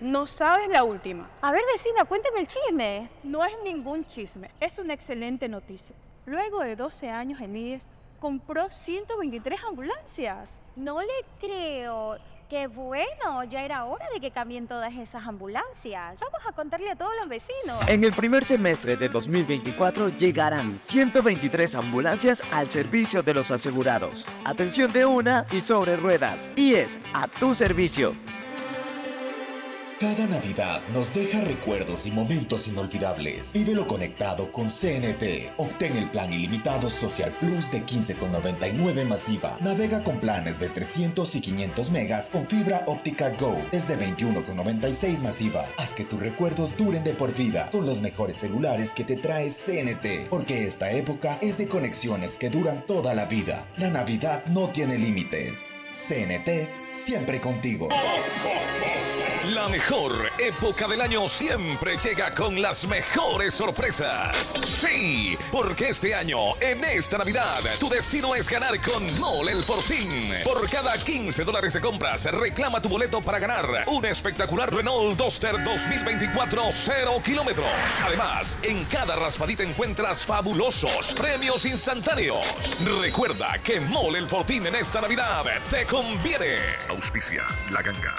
No sabes la última. A ver, vecina, cuéntame el chisme. No es ningún chisme, es una excelente noticia. Luego de 12 años en IES, compró 123 ambulancias. No le creo. Qué bueno, ya era hora de que cambien todas esas ambulancias. Vamos a contarle a todos los vecinos. En el primer semestre de 2024 llegarán 123 ambulancias al servicio de los asegurados. Atención de una y sobre ruedas. Y es a tu servicio. Cada Navidad nos deja recuerdos y momentos inolvidables. Vívelo conectado con CNT. Obtén el plan ilimitado Social Plus de 15,99 masiva. Navega con planes de 300 y 500 megas con fibra óptica Go desde 21,96 masiva. Haz que tus recuerdos duren de por vida con los mejores celulares que te trae CNT. Porque esta época es de conexiones que duran toda la vida. La Navidad no tiene límites. CNT siempre contigo. La mejor época del año siempre llega con las mejores sorpresas. Sí, porque este año, en esta Navidad, tu destino es ganar con Mole el Fortín. Por cada 15 dólares de compras, reclama tu boleto para ganar un espectacular Renault Duster 2024 0 kilómetros. Además, en cada raspadita encuentras fabulosos premios instantáneos. Recuerda que Mole el Fortín en esta Navidad te conviene. Auspicia la ganga.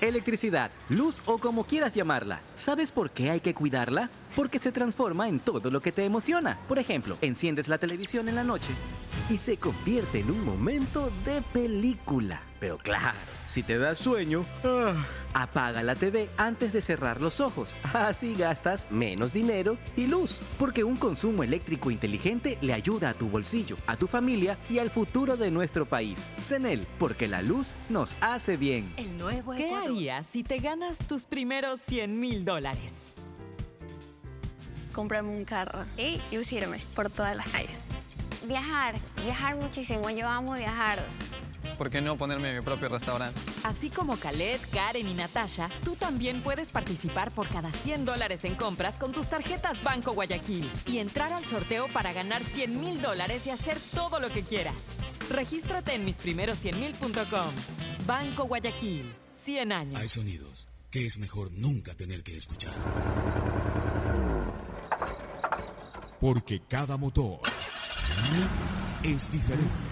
Electricidad, luz o como quieras llamarla. ¿Sabes por qué hay que cuidarla? Porque se transforma en todo lo que te emociona. Por ejemplo, enciendes la televisión en la noche y se convierte en un momento de película. Pero claro, si te da sueño, ah, apaga la TV antes de cerrar los ojos. Así gastas menos dinero y luz. Porque un consumo eléctrico inteligente le ayuda a tu bolsillo, a tu familia y al futuro de nuestro país. CENEL, porque la luz nos hace bien. El nuevo ¿Qué harías si te ganas tus primeros 100 mil dólares? Comprarme un carro y lucirme por todas las calles. Viajar, viajar muchísimo. Yo amo viajar. ¿Por qué no ponerme mi propio restaurante? Así como Khaled, Karen y Natasha, tú también puedes participar por cada 100 dólares en compras con tus tarjetas Banco Guayaquil y entrar al sorteo para ganar 100 mil dólares y hacer todo lo que quieras. Regístrate en misprimeros100mil.com. Banco Guayaquil, 100 años. Hay sonidos que es mejor nunca tener que escuchar. Porque cada motor es diferente.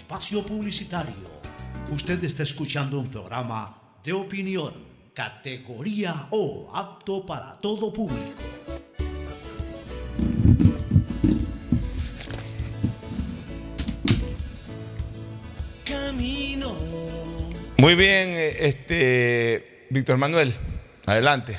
espacio publicitario. Usted está escuchando un programa de opinión, categoría O, apto para todo público. Camino. Muy bien, eh, este Víctor Manuel, adelante.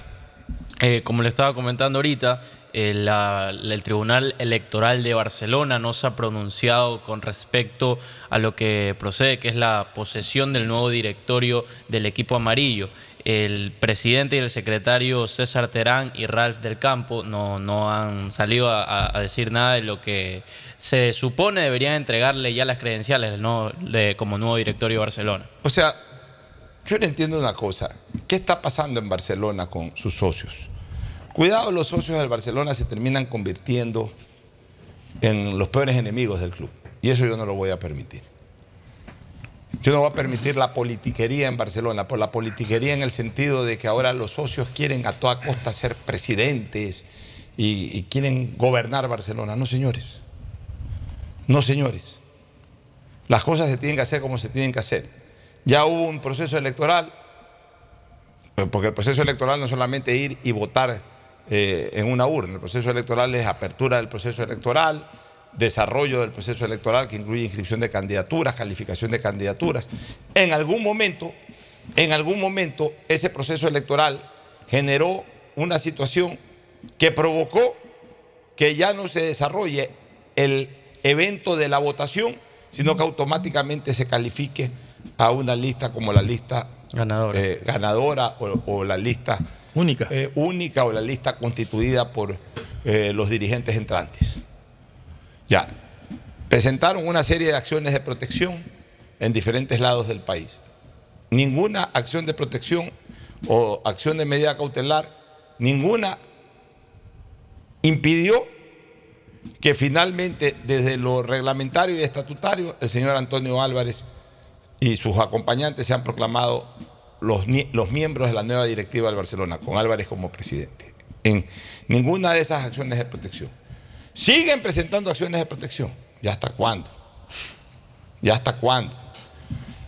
Eh, como le estaba comentando ahorita, eh, la- el Tribunal Electoral de Barcelona no se ha pronunciado con respecto a lo que procede, que es la posesión del nuevo directorio del equipo amarillo. El presidente y el secretario César Terán y Ralph del Campo no, no han salido a, decir nada de lo que se supone deberían entregarle ya las credenciales como nuevo directorio de Barcelona. O sea, yo no entiendo una cosa. ¿Qué está pasando en Barcelona con sus socios? Cuidado, los socios del Barcelona se terminan convirtiendo en los peores enemigos del club. Y eso yo no lo voy a permitir. Yo no voy a permitir la politiquería en Barcelona, por la politiquería en el sentido de que ahora los socios quieren a toda costa ser presidentes y, y quieren gobernar Barcelona. No, señores. No, señores. Las cosas se tienen que hacer como se tienen que hacer. Ya hubo un proceso electoral, porque el proceso electoral no es solamente ir y votar eh, en una urna, el proceso electoral es apertura del proceso electoral, desarrollo del proceso electoral que incluye inscripción de candidaturas, calificación de candidaturas. En algún momento, en algún momento ese proceso electoral generó una situación que provocó que ya no se desarrolle el evento de la votación, sino que automáticamente se califique a una lista como la lista Ganador. eh, ganadora o, o la lista única. única o la lista constituida por eh, los dirigentes entrantes. Ya, presentaron una serie de acciones de protección en diferentes lados del país. Ninguna acción de protección o acción de medida cautelar, ninguna impidió que finalmente desde lo reglamentario y estatutario el señor Antonio Álvarez y sus acompañantes se han proclamado los, miembros de la nueva directiva del Barcelona, con Álvarez como presidente. En ninguna de esas acciones de protección. Siguen presentando acciones de protección. ¿Ya hasta cuándo? ¿Ya hasta cuándo?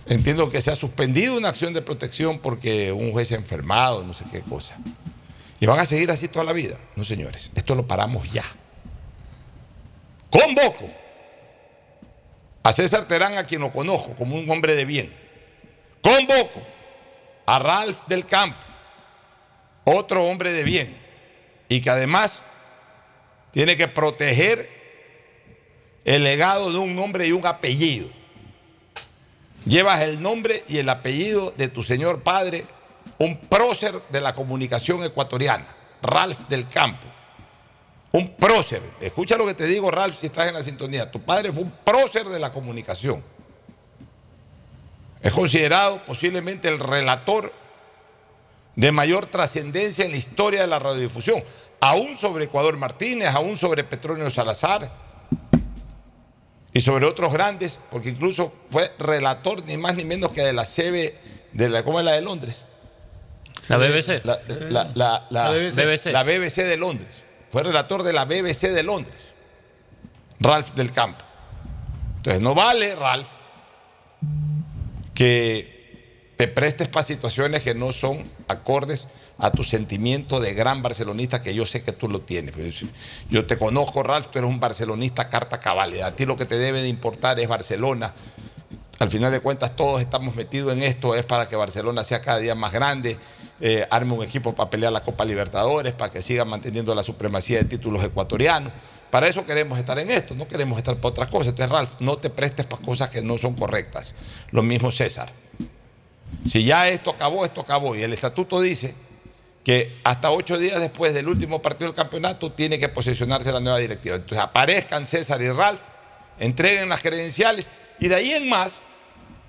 Entiendo que se ha suspendido una acción de protección porque un juez se ha enfermado, no sé qué cosa. ¿Y van a seguir así toda la vida? No, señores, esto lo paramos ya. Convoco a César Terán, a quien lo conozco como un hombre de bien. Convoco a Ralph del Campo, otro hombre de bien, y que además tiene que proteger el legado de un nombre y un apellido. Llevas el nombre y el apellido de tu señor padre, un prócer de la comunicación ecuatoriana, Ralph del Campo. Un prócer. Escucha lo que te digo, Ralph, si estás en la sintonía. Tu padre fue un prócer de la comunicación. Es considerado posiblemente el relator de mayor trascendencia en la historia de la radiodifusión, aún sobre Ecuador Martínez, aún sobre Petronio Salazar y sobre otros grandes, porque incluso fue relator ni más ni menos que de la CB, de la, ¿cómo es la de Londres? La BBC. La, la- la- la- La BBC. la BBC de Londres. Fue relator de la BBC de Londres. Ralph del Campo. Entonces, no vale, Ralph, que te prestes para situaciones que no son acordes a tu sentimiento de gran barcelonista que yo sé que tú lo tienes. Pues, Yo te conozco, Ralph, tú eres un barcelonista carta cabal. A ti lo que te debe de importar es Barcelona. Al final de cuentas, todos estamos metidos en esto, es para que Barcelona sea cada día más grande, eh, arme un equipo para pelear la Copa Libertadores, para que siga manteniendo la supremacía de títulos ecuatorianos. Para eso queremos estar en esto, no queremos estar para otras cosas. Entonces, Ralph, no te prestes para cosas que no son correctas. Lo mismo César. Si ya esto acabó, esto acabó. Y el estatuto dice que hasta ocho días después del último partido del campeonato tiene que posesionarse la nueva directiva. Entonces aparezcan César y Ralph, entreguen las credenciales y de ahí en más,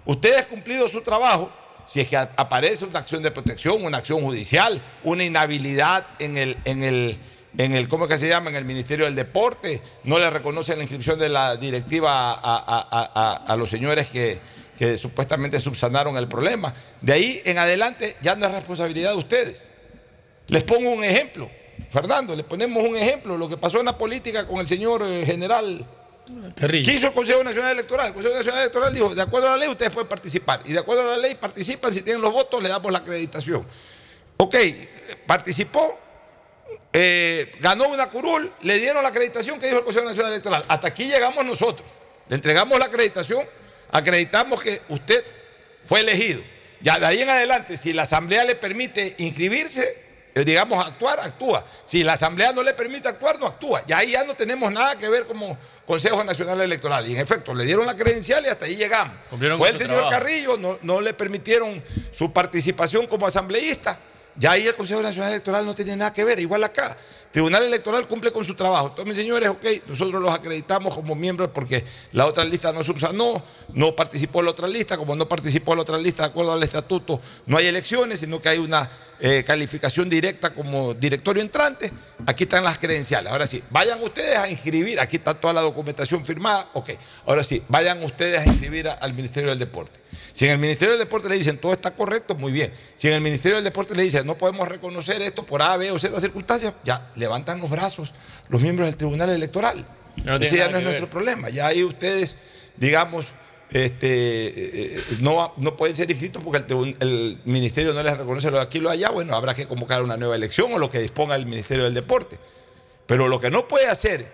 ustedes cumplido su trabajo, si es que aparece una acción de protección, una acción judicial, una inhabilidad en el, en el, en el ¿cómo es que se llama? En el Ministerio del Deporte, no le reconocen la inscripción de la directiva a, a- a- a- a los señores que, que supuestamente subsanaron el problema. De ahí en adelante ya no es responsabilidad de ustedes. Les pongo un ejemplo. Fernando, le ponemos un ejemplo. Lo que pasó en la política con el señor eh, general. ¿Qué hizo el Consejo Nacional Electoral? El Consejo Nacional Electoral dijo, de acuerdo a la ley ustedes pueden participar. Y de acuerdo a la ley participan, si tienen los votos le damos la acreditación. Ok, eh, participó, eh, ganó una curul, le dieron la acreditación que dijo el Consejo Nacional Electoral. Hasta aquí llegamos nosotros. Le entregamos la acreditación, acreditamos que usted fue elegido. Ya de ahí en adelante, si la Asamblea le permite inscribirse, eh, digamos, actuar, actúa. Si la Asamblea no le permite actuar, no actúa. Ya ahí ya no tenemos nada que ver como Consejo Nacional Electoral. Y en efecto, le dieron la credencial y hasta ahí llegamos. Fue el señor trabajo. Carrillo, no, no le permitieron su participación como asambleísta. Ya ahí el Consejo Nacional Electoral no tiene nada que ver, igual acá. Tribunal Electoral cumple con su trabajo. Entonces, señores, ok, nosotros los acreditamos como miembros porque la otra lista no subsanó, no participó la otra lista, como no participó la otra lista de acuerdo al estatuto, no hay elecciones, sino que hay una eh, calificación directa como directorio entrante. Aquí están las credenciales. Ahora sí, vayan ustedes a inscribir, aquí está toda la documentación firmada, ok. Ahora sí, vayan ustedes a inscribir al Ministerio del Deporte. Si en el Ministerio del Deporte le dicen todo está correcto, muy bien. Si en el Ministerio del Deporte le dicen no podemos reconocer esto por A, B o Z circunstancias, ya levantan los brazos los miembros del Tribunal Electoral. No Ese ya no es nuestro problema. Ya ahí ustedes, digamos, este, eh, no, no pueden ser inscritos porque el ministerio no les reconoce lo de aquí y lo de allá. Bueno, habrá que convocar una nueva elección o lo que disponga el Ministerio del Deporte. Pero lo que no puede hacer, eh,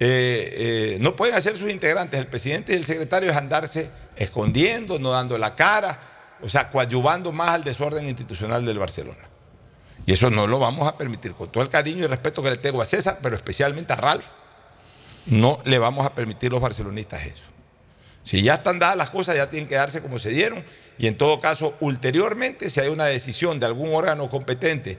eh, no pueden hacer sus integrantes, el presidente y el secretario, es andarse escondiendo, no dando la cara, o sea, coadyuvando más al desorden institucional del Barcelona. Y eso no lo vamos a permitir, con todo el cariño y respeto que le tengo a César, pero especialmente a Ralph, no le vamos a permitir los barcelonistas eso. Si ya están dadas las cosas, ya tienen que darse como se dieron. Y en todo caso, ulteriormente, si hay una decisión de algún órgano competente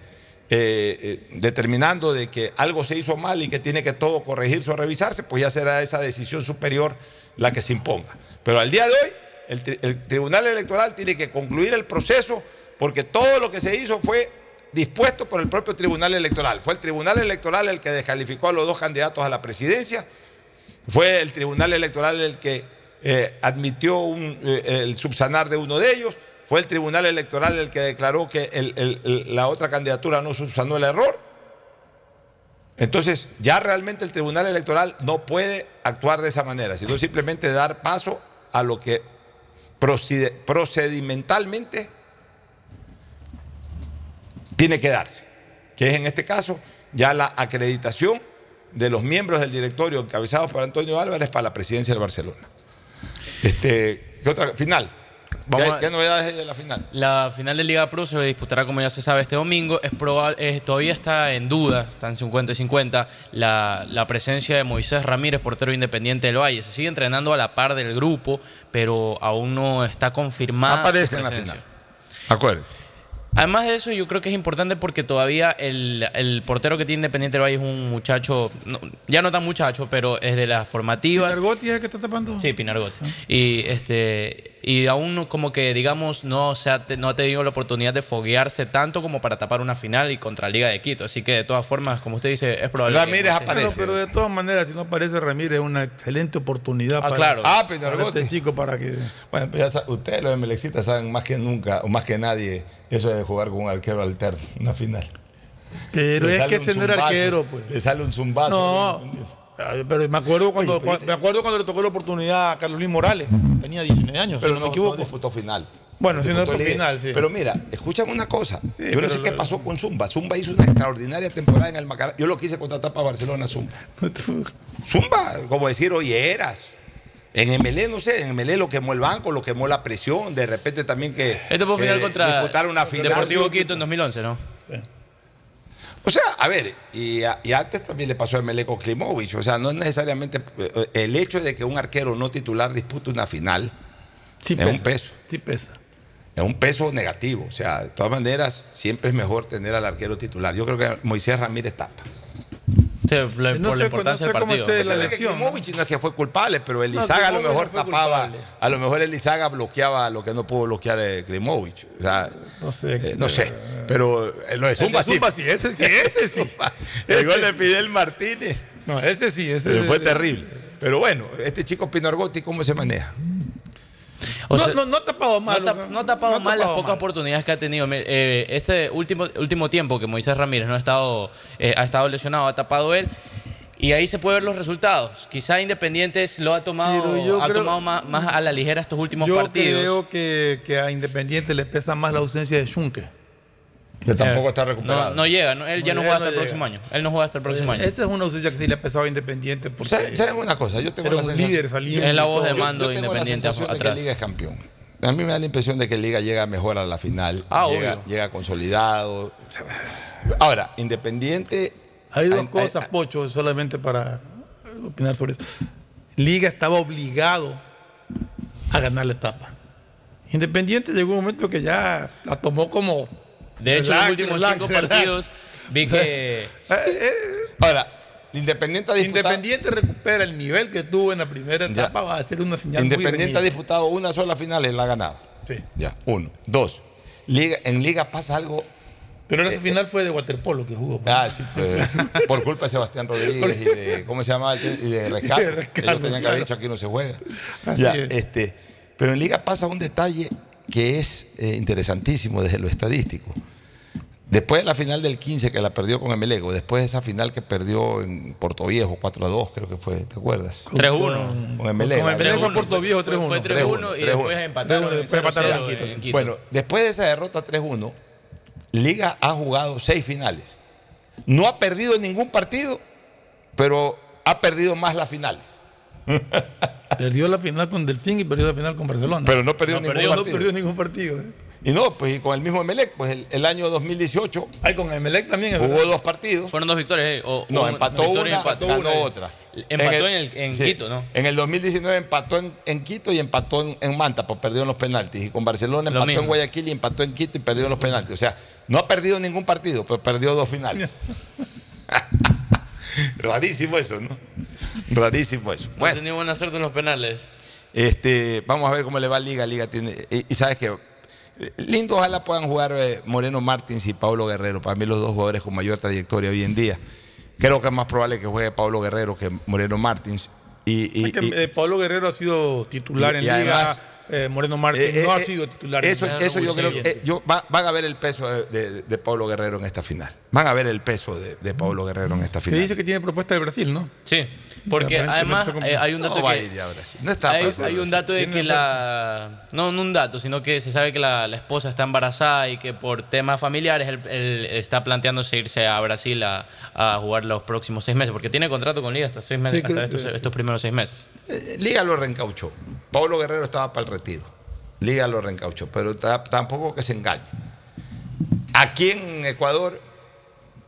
eh, eh, determinando de que algo se hizo mal y que tiene que todo corregirse o revisarse, pues ya será esa decisión superior la que se imponga. Pero al día de hoy, el, tri- el Tribunal Electoral tiene que concluir el proceso porque todo lo que se hizo fue dispuesto por el propio Tribunal Electoral. Fue el Tribunal Electoral el que descalificó a los dos candidatos a la presidencia. Fue el Tribunal Electoral el que eh, admitió eh, el subsanar de uno de ellos. Fue el Tribunal Electoral el que declaró que la otra candidatura no subsanó el error. Entonces, ya realmente el Tribunal Electoral no puede actuar de esa manera, sino simplemente dar paso a lo que procedimentalmente tiene que darse, que es en este caso ya la acreditación de los miembros del directorio encabezados por Antonio Álvarez para la presidencia del Barcelona. Este, ¿qué otra? Final. Vamos ¿Qué, a- qué novedades hay de la final? La final de Liga Pro se disputará, como ya se sabe, este domingo. Es probable, todavía está en duda, está en 50 y 50, la, la presencia de Moisés Ramírez, portero independiente del Valle. Se sigue entrenando a la par del grupo, pero aún no está confirmada. Aparece su en la final. Acuérdense. Además de eso, yo creo que es importante porque todavía el, el portero que tiene Independiente del Valle es un muchacho, no- ya no tan muchacho, pero es de las formativas. ¿Pinargotti es el que está tapando? Sí, Pinargotti. Y este y aún no- como que digamos no se ha, no ha tenido la oportunidad de foguearse tanto como para tapar una final y contra Liga de Quito. Así que de todas formas, como usted dice, es probable que Ramírez aparece. Pero, de todas maneras, si no aparece Ramírez, es una excelente oportunidad Ah, para, claro. Ah, para este chico para que. Bueno, pues ya ustedes los MLXistas saben más que nunca, o más que nadie, eso de jugar con un arquero alterno, una final. Pero Le es que ese no era arquero, pues. Le sale un zumbazo. No. Pero me acuerdo cuando, Oye, me acuerdo cuando le tocó la oportunidad a Carlos Luis Morales. Tenía 19 años, Pero si no, no, me equivoco. no disputó final. Bueno, si no final, sí. Pero mira, escúchame una cosa. Yo no sé qué pasó con Zumba. Zumba hizo una extraordinaria temporada en el Macará. Yo lo quise contratar para Barcelona, Zumba. Zumba, como decir, oye, eras. En MLE, no sé, en MLE lo quemó el banco, lo quemó la presión, de repente también que Este fue final eh, contra disputar una final. Deportivo Quito en 2011, ¿no? O sea, a ver, y, a- y antes también le pasó a MLE con Klimovic. O sea, no es necesariamente eh, el hecho de que un arquero no titular dispute una final Sí es pesa. un peso. Sí pesa. Es un peso negativo. O sea, de todas maneras, siempre es mejor tener al arquero titular. Yo creo que Moisés Ramírez tapa. Sí, la- No por sé- la importancia no sé del cómo partido. esté la que lesión, Klimovic no es que fue culpable, pero No, Elizaga a lo mejor tapaba. culpable. A lo mejor Elizaga bloqueaba lo que no pudo bloquear eh, Klimovic. O sea, No sé. eh, no sé. Pero eh, lo de El de Zumba sí. Zumba sí, ese sí, ese sí. *laughs* El gol de sí. Fidel Martínez. No, ese sí, ese Eh, fue terrible. Pero bueno, este chico Pinargotti, ¿cómo se maneja? O no, sea, no, no ha tapado mal. No, ha no ha tapado no mal las pocas mal. oportunidades que ha tenido. Eh, este último, último tiempo que Moisés Ramírez no ha estado, eh, ha estado lesionado, ha tapado él. Y ahí se puede ver los resultados. Quizá Independientes lo ha tomado, yo ha creo- tomado más, más a la ligera estos últimos Yo partidos. creo que, que a Independiente le pesa más la ausencia de Schunke. Que O sea, tampoco está recuperado. No, no llega, no- él ya No juega hasta no el llega. próximo año. Él no juega hasta el próximo año. Esa es una ausencia que sí le ha pesado a Independiente porque ¿Saben saben una cosa? Yo tengo la un sensación- líder saliendo. Es la voz de mando de Yo tengo la Independiente sensación de que atrás. Liga es campeón. A mí me da la impresión de que Liga llega mejor a la final. Ah, llega, obvio. llega consolidado. Ahora, Independiente. Hay dos hay- cosas, hay- Pocho, solamente para opinar sobre eso. Liga estaba obligado a ganar la etapa. Independiente llegó un momento que ya la tomó como. De hecho, relax, los últimos relax, cinco relax. partidos vi que. Eh, eh, Ahora, Independiente ha disputado, Independiente recupera el nivel que tuvo en la primera Ya. etapa, va a ser una final muy Independiente ha disputado una sola final y la ha ganado. Sí. Ya, uno. Dos. Liga, en Liga pasa algo. Pero esa final fue de waterpolo que jugó. pues. Ah, sí, pues, *laughs* por culpa de Sebastián Rodríguez y de, ¿cómo se llama? Y de *laughs* Rescate. Ellos tenían que haber dicho aquí no se juega. Así Ya, es. este, Pero en Liga pasa un detalle que es eh, interesantísimo desde lo estadístico. Después de la final del 15 que la perdió con Emelego, después de esa final que perdió en Puerto Viejo 4 a 2, creo que fue, ¿te acuerdas? 3-1. Con Emelego. Con Emelego 3-1. Puerto Viejo Fue- 3-1. Fue 3-1 y 3-1. después empataron, 3-1, después empataron 0-0 en Quito. en Quito. Bueno, después de esa derrota 3-1, Liga ha jugado seis finales. No ha perdido ningún partido, pero ha perdido más las finales. Perdió la final con Delfín y perdió la final con Barcelona. Pero no perdió no ningún perdió, no partido. perdió ningún partido. ¿eh? Y no, pues y con el mismo Emelec, pues el, el año 2018 Ay, con Emelec también. verdad. dos partidos. Fueron dos victorias. eh, o- No, empató victoria una, y empató ganó una. otra. Empató en, el, en Quito, ¿no? En el 2019 empató en, en Quito y empató en, en Manta, pues perdió en los penaltis. Y con Barcelona Lo empató mismo. en Guayaquil y empató en Quito y perdió en los penaltis. O sea, no ha perdido ningún partido, pero perdió dos finales. *laughs* *laughs* Rarísimo eso, ¿no? *laughs* Rarísimo eso. No Bueno, tenía buena suerte en los penales. este, vamos a ver cómo le va a Liga. Liga tiene. Y, y sabes que lindo, ojalá puedan jugar eh, Moreno Martins y Pablo Guerrero. Para mí, los dos jugadores con mayor trayectoria hoy en día. Creo que es más probable que juegue Pablo Guerrero que Moreno Martins. Y, y- Es que, y- eh, Pablo Guerrero ha sido titular y- en y Liga. además- eh, Moreno Martín Eh, eh, no ha sido titular. en Eso, Liga. eso yo creo Sí, que eh, yo, va- van a ver el peso de, de- de Pablo Guerrero en esta final. Van a ver el peso de, de Pablo Guerrero en esta Se final. dice que tiene propuesta de Brasil, ¿no? Sí, porque además eh, hay un dato No va a que... ir ya a Brasil. No está hay, para hay un dato de que la... No, no un dato, sino que se sabe que la, la esposa está embarazada y que por temas familiares él, él está planteándose irse a Brasil a, a jugar los próximos seis meses, porque tiene contrato con Liga hasta, seis meses, Sí, hasta que- estos, estos primeros seis meses. Liga lo reencauchó. Pablo Guerrero estaba para el retiro. Liga lo reencauchó, pero ta- tampoco que se engañe. Aquí en Ecuador,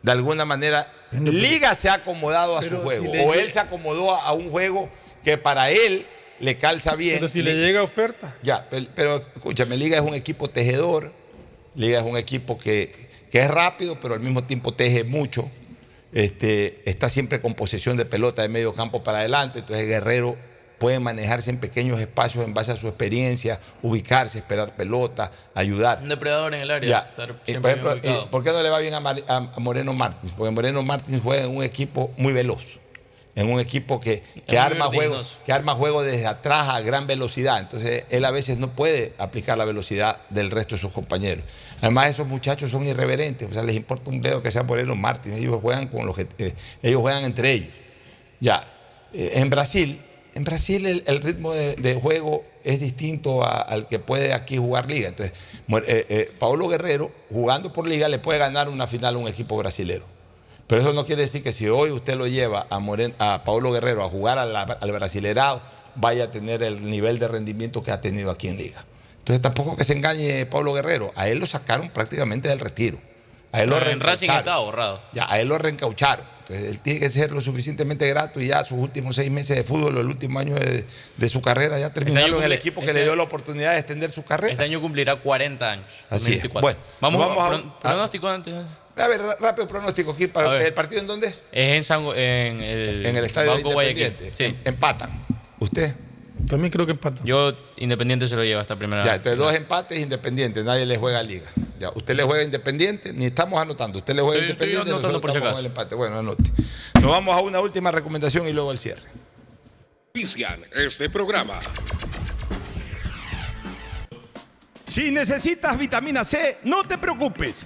de alguna manera, Liga se ha acomodado a su juego. si o él se acomodó a un juego que para él le calza bien. Pero si le llega oferta. Ya, pero, pero escúchame, Liga es un equipo tejedor, Liga es un equipo que, que es rápido, pero al mismo tiempo teje mucho. Este, está siempre con posesión de pelota de medio campo para adelante, entonces Guerrero puede manejarse en pequeños espacios en base a su experiencia, ubicarse, esperar pelota, ayudar. Un depredador en el área. Ya. estar Eh, por, ejemplo, eh, ¿por qué no le va bien a, Mar- a- a Moreno Martins? Porque Moreno Martins juega en un equipo muy veloz, en un equipo que, que arma, juego, que arma juego desde atrás a gran velocidad. Entonces él a veces no puede aplicar la velocidad del resto de sus compañeros. Además esos muchachos son irreverentes, o sea, les importa un dedo que sea Moreno Martins, ellos juegan con los que, eh, ellos juegan entre ellos. Ya, eh, en Brasil, en Brasil el, el ritmo de, de juego es distinto a- al que puede aquí jugar liga. Entonces, eh, eh, Paulo Guerrero, jugando por liga, le puede ganar una final a un equipo brasilero. Pero eso no quiere decir que si hoy usted lo lleva a, Moren- a Paulo Guerrero a jugar a la- al brasilerado, vaya a tener el nivel de rendimiento que ha tenido aquí en liga. Entonces tampoco que se engañe Paulo Guerrero. A él lo sacaron prácticamente del retiro. A él lo Pero en Racing borrado. Ya, a él lo reencaucharon. Entonces, él tiene que ser lo suficientemente grato y ya sus últimos seis meses de fútbol, el último año de, de su carrera, ya terminaron en el equipo que este- le dio la oportunidad de extender su carrera. Este año cumplirá 40 años. Así es. 2024. Bueno, vamos, vamos a, a- pron- pronóstico antes. A ver, rápido pronóstico aquí. Para. ¿El partido en dónde es? Es en, San- en el, En el estadio Banco. Independiente. Sí. Em- Empatan. ¿Usted? También creo que empata. Yo, Independiente se lo lleva esta primera. Ya, entonces dos empates independientes, nadie le juega a liga. Ya, usted le juega independiente, ni estamos anotando. Usted le juega Estoy- estoy independiente, anotando nosotros por si estamos acaso. con el empate. Bueno, anote. Nos vamos a una última recomendación y luego el cierre. Este programa. Si necesitas vitamina C, no te preocupes.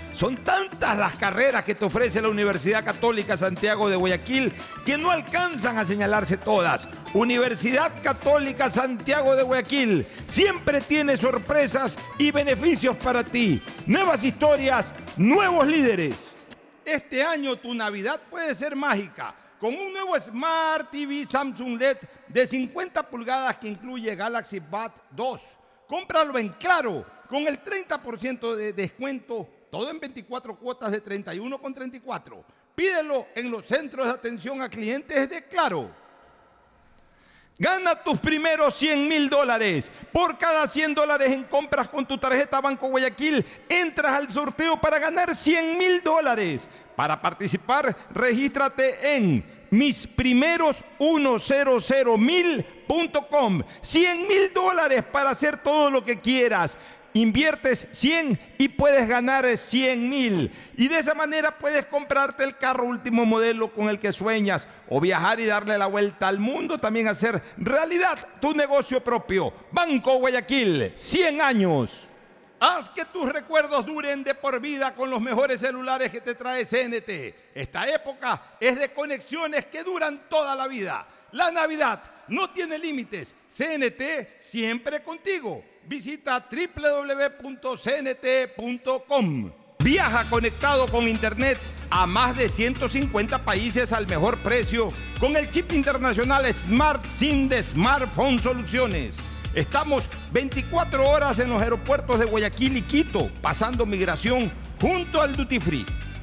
Son tantas las carreras que te ofrece la Universidad Católica Santiago de Guayaquil que no alcanzan a señalarse todas. Universidad Católica Santiago de Guayaquil siempre tiene sorpresas y beneficios para ti. Nuevas historias, nuevos líderes. Este año tu Navidad puede ser mágica con un nuevo Smart TV Samsung LED de 50 pulgadas que incluye Galaxy Buds 2. Cómpralo en claro con el 30% de descuento Todo en 24 cuotas de 31,34. Pídelo en los centros de atención a clientes de Claro. Gana tus primeros 100 mil dólares. Por cada 100 dólares en compras con tu tarjeta Banco Guayaquil, entras al sorteo para ganar 100 mil dólares. Para participar, regístrate en misprimeros100mil.com. 100 mil dólares para hacer todo lo que quieras. Inviertes 100 y puedes ganar 100 mil. Y de esa manera puedes comprarte el carro último modelo con el que sueñas o viajar y darle la vuelta al mundo, también hacer realidad tu negocio propio. Banco Guayaquil, 100 años. Haz que tus recuerdos duren de por vida con los mejores celulares que te trae CNT. Esta época es de conexiones que duran toda la vida. La Navidad no tiene límites. CNT siempre contigo. Visita www.cnt.com. Viaja conectado con Internet a más de 150 países al mejor precio con el chip internacional Smart SIM de Smartphone Soluciones. Estamos 24 horas en los aeropuertos de Guayaquil y Quito, pasando migración junto al Duty Free.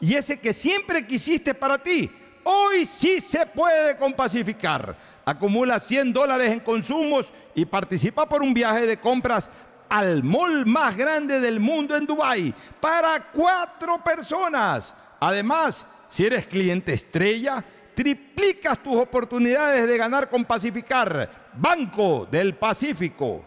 y ese que siempre quisiste para ti. Hoy sí se puede con Pacificar. Acumula 100 dólares en consumos y participa por un viaje de compras al mall más grande del mundo en Dubái para cuatro personas. Además, si eres cliente estrella, triplicas tus oportunidades de ganar con Pacificar, Banco del Pacífico.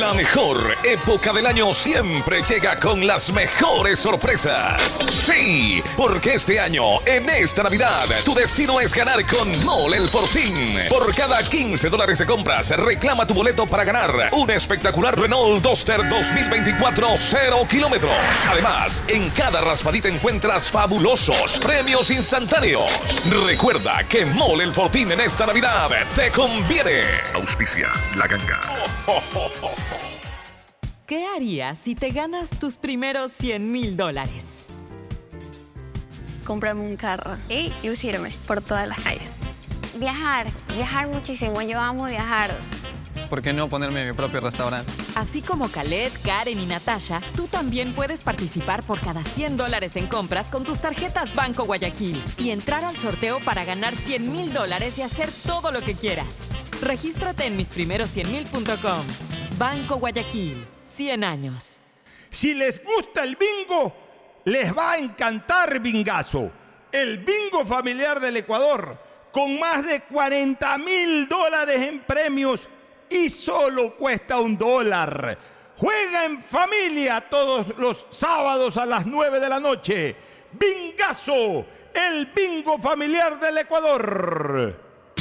La mejor época del año siempre llega con las mejores sorpresas. Sí, porque este año, en esta Navidad, tu destino es ganar con Mole el Fortín. Por cada 15 dólares de compras, reclama tu boleto para ganar un espectacular Renault Duster 2024 0 kilómetros. Además, en cada raspadita encuentras fabulosos premios instantáneos. Recuerda que Mole el Fortín en esta Navidad te conviene. Auspicia la ganga. ¿Qué harías si te ganas tus primeros 100 mil dólares? Comprarme un carro y lucirme por todas las calles. Viajar, viajar muchísimo. Yo amo viajar. ¿Por qué no ponerme mi propio restaurante? Así como Khaled, Karen y Natasha, tú también puedes participar por cada 100 dólares en compras con tus tarjetas Banco Guayaquil y entrar al sorteo para ganar 100 mil dólares y hacer todo lo que quieras. Regístrate en misprimeros100mil.com. Banco Guayaquil, 100 años. Si les gusta el bingo, les va a encantar Bingazo, el bingo familiar del Ecuador, con más de 40 mil dólares en premios y solo cuesta un dólar. Juega en familia todos los sábados a las 9 de la noche. Bingazo, el bingo familiar del Ecuador.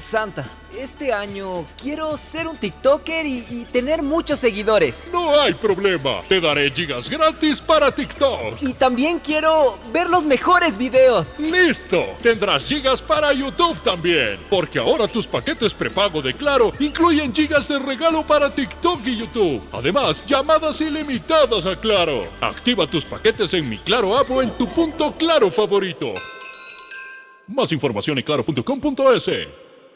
Santa, este año quiero ser un TikToker y, y, tener muchos seguidores. No hay problema, te daré gigas gratis para TikTok. Y también quiero ver los mejores videos. Listo, tendrás gigas para YouTube también, porque ahora tus paquetes prepago de Claro incluyen gigas de regalo para TikTok y YouTube. Además, llamadas ilimitadas a Claro. Activa tus paquetes en mi Claro app o en tu punto Claro favorito. Más información en claro.com.es.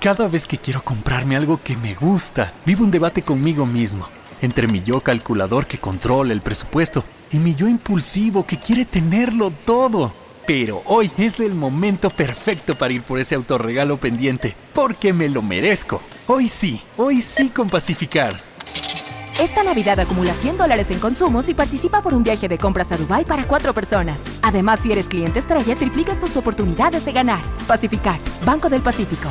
Cada vez que quiero comprarme algo que me gusta, vivo un debate conmigo mismo. Entre mi yo calculador que controla el presupuesto y mi yo impulsivo que quiere tenerlo todo. Pero hoy es el momento perfecto para ir por ese autorregalo pendiente, porque me lo merezco. Hoy sí, hoy sí con Pacificar. Esta Navidad acumula 100 dólares en consumos y participa por un viaje de compras a Dubai para cuatro personas. Además, si eres cliente estrella, triplicas tus oportunidades de ganar. Pacificar, Banco del Pacífico.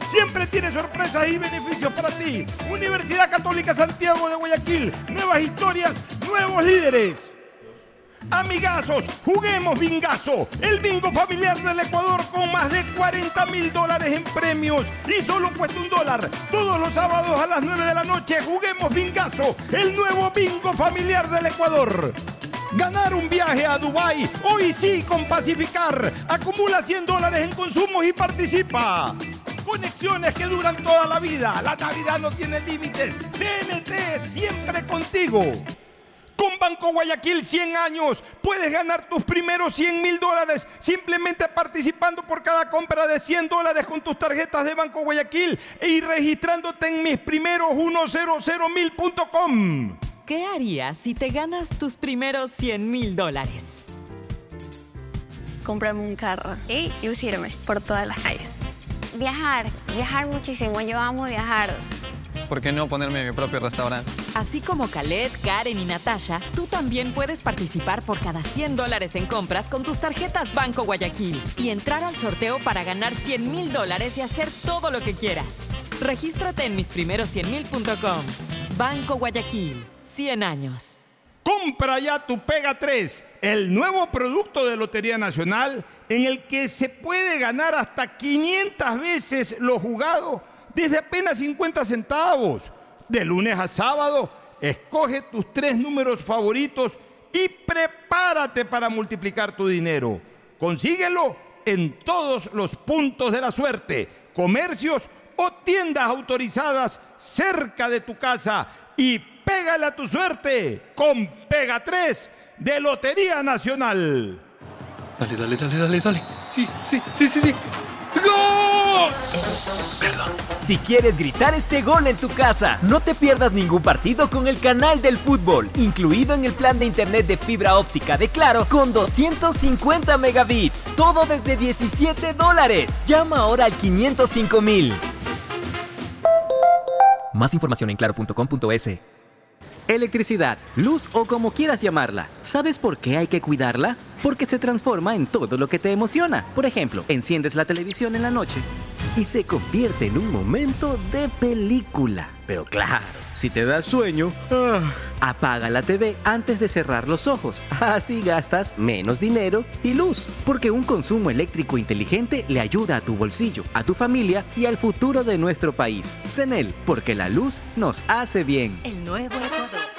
Siempre tiene sorpresas y beneficios para ti. Universidad Católica Santiago de Guayaquil. Nuevas historias, nuevos líderes. Amigazos, juguemos bingazo, el bingo familiar del Ecuador con más de 40 mil dólares en premios y solo cuesta un dólar. Todos los sábados a las 9 de la noche juguemos bingazo, el nuevo bingo familiar del Ecuador. Ganar un viaje a Dubai hoy sí con Pacificar. Acumula 100 dólares en consumos y participa. Conexiones que duran toda la vida. La Navidad no tiene límites. CNT siempre contigo. Con Banco Guayaquil 100 años puedes ganar tus primeros 100 mil dólares simplemente participando por cada compra de 100 dólares con tus tarjetas de Banco Guayaquil y registrándote en mis primeros 100mil.com. ¿Qué harías si te ganas tus primeros 100 mil dólares? Comprarme un carro y lucirme por todas las calles. Viajar, viajar muchísimo. Yo amo viajar. ¿Por qué no ponerme mi propio restaurante? Así como Khaled, Karen y Natasha, tú también puedes participar por cada 100 dólares en compras con tus tarjetas Banco Guayaquil y entrar al sorteo para ganar 100 mil dólares y hacer todo lo que quieras. Regístrate en misprimeros100mil.com. Banco Guayaquil, 100 años. Compra ya tu Pega 3, el nuevo producto de Lotería Nacional en el que se puede ganar hasta 500 veces lo jugado desde apenas 50 centavos. De lunes a sábado, escoge tus tres números favoritos y prepárate para multiplicar tu dinero. Consíguelo en todos los puntos de la suerte, comercios o tiendas autorizadas cerca de tu casa y pégale a tu suerte con Pega 3 de Lotería Nacional. Dale, dale, dale, dale, dale. Sí, sí, sí, sí, sí. Perdón. Si quieres gritar este gol en tu casa, no te pierdas ningún partido con el canal del fútbol, incluido en el plan de internet de fibra óptica de Claro con 250 megabits. Todo desde 17 dólares. Llama ahora al 505 mil. Más información en claro.com.es. Electricidad, luz o como quieras llamarla. ¿Sabes por qué hay que cuidarla? Porque se transforma en todo lo que te emociona. Por ejemplo, enciendes la televisión en la noche y se convierte en un momento de película. Pero claro, si te da sueño, ah, apaga la TV antes de cerrar los ojos. Así gastas menos dinero y luz. Porque un consumo eléctrico inteligente le ayuda a tu bolsillo, a tu familia y al futuro de nuestro país. CENEL, porque la luz nos hace bien. El nuevo Ecuador.